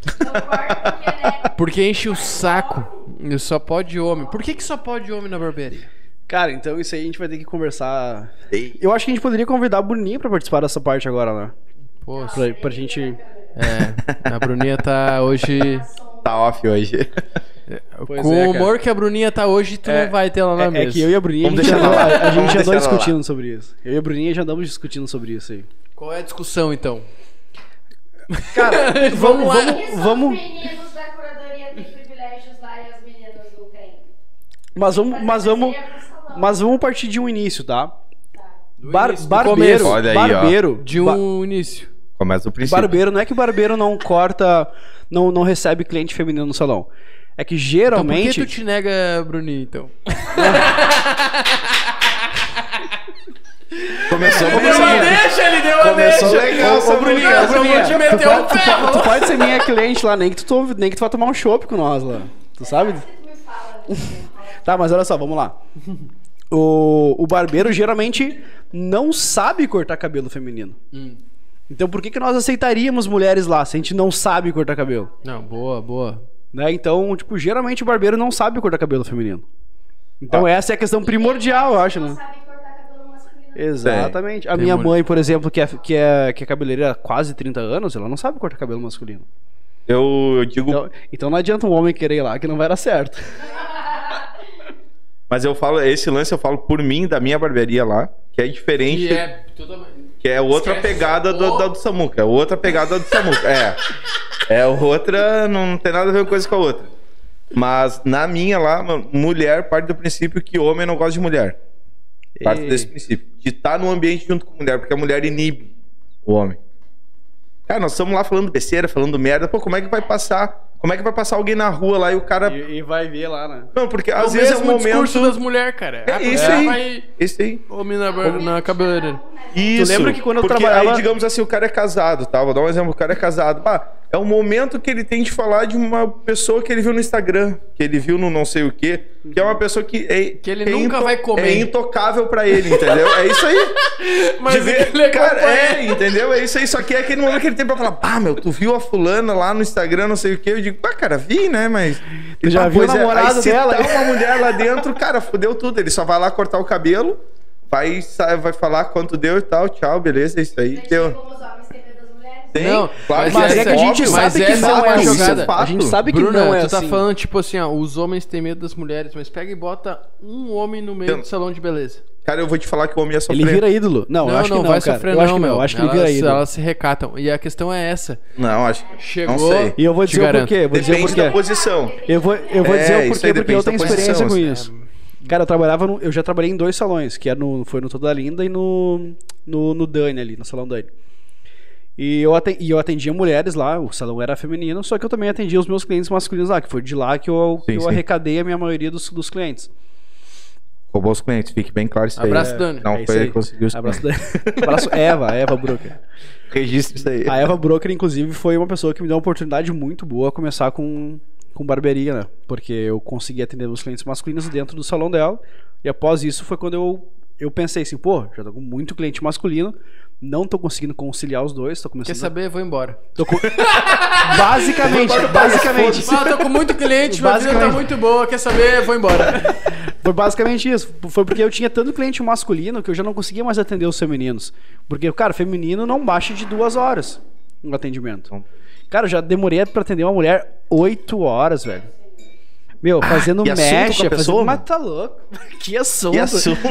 Porque, né? Porque enche o saco. E só pode homem. Por que, que só pode homem na barbearia? Cara, então isso aí a gente vai ter que conversar. Ei, Eu acho que a gente poderia convidar a Bruninha pra participar dessa parte agora, né? Pô, Pra, pra gente. é. A Bruninha tá hoje. Tá off hoje. Pois com é, o humor que a Bruninha tá hoje, tu É, não vai ter ela na É, mesa. é que eu e a Bruninha, a Vamos gente, deixar andou, ela lá. a, a gente Vamos andou ela lá. discutindo sobre isso. Eu e a Bruninha já andamos discutindo sobre isso aí. Qual é a discussão então? Cara, Vamos vamos, lá. vamos, vamos, os meninos da curadoria têm privilégios lá e as meninas não têm? mas vamos, mas vamos. Mas vamos partir de um início, tá? Do Bar- início, barbeiro. Olha aí, ó. barbeiro, De ba- um início. Começa do princípio. barbeiro, não é que o barbeiro não corta, não, não recebe cliente feminino no salão. É que Então por geralmente que tu te nega, Bruninho, então? Começou bem. Bruninha. deixa, ele deu Começou legal, Ô, ô, mulher. ô, Bruninha, te tu, meter pode, um tu, ferro. pode, tu pode ser minha cliente lá, nem que tu, nem que tu vá tomar um chopp com nós lá. Tu sabe? Tu me fala. né? Tá, mas olha só, vamos lá. O, o barbeiro geralmente não sabe cortar cabelo feminino. Hum. Então por que, que nós aceitaríamos mulheres lá se a gente não sabe cortar cabelo? Não, boa, boa. Né? Então, tipo, geralmente o barbeiro não sabe cortar cabelo feminino. Então Ah. essa é a questão primordial, eu acho, Não né? sabe cortar cabelo masculino. Exatamente. A Tem minha mãe, por exemplo, que é, que, é, que é cabeleireira há quase 30 anos, ela não sabe cortar cabelo masculino. Eu, eu digo, Então, então não adianta um homem querer ir lá que não vai dar certo. mas eu falo, esse lance eu falo por mim, da minha barbearia lá, que é diferente, E é que é outra Esquece. pegada do, da do Samuca, é outra pegada do Samuca, é. É outra, não tem nada a ver uma coisa com a outra. Mas na minha lá, mulher parte do princípio que homem não gosta de mulher. Parte E- desse princípio. De estar no ambiente junto com mulher, porque a mulher inibe o homem. Cara, nós estamos lá falando besteira, falando merda. Pô, como é que vai passar? Como é que vai passar alguém na rua lá e o cara. E, e vai ver lá, né? Não, porque Às às vezes é um momento. discurso das mulheres, cara. É A isso aí. vai Isso aí. homem na, na cabeleireira. Isso. lembra que quando eu porque trabalhava- aí, digamos assim, o cara é casado, tá? Vou dar um exemplo. O cara é casado. Pá, é o momento que ele tem de falar de uma pessoa que ele viu no Instagram, que ele viu no não sei o quê, que é uma pessoa que é, Que ele é nunca vai comer. É intocável pra ele, entendeu? É isso aí. Mas de ver, ele cara, acompanha. é, entendeu? É isso aí. Só que é aquele momento que ele tem pra falar, ah, meu, tu viu a fulana lá no Instagram, não sei o quê. Eu digo, pá, cara, vi, né? Mas. Tu já Ah, viu o é. namorado se dela? tá uma mulher lá dentro, cara, fudeu tudo. Ele só vai lá cortar o cabelo, vai, vai falar quanto deu e tal, tchau, beleza, é isso aí. Deu. Tem, Não, claro, Mas essa- é que a gente óbvio, sabe mas que não é é a jogada. A gente sabe que Bruna, não é tu tá assim. falando, tipo assim, ó, os homens têm medo das mulheres, mas pega e bota um homem no meio Então- do salão de beleza. Cara, eu vou te falar que o homem ia sofrer. Ele vira ídolo. Não, eu não, acho não, que não, vai cara. sofrer eu não, acho que não. meu. Eu acho que elas, ele vira ídolo. elas se recatam. E a questão é essa. Não, acho. Chegou. Não sei. E eu vou dizer o porquê. Eu vou dizer o Depende da porquê. posição. Eu vou, eu vou É, dizer o porquê, porque eu tenho experiência com assim. isso. Cara, eu trabalhava no, eu já trabalhei em dois salões, que era no, foi no Toda Linda e no, no, no Dani ali, no Salão Dani. E eu, aten- e eu atendia mulheres lá, o salão era feminino, só que eu também atendia os meus clientes masculinos lá, que foi de lá que eu, que Sim, eu sim. arrecadei a minha maioria dos, dos clientes. Roubou os clientes, fique bem claro isso aí. Abraço, É, Dani. Não É foi ele que conseguiu os Abraço, clientes. da... Abraço Eva, Eva Broker. Registre isso aí. A Eva Broker, inclusive, foi uma pessoa que me deu uma oportunidade muito boa a começar com, com barbearia, né? Porque eu consegui atender os clientes masculinos dentro do salão dela. E após isso foi quando eu, eu pensei assim, pô, já tô com muito cliente masculino, não tô conseguindo conciliar os dois, tô começando Quer saber? Vou embora. Tô com... basicamente, basicamente. Ah, tô com muito cliente, minha vida tá muito boa. Quer saber? Vou embora. Foi basicamente isso. Foi porque eu tinha tanto cliente masculino que eu já não conseguia mais atender os femininos. Porque, cara, feminino não baixa de duas horas no atendimento. Cara, eu já demorei pra atender uma mulher oito horas, velho. Meu, fazendo que assunto com a mecha, pessoa, fazendo... Mas mano? tá louco. Que assunto. Que assunto.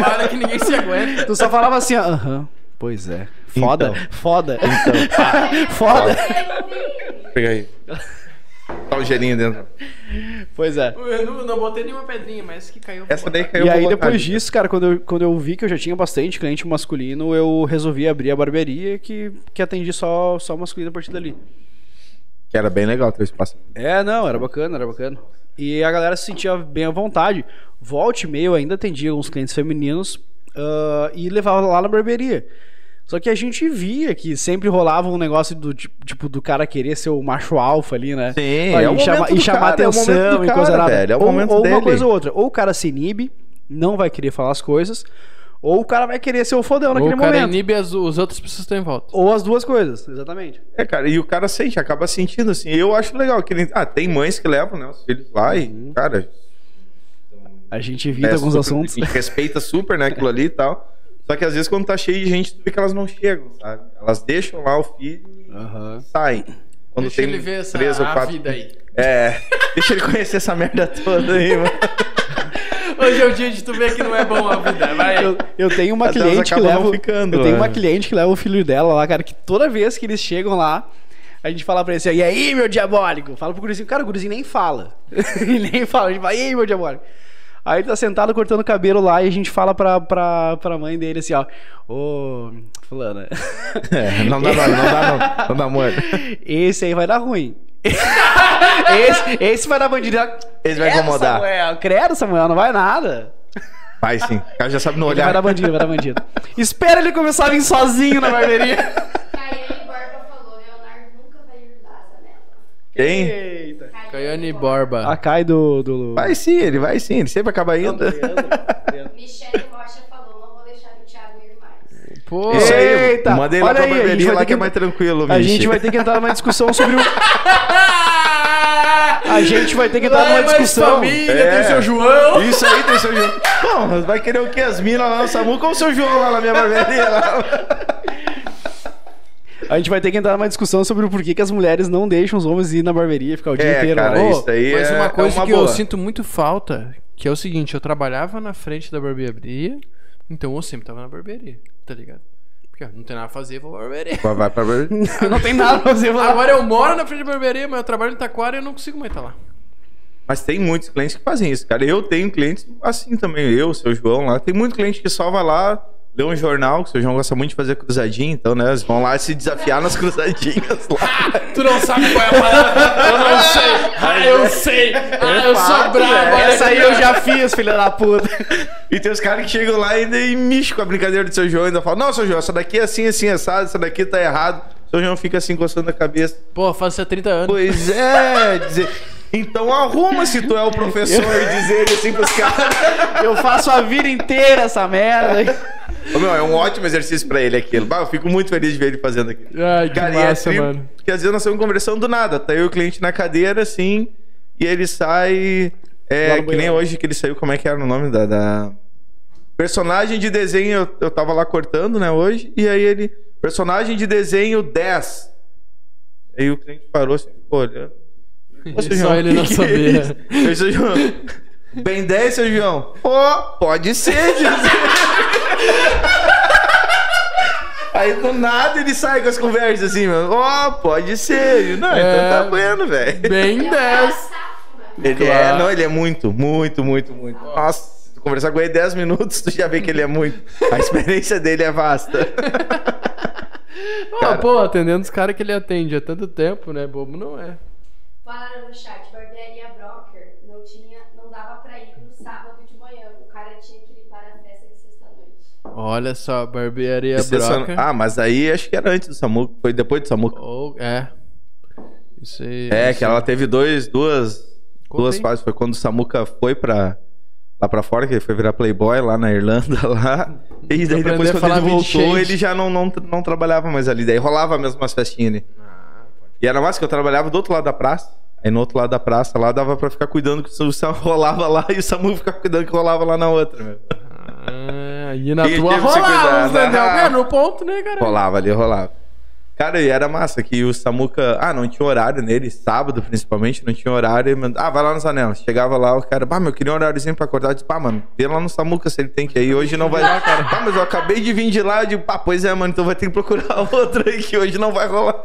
Para que ninguém se aguenta. Tu só falava assim, aham, pois é. Foda, Então. foda. Foda. Eu não vi. Pega aí. botar um gelinho dentro. Pois é. Eu não, não botei nenhuma pedrinha, mas que caiu. Essa daí caiu E aí, botar depois disso, cara, quando eu, quando eu vi que eu já tinha bastante cliente masculino, eu resolvi abrir a barbearia que, que atendi só, só masculino a partir dali. Que era bem legal teu espaço. É, não, era bacana, era bacana. E a galera se sentia bem à vontade. Volte e meio, ainda atendia alguns clientes femininos ah, e levava lá na barbearia. Só que a gente via que sempre rolava um negócio do tipo do cara querer ser o macho alfa ali, né? Sim, é e, o chama- momento e do chamar cara, é o momento atenção do e coisa cara, nada. velho, é o ou, momento ou uma dele. coisa ou outra. Ou o cara se inibe, não vai querer falar as coisas, ou o cara vai querer ser o fodão Ou naquele o cara momento. inibe as, os outras pessoas que estão em volta. Ou as duas coisas, exatamente. É, cara, e o cara sente, acaba sentindo assim. Eu acho legal que ele. Ah, tem mães que levam, né? Os filhos lá e, Uhum. cara. A gente evita é alguns super- assuntos. A gente respeita super, né, aquilo ali e tal. Só que às vezes quando tá cheio de gente, tu vê que elas não chegam, sabe? Elas deixam lá o filho e saem. Quando Deixa tem ele ver essa três ou quatro. vida aí. É, deixa ele conhecer essa merda toda aí, mano. Hoje é o dia de tu ver que não é bom a vida. Vai. Eu, eu tenho uma Até cliente que leva. ficando, eu tenho uma né? cliente que leva o filho dela lá, cara, que toda vez que eles chegam lá, a gente fala pra ele assim, e aí, meu diabólico? Fala pro gurizinho, cara, o gurizinho nem fala. ele nem fala, a gente fala, e aí, meu diabólico? Aí ele tá sentado cortando o cabelo lá e a gente fala pra, pra, pra mãe dele assim, ó, ô, fulana, É, não dá não, não dá não. Não dá amor. esse aí vai dar ruim. esse, esse vai dar bandido. Esse vai incomodar. Samuel, credo, Samuel, não vai nada. Vai sim. O cara já sabe no Ele vai olhar. dar bandido, vai dar bandido. Espera ele começar a vir sozinho na barbearia. Quem? Caiane Borba. A Kai do. do... Vai sim, ele vai sim. Ele sempre acaba indo. Michelle Rocha falou, não vou deixar o Thiago ir mais. Pô. Isso aí, Eita, manda ele lá pra barbearia vai lá ter que é que- mais tranquilo, A Michi. gente vai ter que entrar numa discussão sobre o. A gente vai ter que entrar numa discussão. família, É. tem o seu João. Isso aí tem seu João. Bom, vai querer o quê? As minas lá no Samu com o seu João lá na minha barbearia lá. A gente vai ter que entrar numa discussão sobre o porquê que as mulheres não deixam os homens ir na barbearia e ficar o dia É, inteiro cara, lá. isso aí Mas é, uma coisa é uma que boa. eu sinto muito falta, que é o seguinte, eu trabalhava na frente da barbearia, então eu sempre tava na barbearia, tá ligado? Porque ó, não tem nada a fazer, vou pra barbearia. Vai, pra barbearia. não tem nada pra fazer. lá. Agora eu moro na frente da barbearia, mas eu trabalho em Taquara e eu não consigo mais estar lá. Mas tem muitos clientes que fazem isso, cara. Eu tenho clientes assim também, eu, seu João lá. Tem muito cliente que só vai lá, lê um jornal, que o seu João gosta muito de fazer cruzadinha, então, né? Eles vão lá se desafiar nas cruzadinhas lá. Tu não sabe qual é a palavra? Eu não sei. Ah, eu sei. Ah, eu sou brabo. olha Essa aí eu já fiz, filha da puta. E tem os caras que chegam lá e mexem com a brincadeira do seu João, ainda falam, não, seu João, essa daqui é assim, assim, assado, essa daqui tá errado. O seu João fica assim, coçando a cabeça. Pô, faz isso há 30 anos. Pois é, dizer... Então arruma se tu é o professor e dizer assim pros caras. Eu faço a vida inteira essa merda. Ô, meu, é um ótimo exercício pra ele aquilo. Bah, eu fico muito feliz de ver ele fazendo aquilo. Ai, que Cara, e é massa, tri- mano. Porque às vezes nós estamos conversando do nada. Tá eu e o cliente na cadeira, assim, e ele sai. É, que nem hoje que ele saiu, como é que era o nome da. da- Personagem de desenho, eu, eu tava lá cortando, né, hoje, e aí ele. Personagem de desenho 10. Aí o cliente parou assim, ficou olhando. Ô, seu Só João, ele que não que é sabia. isso? Eu, seu João. Bem 10, seu João. Pô, pode ser, Jesus. Aí do nada ele sai com as conversas assim, mano. Ó, pode ser. Não, então É. tá bueno, velho. Bem Ele é um cara 10. safo, né? Ele é, Claro. não, ele é muito, muito, muito, muito. Nossa, se tu conversar com ele 10 minutos, tu já vê que ele é muito. A experiência dele é vasta. Ah, Cara. pô, atendendo os caras que ele atende há tanto tempo, né? Bobo não é. Falaram no chat, barbearia Broker não tinha, não dava pra ir no sábado de manhã. O cara tinha que limpar a festa de sexta-noite. Olha só, barbearia broca. Ah, mas aí acho que era antes do Samuco, foi depois do Samuco. Ou, é. Isso aí. É, isso que ela teve dois, duas, Conta duas fases. Foi quando o Samuca foi pra, lá pra fora, que ele foi virar playboy lá na Irlanda, lá. E daí depois, quando ele voltou, ele já não, não, não trabalhava mais ali. Daí rolava mesmo umas festinhas ali. E era mais que eu trabalhava do outro lado da praça. Aí no outro lado da praça lá dava pra ficar cuidando que o Samu rolava lá e o Samu ficava cuidando que rolava lá na outra, meu. Ah, e na E tua rolava, cuidar, né? É, no ponto, né, cara? Rolava ali, rolava. Cara, e era massa que o Samuca. Ah, não tinha horário nele, sábado principalmente, não tinha horário. Ah, vai lá nos anelas. Chegava lá, o cara, bah, meu, eu queria um horáriozinho pra acordar. Eu disse, pá, mano, vê lá no Samuca se ele tem que ir. Hoje não vai dar, cara. Pá, mas eu acabei de vir de lá. Eu digo, pá, pois é, mano, então vai ter que procurar outro aí que hoje não vai rolar.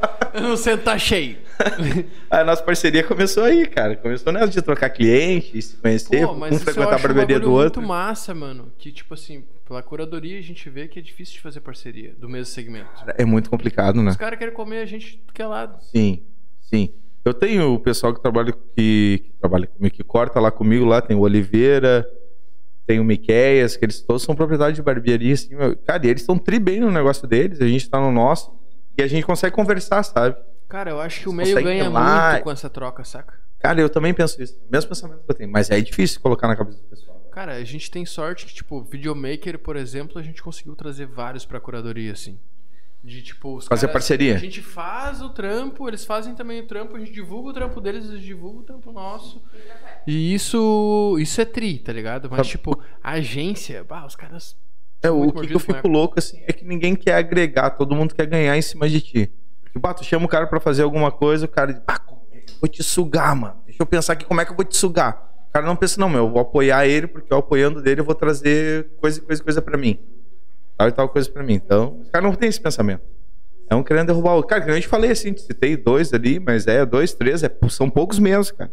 O centro tá cheio. Aí a nossa parceria começou aí, cara. Começou nessa de trocar cliente, se conhecer, Pô, um frequentar a barbearia do muito outro. massa, mano. Que, tipo assim, pela curadoria a gente vê que é difícil de fazer parceria do mesmo segmento. É muito complicado, né? Os caras querem comer a gente do que é lado. Sim, sim. Eu tenho o pessoal que trabalha que, que trabalha comigo, que corta lá comigo, lá tem o Oliveira, tem o Miqueias, que eles todos são propriedade de barbearia, assim, meu. cara, e eles estão tri bem no negócio deles, a gente tá no nosso, e a gente consegue conversar, sabe? Cara, eu acho que o meio ganha lá muito com essa troca, saca? Cara, eu também penso isso, mesmo pensamento que eu tenho, mas é difícil colocar na cabeça do pessoal. Cara, a gente tem sorte que, tipo, videomaker, por exemplo, a gente conseguiu trazer vários pra curadoria, assim. De, tipo, os Fazer caras- parceria. A gente faz o trampo, eles fazem também o trampo, a gente divulga o trampo deles, eles divulgam o trampo nosso. E isso, isso é tri, tá ligado? Mas, tipo, a agência, bah, os caras. É, o que, que eu fico louco, assim, é que ninguém quer agregar, todo mundo quer ganhar em cima de ti. Tipo, ah, tu chama o cara pra fazer alguma coisa, o cara diz, ah, é vou te sugar, mano? Deixa eu pensar aqui como é que eu vou te sugar. O cara não pensa, não, meu, eu vou apoiar ele, porque eu apoiando dele eu vou trazer coisa, coisa, coisa pra mim. Tal e tal coisa pra mim. Então, o cara não tem esse pensamento. É um querendo derrubar o outro. Cara, que eu te falei assim, te citei dois ali, mas é dois, três, é, são poucos menos, cara.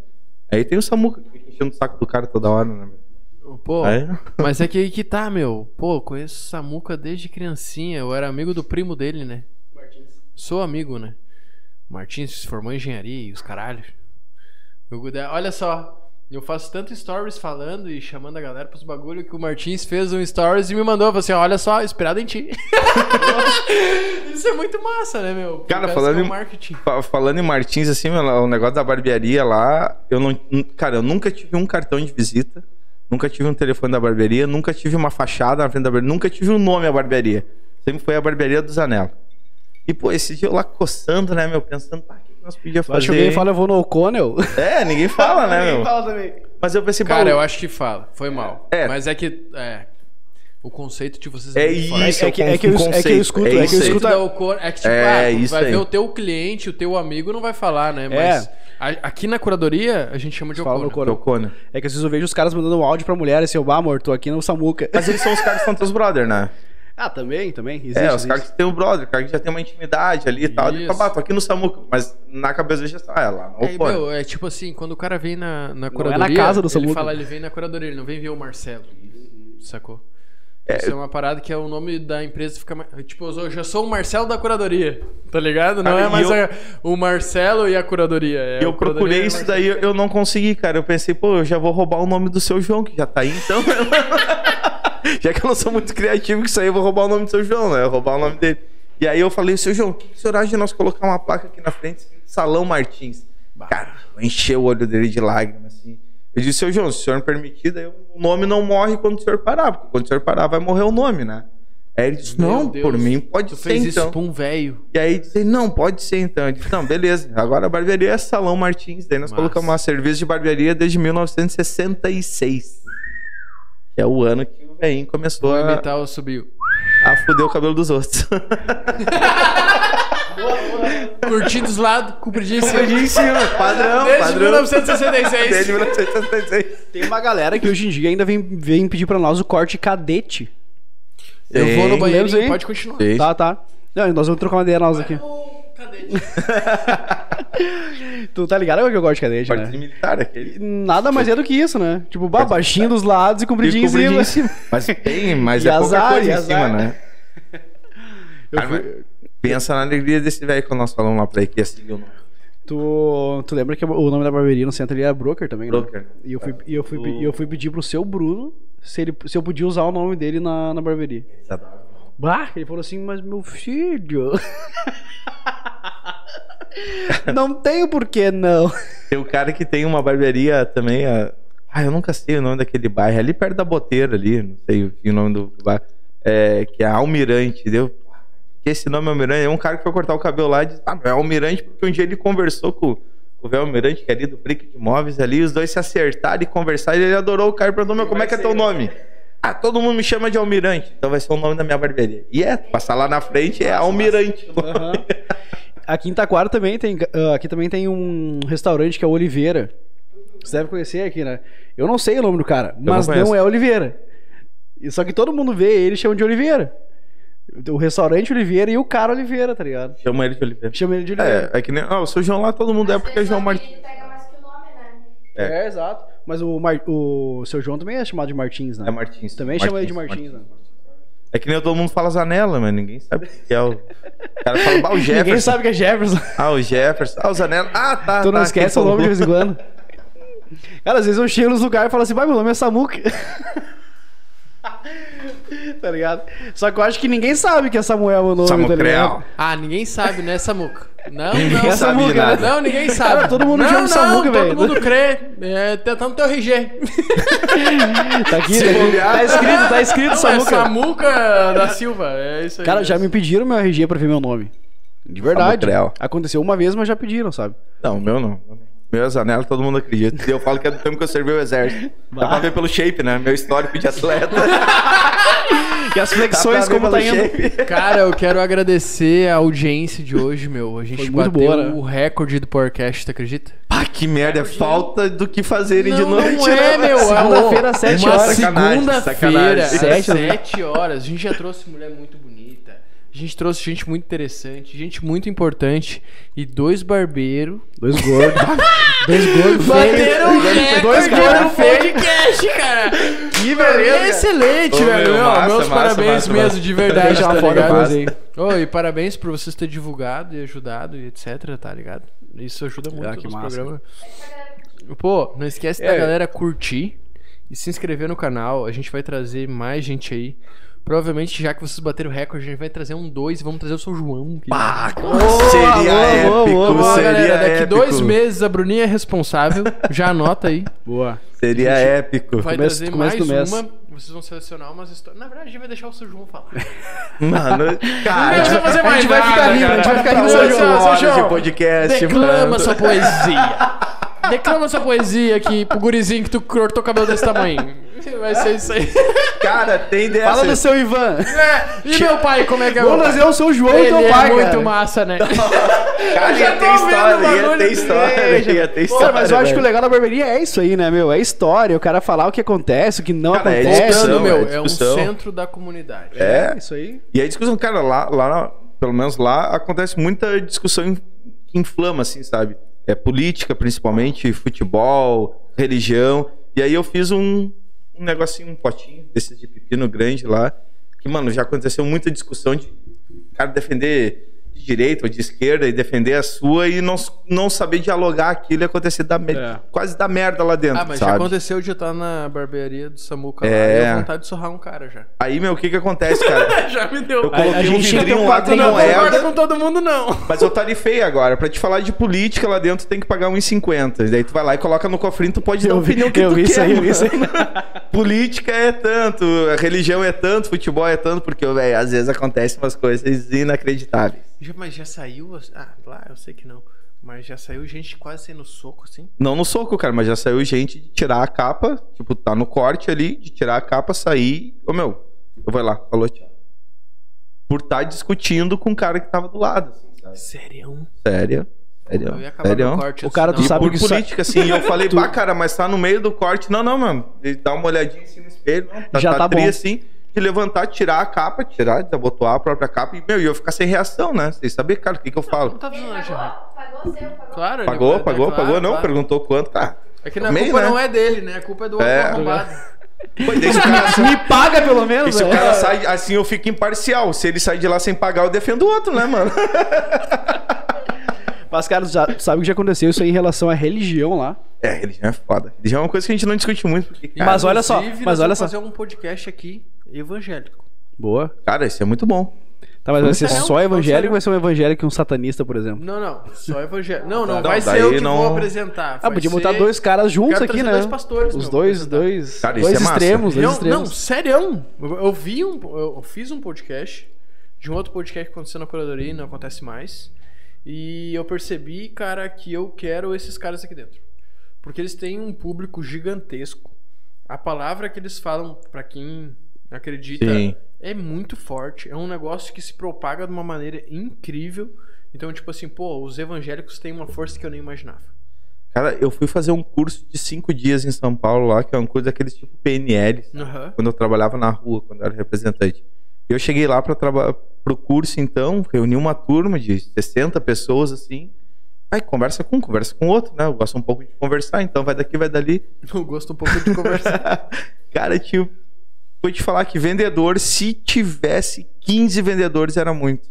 Aí tem o Samuca, que fica enchendo o saco do cara toda hora, né? meu? Pô, Aí- mas é que aí que tá, meu. Pô, conheço o Samuca desde criancinha. Eu era amigo do primo dele, né? Sou amigo, né? O Martins se formou em engenharia e os caralhos. Olha só, eu faço tanto stories falando e chamando a galera pros bagulho que o Martins fez um stories e me mandou. Falou assim: olha só, inspirado em ti. Isso é muito massa, né, meu? Cara, falando é um em- marketing. Fa- Falando em Martins, assim, meu, o negócio da barbearia lá, eu não. Cara, eu nunca tive um cartão de visita, nunca tive um telefone da barbearia, nunca tive uma fachada na frente da barbearia, nunca tive um nome à barbearia. Sempre foi a barbearia do Zanella. E, pô, esse dia eu lá coçando, né, meu, pensando, que nós acha fazer? que alguém fala, eu vou no O'Connell? É, ninguém fala, né, Ninguém meu? fala também. Mas eu pensei, Cara, eu acho que fala. Foi mal. É. Mas é que. É. O conceito de vocês É forte. isso, É que- um é que eu- é que eu conceito, escuto- é é que eu escuto- da Ocor- é que, tipo, É, ah, isso vai aí. ver o teu cliente, o teu amigo não vai falar, né? Mas a- aqui na curadoria a gente chama de Fala no Ocor. Que é o Conan. É que às vezes eu vejo os caras mandando um áudio pra mulher assim, eu, ah, amor, tô aqui no Samuca. Mas eles são os caras que são teus brother, né? Ah, também, também. Existe, é, os caras que tem o brother, o cara que já tem uma intimidade ali e tal. Ele fala, ah, tô aqui no Samuca. Mas na cabeça já está, ah, é lá É, meu, é tipo assim, quando o cara vem na, na é curadoria, na casa do ele Samuca. fala, ele vem na curadoria, ele não vem ver o Marcelo. Sacou? É, Isso é uma parada que é o nome da empresa fica mais. Tipo, eu já sou o Marcelo da curadoria, tá ligado? Não Cara, é mais eu- a- o Marcelo e a curadoria. É eu curadoria procurei e isso daí, eu não consegui, cara. Eu pensei, pô, eu já vou roubar o nome do seu João, que já tá aí, então. já que eu não sou muito criativo com isso aí, eu vou roubar o nome do seu João, né? Eu vou roubar o nome dele. E aí eu falei, seu João, o que que o senhor acha de nós colocar uma placa aqui na frente, escrito Salão Martins? Cara, encheu o olho dele de lágrimas, assim. Eu disse, seu João, se o senhor me permitir, daí o nome não morre quando o senhor parar, porque quando o senhor parar vai morrer o nome, né? Aí ele disse, Meu não, Deus, por mim pode Tu ser fez então. isso pra um velho. E aí disse, não, pode ser então. Eu disse, não, beleza. Agora a barbearia é Salão Martins. Daí nós Massa. colocamos uma serviço de barbearia desde 1966. Que é o ano que velhinho começou Vou a, imitar o subiu. a fuder o cabelo dos outros. Curtinho dos lados, compridinho em cima. em cima, padrão, Desde padrão. 1966. Desde 1966. Tem uma galera que hoje em dia ainda vem, vem pedir pra nós o corte cadete. Eu vou no banheiro, pode continuar. Tá, tá. Não, nós vamos trocar uma ideia nós aqui. Cadê? Tu tá ligado que é o corte cadete, Partido né? militar, aquele. Nada mais é do que isso, né? Tipo, ba- baixinho dos lados e compridinho, E em cima. Mas tem, mas E é pouca azar, coisa e em azar. cima, né? Eu Cara, fui- Pensa na alegria desse velho quando nós falamos lá pra ele que ia seguir o nome. Tu, tu lembra que o nome da barbearia no centro ali era Broker também, né? Broker. E eu fui, e eu fui, e eu fui pedir pro seu Bruno se, ele, se eu podia usar o nome dele na, na barbearia. Bah, ele falou assim, mas meu filho. não tenho por que não. Tem o cara que tem uma barbearia também. A... Ah, eu nunca sei o nome daquele bairro. Ali perto da Boteira, ali. Não sei o nome do bairro. É, que é Almirante, entendeu? Que esse nome é Almirante. É um cara que foi cortar o cabelo lá e disse: Ah, é Almirante, porque um dia ele conversou com, o velho Almirante, que é ali do Brick de Imóveis ali. Os dois se acertaram e conversaram. E ele adorou o cara e perguntou: Meu, como é que é teu nome? Ah, todo mundo me chama de Almirante. Então vai ser o nome da minha barbearia. E é, passar lá na frente é Almirante. Aham. aqui em Taquara também tem. ah, aqui também tem um restaurante que é o Oliveira. Você deve conhecer aqui, né? Eu não sei o nome do cara, não mas não, conheço. é Oliveira. Só que todo mundo vê ele e chama de Oliveira. O restaurante Oliveira e o cara Oliveira, tá ligado? Chama ele de Oliveira. Chama ele de Oliveira. É, é que nem. Ah, o seu João lá todo mundo é Às porque é João o Martins. apelido pega mais que o nome, né? É. É, exato. Mas o, Mar... o seu João também é chamado de Martins, né? É Martins. Também chama ele de Martins, né? É que nem todo mundo fala Zanella, mas ninguém sabe o que é o. O cara fala, ah, o Jefferson. Ninguém sabe que é Jefferson. Ah, o Jefferson. Ah, o Zanella. Ah, tá. tu não tá, esquece o nome de vez em quando. Cara, às vezes eu chego nos lugares e falo assim, vai, meu nome é Samuca. tá ligado? Só que eu acho que ninguém sabe que é Samuel o nome, tá Samuel. ligado? Ah, ninguém sabe, né, Samuca? Não, Ninguém não. É sabe Samuca, nada. Não, ninguém sabe. Todo mundo não, chama não, Samuca, velho. Todo mundo crê. É, tá no teu RG. Tá aqui, tá, aqui. tá escrito, tá escrito Não, é Samuca. Samuca da Silva. É isso aí. Cara, já me pediram meu RG pra ver meu nome. De verdade. Aconteceu uma vez, mas já pediram, sabe? Não, o meu não. Meu é Zanella, todo mundo acredita. E eu falo que é do tempo que eu servi o exército. Dá pra ver pelo shape, né? Meu histórico de atleta. E as flexões, como tá indo. shape. Cara, eu quero agradecer a audiência de hoje, meu. A gente Foi muito bateu boa, né? o recorde do podcast, tu acredita? Ah, que merda. É falta do que fazerem de Não, noite. não é, né? meu. Segunda-feira, é às sete horas. Segunda-feira, sacanagem. sete, Sete, né? sete horas. A gente já trouxe mulher muito bonita. A gente trouxe gente muito interessante, gente muito importante. E dois barbeiros. Dois gordos. Dois gordos Bateram Dois do gordos feios. podcast, cara. Que beleza. Excelente, Ô, velho. meu, massa, meus massa, parabéns massa, mesmo, massa. de verdade, Deixa tá. Ô, e parabéns por vocês terem divulgado e ajudado e etc, tá ligado? Isso ajuda muito Ah, que massa. programas. Pô, não esquece da É. galera curtir e se inscrever no canal. A gente vai trazer mais gente aí. Provavelmente, já que vocês bateram o recorde, a gente vai trazer um dois e vamos trazer o seu João. que- Boa, seria boa, épico. boa, seria galera, daqui épico. dois meses a Bruninha é responsável. Já anota aí. Boa. Seria épico. Vai Começo- trazer começo mais do mês. uma. Vocês vão selecionar umas histórias. Na verdade, a gente vai deixar o seu João falar. Mano, Não cara. vai fazer a mais gente vai ficar rindo, a gente vai ficar rindo, Seu oito João, seu horas João. de podcast, Declama mano. sua poesia. Declama sua poesia aqui pro gurizinho que tu cortou o cabelo desse tamanho. Vai ser isso aí. Cara, tem dessa. Fala do seu Ivan. É, e meu pai, como é que é? Vamos meu pai? trazer o seu João e Ele teu pai, é muito cara. massa, né? Cara, Eu já ia ter história, ia ter história, ia ter Pô, história. mas eu acho que o legal da barbearia é isso aí, né, meu? É história, o cara falar o que acontece, o que não Cara, é acontece. discussão, Voltando, meu, é é um discussão. centro da comunidade. É. isso aí. E aí, discussão, cara, lá, lá, pelo menos lá, acontece muita discussão que inflama, assim, sabe? É política, principalmente, futebol, religião. E aí eu fiz um, um negocinho, um potinho desses de pepino grande lá. Que, mano, já aconteceu muita discussão de cara defender de direita ou de esquerda e defender a sua e não, não saber dialogar aquilo e acontecer da me- É. quase da merda lá dentro, Ah, mas já sabe? aconteceu de estar na barbearia do Samuca lá É. e eu vontade de sorrar um cara já. Aí, meu, o que que acontece, cara? já me deu. Eu coloquei a um que ter vidrinho um lá quadrinho, não moeda. com todo mundo, não. Mas eu tarifei agora. Pra te falar de política lá dentro, tem que pagar 1,50. Daí tu vai lá e coloca no cofrinho, tu pode dar a Eu vi, opinião que eu tu vi quer. isso aí, eu vi isso aí. política é tanto, a religião é tanto, futebol é tanto, porque, velho, às vezes acontecem umas coisas inacreditáveis. Já- mas já saiu. Ah, lá, eu sei que não. Mas já saiu gente quase saindo soco, assim. Não no soco, cara, mas já saiu gente de tirar a capa, tipo, tá no corte ali, de tirar a capa, sair. Ô meu, eu vou lá, falou, tchau. Por estar discutindo com o cara que tava do lado, assim, sabe? Sério? Sério. Sério. Eu ia acabar Sério. corte. O cara, tu E sabe por que isso- política, assim, e eu falei, bah, cara, mas tá no meio do corte. Não, não, mano. Dá uma olhadinha assim no espelho, não, tá, Já tá tri, bom. assim, de levantar, tirar a capa, tirar, desabotoar a própria capa e, meu, e eu ficar sem reação, né? Vocês sabem, cara, o que que eu Não falo? tá Ele nada, pagou? Pagou o seu? Pagou? Claro, ele Pagou, pagou, é claro, pagou, não, claro. perguntou quanto, tá. É que na Meio, culpa né? não é dele, né? A culpa é do outro É. arrombado. E se cara, Me paga pelo e menos, se o né? cara sai, assim, eu fico imparcial. Se ele sai de lá sem pagar, eu defendo o outro, né, mano? Mas, cara, sabe o que já aconteceu isso aí em relação à religião lá? É, religião é foda. Religião é uma coisa que a gente não discute muito, porque, cara, Mas olha só, mas olha vamos só. fazer um podcast aqui evangélico. Boa. cara, isso é muito bom. Tá, mas vai ser só evangélico ou vai ser um evangélico e um satanista, por exemplo? Não, não. Só evangélico. Não, não, Não, vai ser eu que não- vou apresentar. Ah, podia ser- botar dois caras juntos aqui, né? dois pastores, Os dois, dois, Cara, isso dois é massa. extremos, dois Não, extremos. não, sério. Eu, eu vi um. Eu fiz um podcast de um outro podcast que aconteceu na curadoria e não acontece mais. E eu percebi, cara, que eu quero esses caras aqui dentro. Porque eles têm um público gigantesco. A palavra que eles falam, pra quem acredita, Sim. é muito forte. É um negócio que se propaga de uma maneira incrível. Então, tipo assim, pô, os evangélicos têm uma força que eu nem imaginava. Cara, eu fui fazer um curso de cinco dias em São Paulo lá, que é um curso daqueles tipo PNL, Aham. quando eu trabalhava na rua, quando eu era representante. Eu cheguei lá para trabalhar pro curso, então, reuni uma turma de 60 pessoas, assim. Aí conversa com um, conversa com outro, né? Eu gosto um pouco de conversar, então vai daqui, vai dali. Eu gosto um pouco de conversar. Cara, tio, vou te falar que vendedor, se tivesse 15 vendedores, era muito.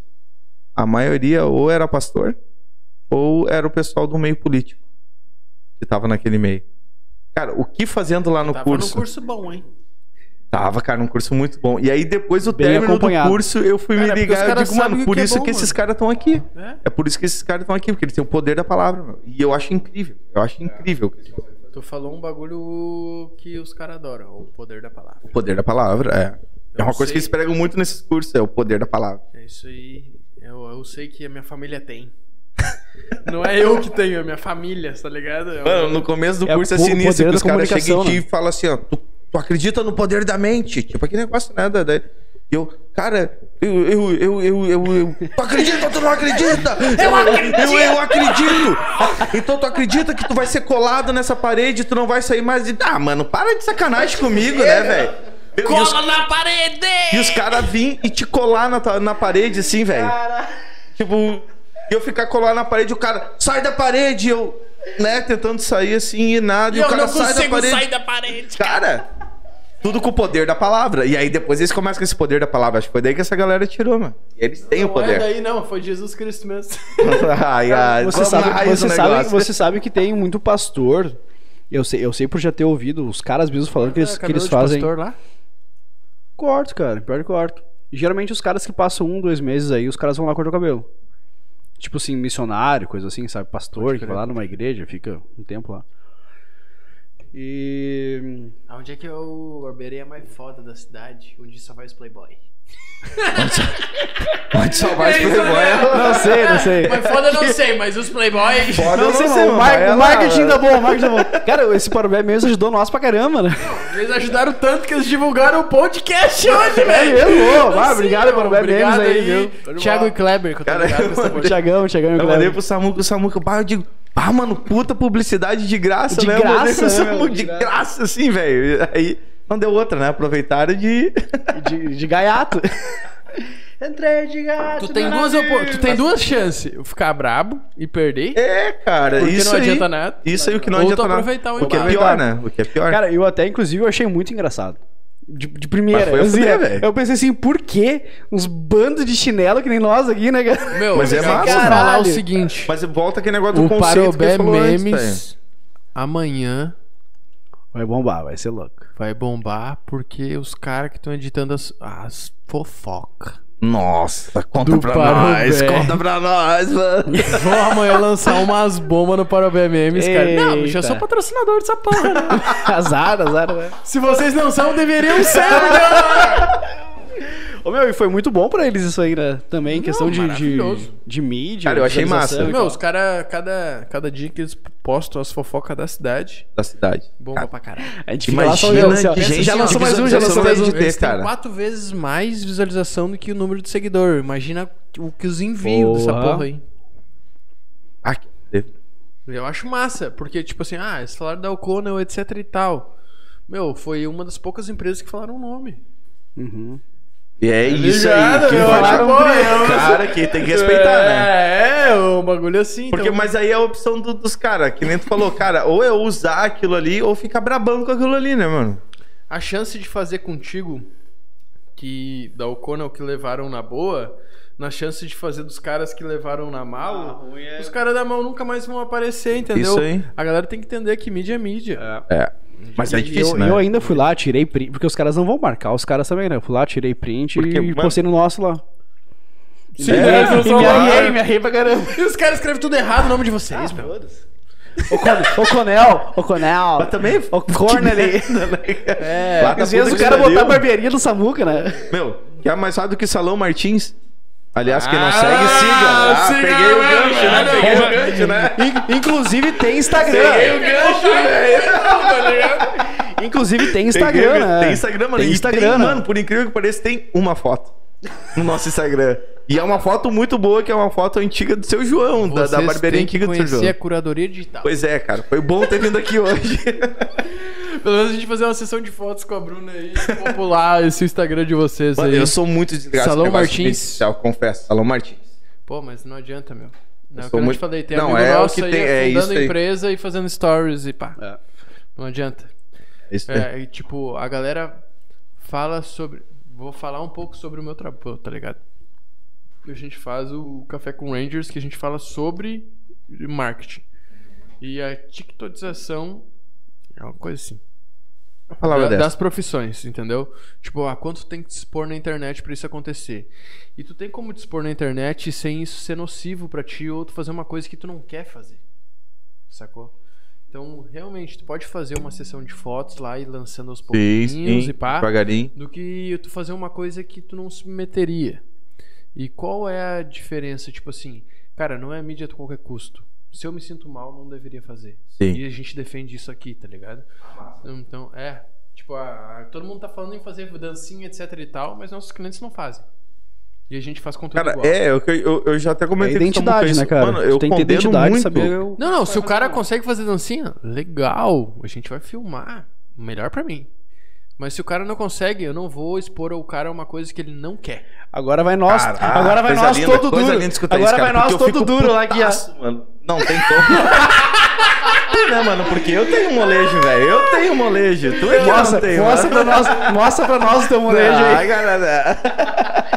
A maioria ou era pastor, ou era o pessoal do meio político, que tava naquele meio. Cara, o que fazendo lá no Tava curso? num curso bom, hein? Tava, cara, um curso muito bom. E aí, depois do Bem término do acompanhado. curso, eu fui Cara, me os ligar. Eu digo, mano, por que é isso bom, que esses mano. caras estão aqui. É. É por isso que esses caras estão aqui, porque eles têm o poder da palavra, meu. E eu acho incrível. Eu acho incrível Tu falou um bagulho que os caras adoram, o poder da palavra. o poder da palavra. É, é Eu uma coisa sei. que eles pregam muito nesses cursos, é o poder da palavra. É isso aí. Eu, eu sei que a minha família tem. Não é eu que tenho, é minha família, tá ligado? É Mano, no começo do É curso é sinistro que os caras chegam ti né? e falam assim, ó, tu, tu acredita no poder da mente? Tipo aquele negócio, né? Da, da- E eu, cara, eu, eu, eu, eu, eu, eu- Tu acredita ou tu não acredita? Eu acredito! Eu, eu acredito! Então tu acredita que tu vai ser colado nessa parede e tu não vai sair mais de. Ah, mano, para de sacanagem comigo, né, velho? E os- Cola na parede! E os caras virem e te colar na, na parede, assim, velho. Tipo, eu ficar colado na parede, o cara, sai da parede, eu, né, tentando sair assim e nada. E, o eu cara não sai da consigo parede. sair da parede. Cara, tudo com o poder da palavra. E aí depois eles começam com esse poder da palavra. Acho que foi daí que essa galera tirou, mano. E eles têm o Não é poder. daí não, foi Jesus Cristo mesmo. ai, ai, Você sabe, você, sabe, você sabe que tem muito pastor. Eu sei, eu sei por já ter ouvido os caras mesmo falando que eles, que eles fazem. lá? Corto, cara. Pior que corto. E geralmente os caras que passam um, dois meses aí, os caras vão lá cortar o cabelo. Tipo assim, missionário, coisa assim, sabe? Pastor, que vai lá numa igreja, fica um tempo lá. E. Onde é que é o barbearia mais foda da cidade? Onde só vai os playboy. Pode salvar esse É isso playboy. mesmo. Não sei, não sei. Mas foda eu não sei, mas os playboy... Foda, Não eu sei, não não, sei, o, mar- vai o marketing velho. tá bom, o marketing tá bom. Cara, esse Parobé mesmo ajudou nós pra caramba, né? Eles ajudaram tanto que eles divulgaram o podcast hoje, É velho. mesmo, ô, Não ah, obrigado. Parobé Memes aí, viu? Thiago e Kleber, que eu tô Cara, ligado com essa eu porra. Tiagão, Tiagão e Eu mandei pro Samuca, o Samuca, eu digo, ah, mano, puta publicidade de graça, De né? Graça, né, meu? de De graça, assim, velho. Aí não deu outra, né? Aproveitaram de. De, de gaiato. Entrei de gato. Tu tem, duas, tu tem duas chances. Ficar brabo e perder. É, cara, Porque isso não aí. adianta nada. Isso aí o que não Ou adianta nada. aproveitar o O que é pior, né? O que é pior. Cara, eu até, inclusive, eu achei muito engraçado. De, de primeira. Mas foi assim, fuder, eu- velho. eu pensei assim, por quê? Uns bandos de chinelo que nem nós aqui, né, cara? Meu, Mas é massa. vou falar Caralho. o seguinte. Mas volta aquele negócio do O conceito que Parobé falou antes. Memes amanhã Vai bombar, vai ser louco. vai bombar porque os caras que estão editando as, as fofocas Nossa, conta Do pra Parobé. nós, conta pra nós, mano. vão amanhã lançar umas bombas no Parobé Memes, cara. Não, bicho, eu sou Eita. patrocinador dessa porra, né? azar, azar, né? Se vocês não são, deveriam ser? Ô, meu, e foi muito bom pra eles isso aí, né? Também, em questão de, de, maravilhoso. de mídia. Cara, eu achei visualização massa. e Meu, tal. os caras, cada, cada dia que eles postam as fofocas da cidade, Da cidade. bomba Cara, pra caralho. A gente fica lá só Imagina olhando, assim, ó. de gente já lançou mais um, já lançou mais um. de ter, Eles têm cara. quatro vezes mais visualização do que o número de seguidor. Imagina o que os envios dessa Porra. porra aí. Ah, que- Eu acho massa, porque, tipo assim, ah, eles falaram da O'Connell, etc e tal. Meu, foi uma das poucas empresas que falaram o nome. Uhum. E é isso ligado, aí. Que meu? vai bem, Cara, que tem que respeitar, né? É, é, um bagulho assim. Porque, então, mas aí é a opção do- dos caras, que nem tu falou, cara, ou é usar aquilo ali, ou ficar brabando com aquilo ali, né, mano? A chance de fazer contigo, que da O'Connell que levaram na boa, na chance de fazer dos caras que levaram na mal, os caras da mão nunca mais vão aparecer, entendeu? Isso aí. A galera tem que entender que mídia é mídia. É. Mas é difícil, eu, né? eu ainda fui lá, tirei print, porque os caras não vão marcar, os caras também, né? Eu fui lá, tirei print Porque, e mano- postei no nosso lá. Sim, né? e me arriei, me arriei pra caramba. E os caras escrevem tudo errado o nome de vocês, meu. O, Con o Conel, o Conel. Mas também. O Corneli. É. Lá Às vezes o cara botar a barbearia do Samuca, né? Meu, que é mais rápido do que Salão Martins. Aliás, quem não Ah, segue, siga. Ah, siga peguei o mesmo, gancho, né? né? Peguei o gancho, né? In- Inclusive tem Instagram. Peguei o gancho, velho. Inclusive tem Instagram, tem, né? Tem Instagram, mano. Tem Instagram, tem, né? mano, por incrível que pareça, tem uma foto no nosso Instagram. E é uma foto muito boa, que é uma foto antiga do seu João, da, da barbearia antiga do seu João. a curadoria digital. Pois é, cara. Foi bom ter vindo aqui hoje. Pelo menos a gente fazer uma sessão de fotos com a Bruna aí, popular esse Instagram de vocês Mano, aí. eu sou muito desligado Salão Martins. confesso. Salão Martins. Pô, mas não adianta, meu. Não, Eu é eu muito- te falei, tem Não, amigo é o que aí tem- é fundando isso aí. empresa e fazendo stories e pá. É. Não adianta. Isso aí. É, e, tipo, a galera fala sobre. Vou falar um pouco sobre o meu trabalho, tá ligado? A gente faz o Café com Rangers, que a gente fala sobre marketing. E a TikTokização é uma coisa assim. Uma palavra Da- dessa. das profissões, entendeu? Tipo, ah, quanto tu tem que dispor na internet pra isso acontecer? E tu tem como dispor na internet sem isso ser nocivo pra ti ou tu fazer uma coisa que tu não quer fazer. Sacou? Então, realmente, tu pode fazer uma sessão de fotos lá e lançando aos Sim, pouquinhos sim. e pá, Devagarinho. do que tu fazer uma coisa que tu não se meteria. E qual é a diferença? Tipo assim, cara, não é mídia a qualquer custo. Se eu me sinto mal, não deveria fazer. Sim. E a gente defende isso aqui, tá ligado? Então, é. Tipo, a- a- todo mundo tá falando em fazer dancinha, etc e tal, mas nossos clientes não fazem. E a gente faz conteúdo Cara, igual. é, eu, eu, eu já até É comentei com o identidade, né, cara? Mano, eu tem que ter identidade, muito. saber Não, não, se o cara consegue fazer dancinha, legal, a gente vai filmar. Melhor pra mim. Mas se o cara não consegue, eu não vou expor ao cara uma coisa que ele não quer. Agora vai nós. Caraca, agora vai coisa nós linda, todo duro. Agora isso, cara, vai nós todo duro lá que mano. Não tem como. né, mano? Porque eu tenho molejo, velho. Eu tenho molejo. Tu é que Mostra, não tem, mostra, mano. pra nós, mostra pra nós o teu molejo Ai, aí. galera.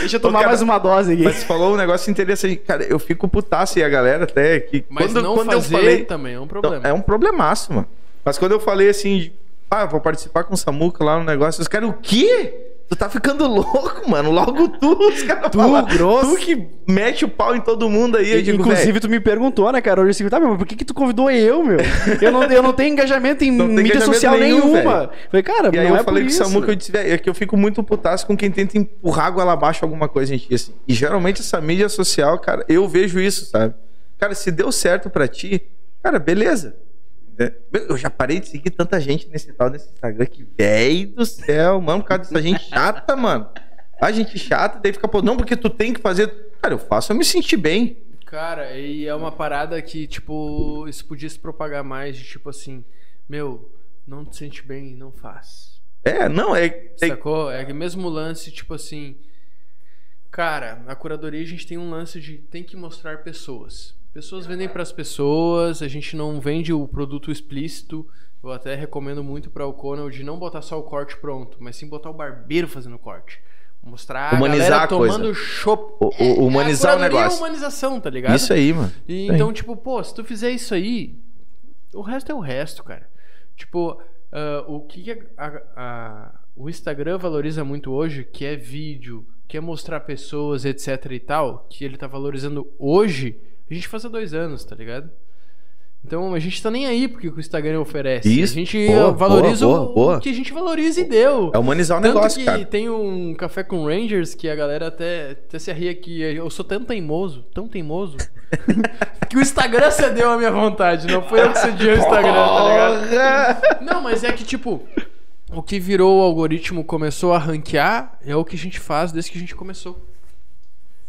Deixa eu tomar cara, mais uma dose aqui. Mas você falou um negócio interessante. Cara, eu fico putaço e a galera até que Mas quando, não quando fazer eu falei... também é um Então, problema. é um problemaço, mano. Mas quando eu falei assim, ah, vou participar com o Samuca lá no negócio, os caras, o quê? Tu tá ficando louco, mano. Logo tu, os caras Tu, falam, grosso. Tu que mete o pau em todo mundo aí. Eu digo, Inclusive, "Véi, tu me perguntou, né, cara? Hoje assim, tá, meu, mas por que, que tu convidou eu, meu? Eu não, eu não tenho engajamento em mídia engajamento social nenhum, nenhuma. Falei, cara, E aí eu é falei com o. Samuca, eu disse, velho, é que eu fico muito putaço com quem tenta empurrar a goela abaixo alguma coisa, gente. Assim. E geralmente essa mídia social, cara, eu vejo isso, sabe? Cara, se deu certo pra ti, cara, beleza. Eu já parei de seguir tanta gente nesse tal desse Instagram que, velho do céu, mano, por causa dessa gente chata, mano. A gente chata, daí fica, pô, não, porque tu tem que fazer. Cara, eu faço, eu me sentir bem. Cara, e é uma parada que, tipo, isso podia se propagar mais de tipo assim, meu, não te sente bem, não faz. É, não, é. é Sacou? É que mesmo lance, tipo assim. Cara, na curadoria a gente tem um lance de tem que mostrar pessoas. Pessoas vendem pras pessoas, a gente não vende o produto explícito. Eu até recomendo muito para o Conal de não botar só o corte pronto, mas sim botar o barbeiro fazendo o corte. Mostrar Humanizar a a coisa. tomando chopp. O- o- humanizar a o É negócio. humanização, tá ligado? isso aí, mano. E então, tipo, pô, se tu fizer isso aí, o resto é o resto, cara. Tipo, ah, o que que a- a- o Instagram valoriza muito hoje, que é vídeo, que é mostrar pessoas, etc e tal, que ele tá valorizando hoje, a gente faz há dois anos, tá ligado? Então a gente tá nem aí porque o Instagram oferece. Isso. A gente Boa, valoriza boa, o- boa, o que a gente valoriza e deu. É humanizar o Tanto negócio, que cara. tem um café com Rangers que a galera até, até se ria que eu sou tão teimoso, tão teimoso, que o Instagram cedeu a minha vontade, não foi eu que cedi o Instagram, tá ligado? Não, mas é que tipo, o que virou o algoritmo começou a ranquear é o que a gente faz desde que a gente começou.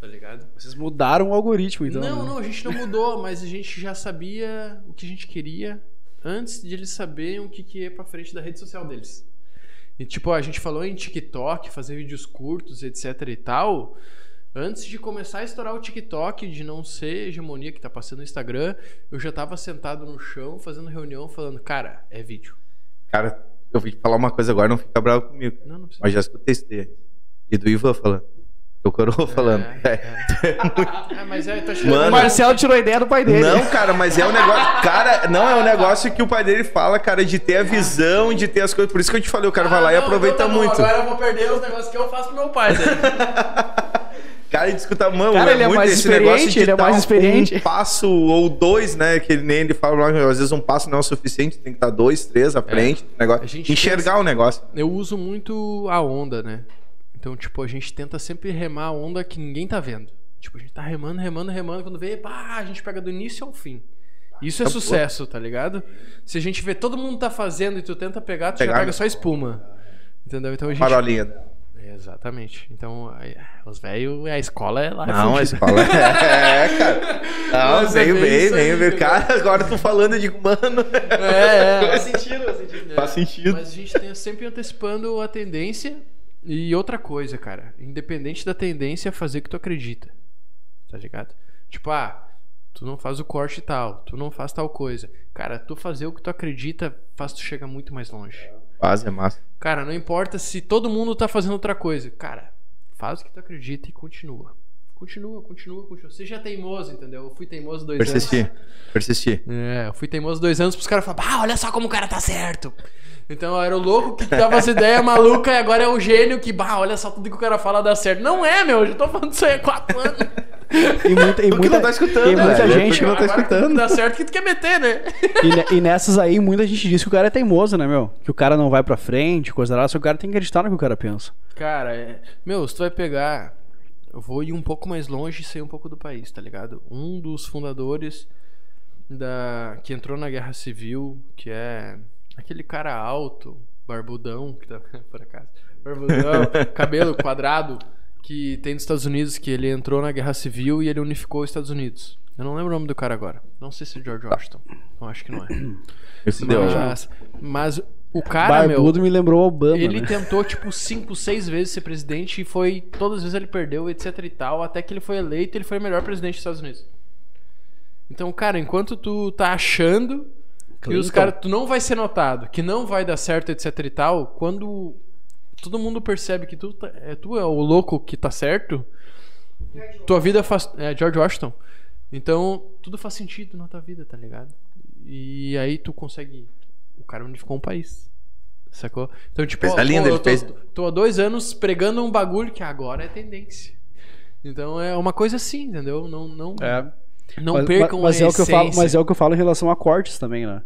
Tá ligado? Vocês mudaram o algoritmo, então. não, né? não, a gente não mudou, mas a gente já sabia o que a gente queria antes de eles saberem o que, que ia pra frente da rede social deles. E tipo, a gente falou em TikTok, fazer vídeos curtos, etc e tal. Antes de começar a estourar o TikTok, de não ser hegemonia que tá passando no Instagram, eu já tava sentado no chão, fazendo reunião, falando, cara, é vídeo. Cara, eu te falar uma coisa agora, não fica bravo comigo. Não, não precisa. Mas já escutei isso daí. E do Ivan falando. Do Coroa falando. É, É. Ah, mas é, tá Mano. O Marcelo tirou a ideia do pai dele. Não, cara, mas é um negócio. Cara, não, é um negócio que o pai dele fala, cara, de ter a visão, de ter as coisas. Por isso que eu te falei, o cara vai lá e Ah, não, aproveita então bom, muito. Agora eu vou perder os negócios que eu faço pro meu pai. Cara, de escutar, mano, Cara, é ele é muito mais esse experiente, negócio de ele é mais experiente. Um passo ou dois, né? Que ele- nem ele fala, às vezes um passo não é o suficiente, tem que estar dois, três à frente. negócio, enxergar pensa- o negócio. Eu uso muito a onda, né? Então, tipo, a gente tenta sempre remar a onda que ninguém tá vendo. Tipo, a gente tá remando, remando, remando. Quando vê, pá, a gente pega do início ao fim. Isso é sucesso, tá ligado? Se a gente vê todo mundo tá fazendo e tu tenta pegar, tu Pegar, já pega né? só espuma. Entendeu? Então a gente. Parolinha. Exatamente. Então, os velhos, a escola é lá. Não, a fudida. escola é, cara. Não, Mas é veio bem veio bem. Cara, agora eu tô falando, eu digo, mano. É, é. Faz sentido, faz sentido. Faz sentido. Mas a gente tem sempre antecipando a tendência. E outra coisa, cara. Independente da tendência, é fazer o que tu acredita. Tá ligado? Tipo, ah, tu não faz o corte tal. Tu não faz tal coisa. Cara, tu fazer o que tu acredita faz tu chegar muito mais longe. Faz, é massa. Cara, não importa se todo mundo tá fazendo outra coisa. Cara, faz o que tu acredita e continua. Continua, continua, continua. Seja teimoso, entendeu? Eu fui teimoso dois Persistir. anos. Persistir. É, eu fui teimoso dois anos pros caras falarem, ah, olha só como o cara tá certo. Então eu era o louco que dava as ideias malucas e agora é o gênio que, bah, olha só tudo que o cara fala dá certo. Não é, meu, eu já tô falando isso aí há quatro anos. E muita, e muita, não tá escutando, e muita velho. gente. Não tá escutando. Dá certo que tu quer meter, né? E, e nessas aí, muita gente diz que o cara é teimoso, né, meu? Que o cara não vai pra frente, coisa lá, só o cara tem que acreditar no que o cara pensa. Cara, é... meu, se tu vai pegar. Eu vou ir um pouco mais longe e sair um pouco do país, tá ligado? Um dos fundadores da que entrou na guerra civil, que é aquele cara alto, barbudão, que tá por acaso. Barbudão, cabelo quadrado, que tem nos Estados Unidos, que ele entrou na guerra civil e ele unificou os Estados Unidos. Eu não lembro o nome do cara agora. Não sei se é George Washington. Eu acho que não é. Esse deu já. Mas, mas o cara, meu. Barbudo me lembrou Obama, Ele né? tentou, tipo, cinco, seis vezes ser presidente e foi. Todas as vezes ele perdeu, etc e tal. Até que ele foi eleito ele foi o melhor presidente dos Estados Unidos. Então, cara, enquanto tu tá achando que os Clinton. caras. Tu não vai ser notado, que não vai dar certo, etc e tal, quando todo mundo percebe que tu, tá- é, tu é o louco que tá certo, tua vida faz. É, George Washington. Então, tudo faz sentido na tua vida, tá ligado? E aí tu consegue. O cara unificou um país. Sacou? Então, tipo, ó, linda, pô, ele eu tô, fez- tô há dois anos pregando um bagulho que agora é tendência. Então é uma coisa assim, entendeu? Não, não, É. não mas, percam mas a é o que eu falo, mas é o que eu falo em relação a cortes também, né?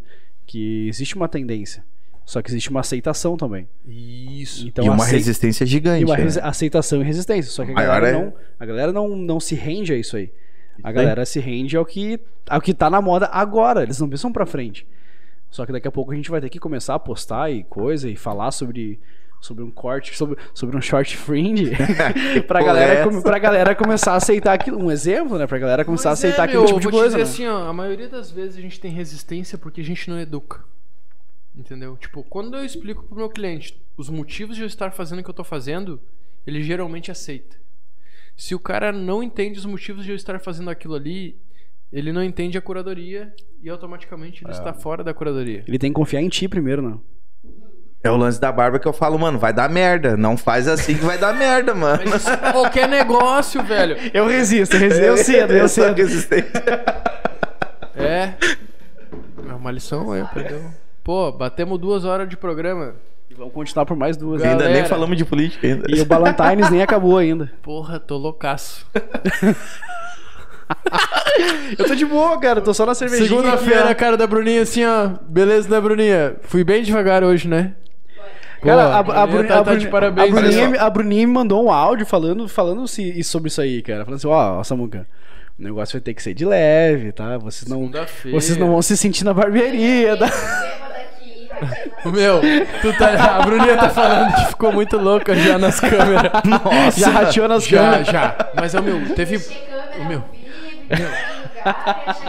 Que existe uma tendência. Só que existe uma aceitação também. Isso. Então, e uma acei- resistência gigante. e uma né? aceitação e resistência. Só que a Maior galera, é- não, a galera não, não se rende a isso aí. A aí. galera se rende ao que, ao que tá na moda agora. Eles não pensam pra frente. Só que daqui a pouco a gente vai ter que começar a postar e coisa e falar sobre, sobre um corte, sobre, sobre um short fringe. pra, galera, é pra galera começar a aceitar aquilo. Um exemplo, né? Pra galera começar Mas a aceitar é, aquele meu, tipo de coisa. te né? dizer assim, ó, a maioria das vezes a gente tem resistência porque a gente não educa. Entendeu? Tipo, quando eu explico pro meu cliente os motivos de eu estar fazendo o que eu tô fazendo, ele geralmente aceita. Se o cara não entende os motivos de eu estar fazendo aquilo ali, ele não entende a curadoria e automaticamente ele está fora da curadoria. Ele tem que confiar em ti primeiro, né? É o lance da barba que eu falo, mano, vai dar merda. Não faz assim que vai dar merda, mano. Mas isso é qualquer negócio, velho. Eu resisto, eu resisto. Eu cedo, eu Essa cedo. É. É uma lição aí, aprendeu. Pô, batemos duas horas de programa. E vamos continuar por mais duas. Galera. Ainda nem falamos de política ainda. E o Ballantines nem acabou ainda. Porra, tô loucaço. Eu tô de boa, cara. Tô só na cervejinha. Segunda-feira, aqui, cara da Bruninha, assim, ó. Beleza, né, Bruninha? Fui bem devagar hoje, né? Cara, a, a, tá- a tá Bruni- de parabéns, a Bruninha, a Bruninha me mandou um áudio falando, falando se, sobre isso aí, cara. Falando assim, ó, ó, Samuca, o negócio vai ter que ser de leve, tá? Vocês não, Segunda-feira. vocês não vão se sentir na barbearia, tá? Meu, tu tá, a Bruninha tá falando que ficou muito louca já nas câmeras. Nossa. Já rateou nas Já, câmeras. já. Mas, ó, meu, teve. Ô, meu.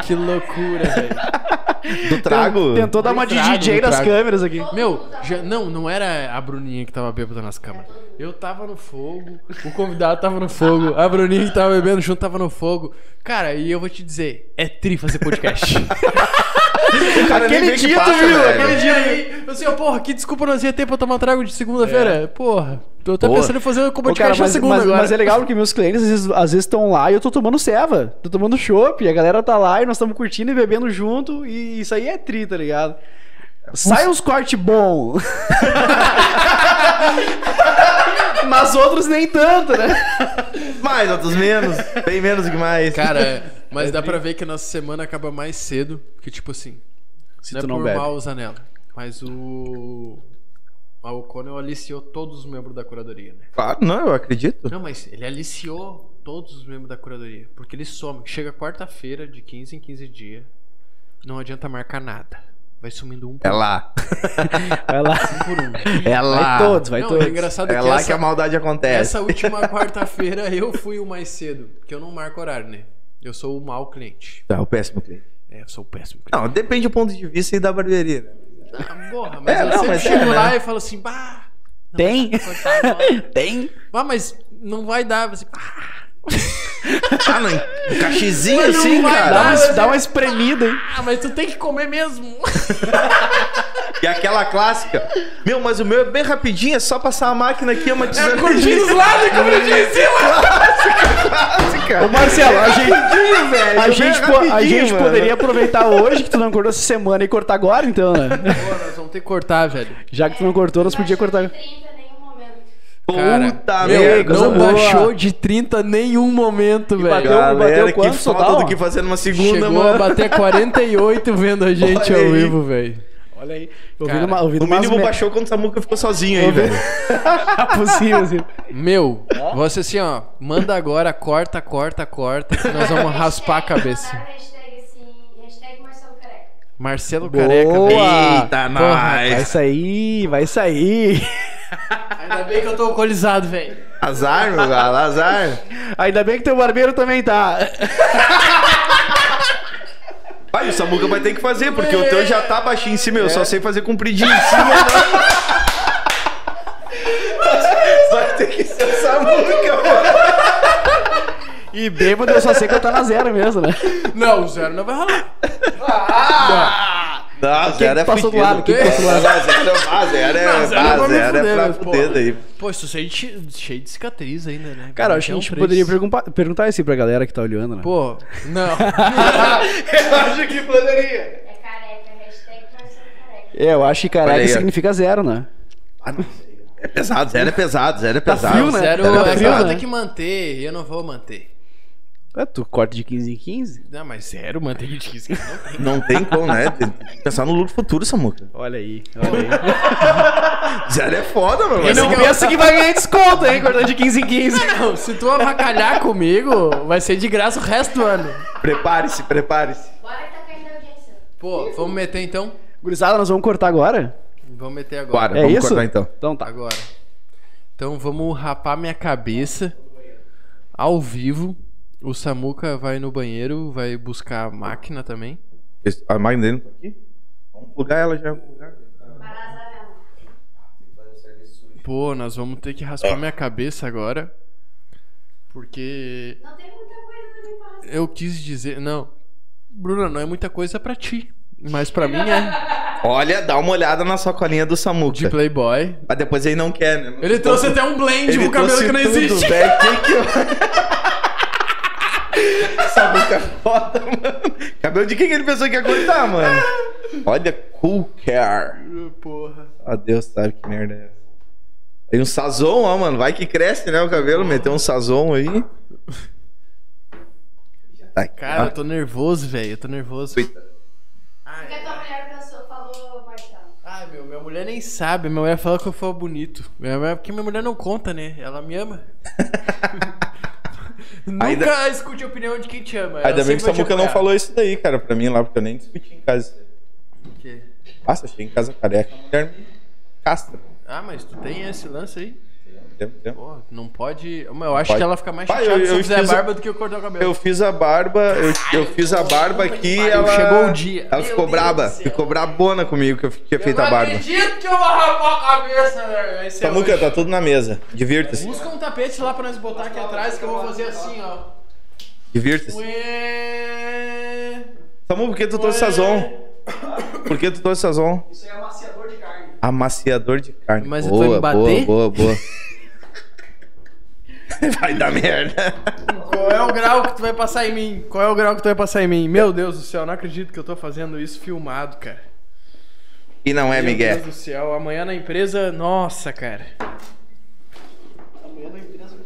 Que loucura, velho. Do trago? Tentou dar uma de DJ nas câmeras aqui. Meu, já, não, não era a Bruninha que tava bêbada nas câmeras. Eu tava no fogo, o convidado tava no fogo, a Bruninha que tava bebendo junto tava no fogo. Cara, e eu vou te dizer, é tri fazer podcast. Aquele dia, tu passa, viu? velho. Aquele dia aí, eu assim, ó, porra, que desculpa nós ia ter pra tomar trago de segunda-feira. Porra, tô até Porra. pensando em fazer podcast na mas, segunda mas- agora. mas é legal porque meus clientes às vezes estão lá e eu tô tomando ceva. Tô tomando chopp, a galera tá lá e nós estamos curtindo e bebendo junto. E isso aí é tri, tá ligado? Sai uns corte bom. Mas outros nem tanto, né? Mais, outros menos. Bem menos que mais. Cara, é, mas dá pra ver que a nossa semana acaba mais cedo, que tipo assim, Se não é tu não por bebe. mal usar nela, mas o... A O'Connell aliciou todos os membros da curadoria, né? Claro, não, eu acredito. Não, mas ele aliciou todos os membros da curadoria. Porque ele some. Chega quarta-feira, de 15 em 15 dias. não adianta marcar nada. Vai sumindo um por É lá. Vai lá. um. Por um. É lá. Vai todos, vai não, todos. é engraçado É que lá essa, que a maldade acontece. essa última quarta-feira eu fui o mais cedo, porque eu não marco horário, né? Eu sou o mau cliente. Tá, o péssimo cliente. É, eu sou o péssimo cliente. Não, depende do ponto de vista e da barbearia. né? Ah, porra, mas É, eu não, sempre mas é, chego né? lá e falo assim, bah... não Tem? agora. Tem? Ah, mas não vai dar. Você, ah, Ah, não. Um cachezinho Mas assim, cara. Dá uma, dá uma espremida, hein? ah, mas tu tem que comer mesmo. E aquela clássica. Meu, mas o meu é bem rapidinho, é só passar a máquina aqui, é uma É tesoura. curtinho dos lados e curtinho em cima. clássica. Ô Marcelo, a gente, velho. a gente, é po- a gente mano. poderia aproveitar hoje que tu não cortou essa semana e cortar agora, então, né? Pô, nós vamos ter que cortar, velho. Já que tu não cortou, nós podíamos cortar. 30 em nenhum momento. Cara, Puta meu, merda. não boa. baixou de 30 nenhum momento, velho. bateu- Galera, bateu quanto que foda total? do que fazendo uma segunda, Chegou mano. a bater 48 vendo a gente Olha ao aí. vivo, velho. Olha aí. Ouvindo, Cara, uma, ouvindo No mínimo me- baixou quando o Samuca ficou sozinho aí, velho. possível, assim. Meu, você assim, ó, manda agora, corta, corta, corta, que nós vamos raspar a cabeça. Marcelo Careca. Marcelo Boa. Careca. Eita, Vai nós. sair, vai sair. Ainda bem que eu tô alcoolizado, velho. Azar, meu galo, azar. Ainda bem que teu barbeiro também tá. Pai, o Samuca vai ter que fazer, porque o teu já tá baixinho em cima, eu só sei fazer compridinho em cima. vai ter que ser o Samuca, mano. E bêbado eu só sei que eu tá na zero mesmo, né? Não, o zero não vai rolar. Não, zero é passou do lado? Quem passou do lado? Não, zero é- ah, zero é, Não, zero ah, é pra zero é fuder, daí. Pô, isso cheio de, cheio de cicatriz ainda, né? Cara, eu acho que a um gente preço. poderia perguntar, perguntar isso aí pra galera que tá olhando, né? Pô, não. Eu acho que poderia. É careca, hashtag Careca. É, eu acho que careca significa zero, né? Ah, não. É pesado, zero é pesado, zero é pesado. frio, né? Zero Tá é frio, pra né? ter que manter, eu não vou manter. É, tu corta de 15 em 15. Não, mas zero manter de 15 não tem. Não tem como, né? Tem que pensar no lucro futuro, Samuca. Olha aí, olha aí. Zero é foda, mano. E não é que- pensa que vai ganhar desconto, hein? Cortando de 15 em 15. Não, se tu avacalhar comigo, vai ser de graça o resto do ano. Prepare-se, prepare-se. Bora que tá caindo a audiência. Pô, vamos meter então? Gurizada, nós vamos cortar agora? Vamos meter agora. Bora, É vamos isso? cortar então. Então tá. Agora. Então vamos rapar minha cabeça ao vivo. O Samuca vai no banheiro, vai buscar a máquina também. Esse- A máquina dele não tá aqui? Vamos plugar ela já. Pô, nós vamos ter que raspar minha cabeça agora. Porque Não tem muita coisa também pra raspar. eu quis dizer. Não. Bruna, não é muita coisa pra ti. Mas pra mim é. Olha, dá uma olhada na sacolinha do Samuca. De Playboy. Mas depois ele não quer, né? Ele trouxe até um blend pro cabelo trouxe que não tudo, existe. velho. Que que eu... Samuca é foda, mano. Cabelo de quem que ele pensou que ia cortar, mano? Olha, cool care. Porra. Ah, Deus sabe que merda é essa. Tem um sazon, ó, mano. Vai que cresce, né, o cabelo. Meteu um sazon aí. Tá aqui, Cara, ó. eu tô nervoso, velho. Eu tô nervoso. O que a tua mulher pensou, falou, Marcelo? Ai, meu, minha mulher nem sabe. Minha mulher fala que eu falo bonito. Minha mulher- Porque minha mulher não conta, né? Ela me ama. Nunca Ainda- escute a opinião de quem te ama. Ela Ainda bem sempre que Samuca não falou isso daí, cara, pra mim lá, porque eu nem discuti em casa. O quê? Nossa, achei em casa careca. Castra. Ah, mas tu tem esse lance aí? Pô, não pode. Eu acho Pode. que ela fica mais Pai, chateada eu- se eu eu fizer fiz- barba do que eu cortar o cabelo. Eu fiz a barba, eu, eu fiz a barba aqui pariu, ela. chegou o dia. Ela Meu ficou Deus braba. Ficou brabona comigo que eu tinha feito a não barba. acredito que eu vou rapar a cabeça, velho. Vai ser Samuca, hoje. tá tudo na mesa. Divirta-se. Busca um tapete lá pra nós botar aqui atrás que eu vou fazer assim, ó. Divirta-se. Samu, por que tu trouxe sazon? Por que tu trouxe sazon? Isso aí é amaciador de carne. Amaciador de carne. Mas tu vai boa, me bater? boa, boa, boa. Vai dar merda. Qual é o grau que tu vai passar em mim? Qual é o grau que tu vai passar em mim? Meu Deus do céu, não acredito que eu tô fazendo isso filmado, cara. E não é, Meu Miguel. Deus do céu, amanhã na empresa, nossa, cara.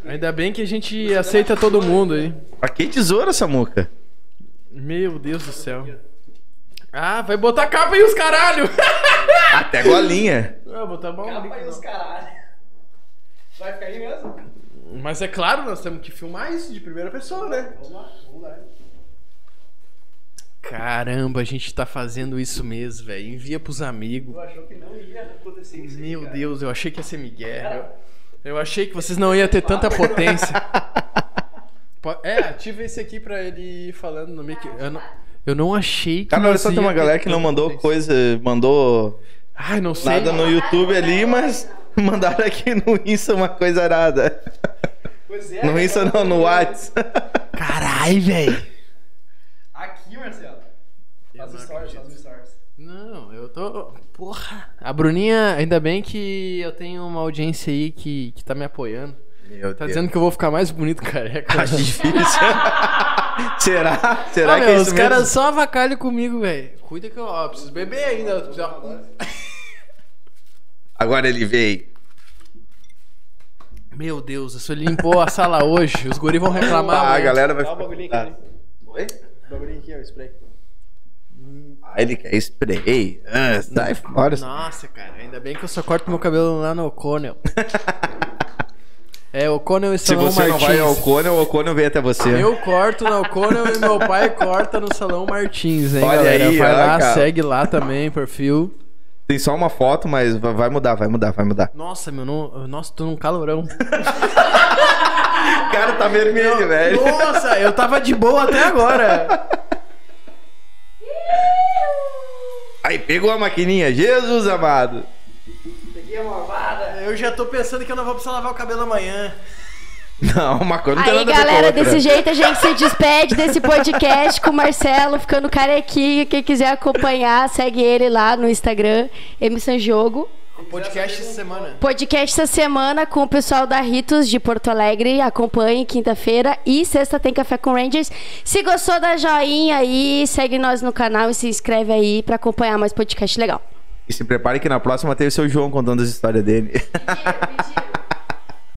Ainda bem que a gente aceita todo mundo aí. Pra que tesoura, Samuca? Meu Deus do céu. Ah, vai botar capa aí os caralho! Até golinha. Ah, botar bom ali, não. caralho. Vai ficar aí mesmo? Mas é claro, nós temos que filmar isso de primeira pessoa, né? Vamos lá, vamos lá. Caramba, a gente tá fazendo isso mesmo, velho. Envia pros amigos. achou que não ia acontecer Meu Deus, eu achei que ia ser Miguel. Eu, eu achei que vocês não iam ter tanta potência. Po- É, ativa esse aqui pra ele ir falando no mic. Eu não, eu não achei que. Cara, olha só, tem ia uma ter galera que não tanta mandou potência. coisa, mandou Ai, não sei. nada no YouTube ali, mas mandaram aqui no Insta uma coisa arada. Pois é. No Insta não, no Whats. Carai, velho. Aqui, Marcelo. Faz não stories, faz stories. Não, eu tô. Porra. A Bruninha, ainda bem que eu tenho uma audiência aí que, que tá me apoiando. Meu Tá Deus. dizendo que eu vou ficar mais bonito careca. Acho difícil. Será? Será Ah, que meu, é os isso caras mesmo? só avacalham comigo, velho. Cuida que eu ó, preciso beber ainda. eu preciso- Agora ele veio. Meu Deus, se ele limpou a sala hoje, os guri vão reclamar. Ah, a galera vai Dá o ficar... bagulhinho aqui, né? Oi? O bagulhinho aqui, ó, o spray. Ah, ele quer spray. Ah, sai fora. Nossa, cara, ainda bem que eu só corto meu cabelo lá no O'Connell. é, O'Connell e Se Salão você não Martins. vai ao Cônio, o Cônio vem até você. Eu corto no O'Connell e meu pai corta no Salão Martins, hein, Olha galera? aí, vai lá, cara. segue lá também, perfil. Tem só uma foto, mas va- vai mudar, vai mudar, vai mudar. Nossa, meu, não, nossa, tô num calorão. Cara tá vermelho, velho. Nossa, eu tava de boa até agora. Aí pegou a maquininha, Jesus amado. Peguei a malvada. Eu já tô pensando que eu não vou precisar lavar o cabelo amanhã. Não, uma coisa não tem Aí, nada a ver com a galera, outra. desse jeito a gente se despede desse podcast com o Marcelo ficando carequinha. Quem quiser acompanhar, segue ele lá no Instagram, Emissan Jogo. Podcast essa semana. Podcast essa semana com o pessoal da Ritos de Porto Alegre. Acompanhe quinta-feira e sexta tem Café com Rangers. Se gostou, dá joinha aí, segue nós no canal e se inscreve aí pra acompanhar mais podcast legal. E se prepare que na próxima tem o seu João contando as histórias dele. Mentira, mentira.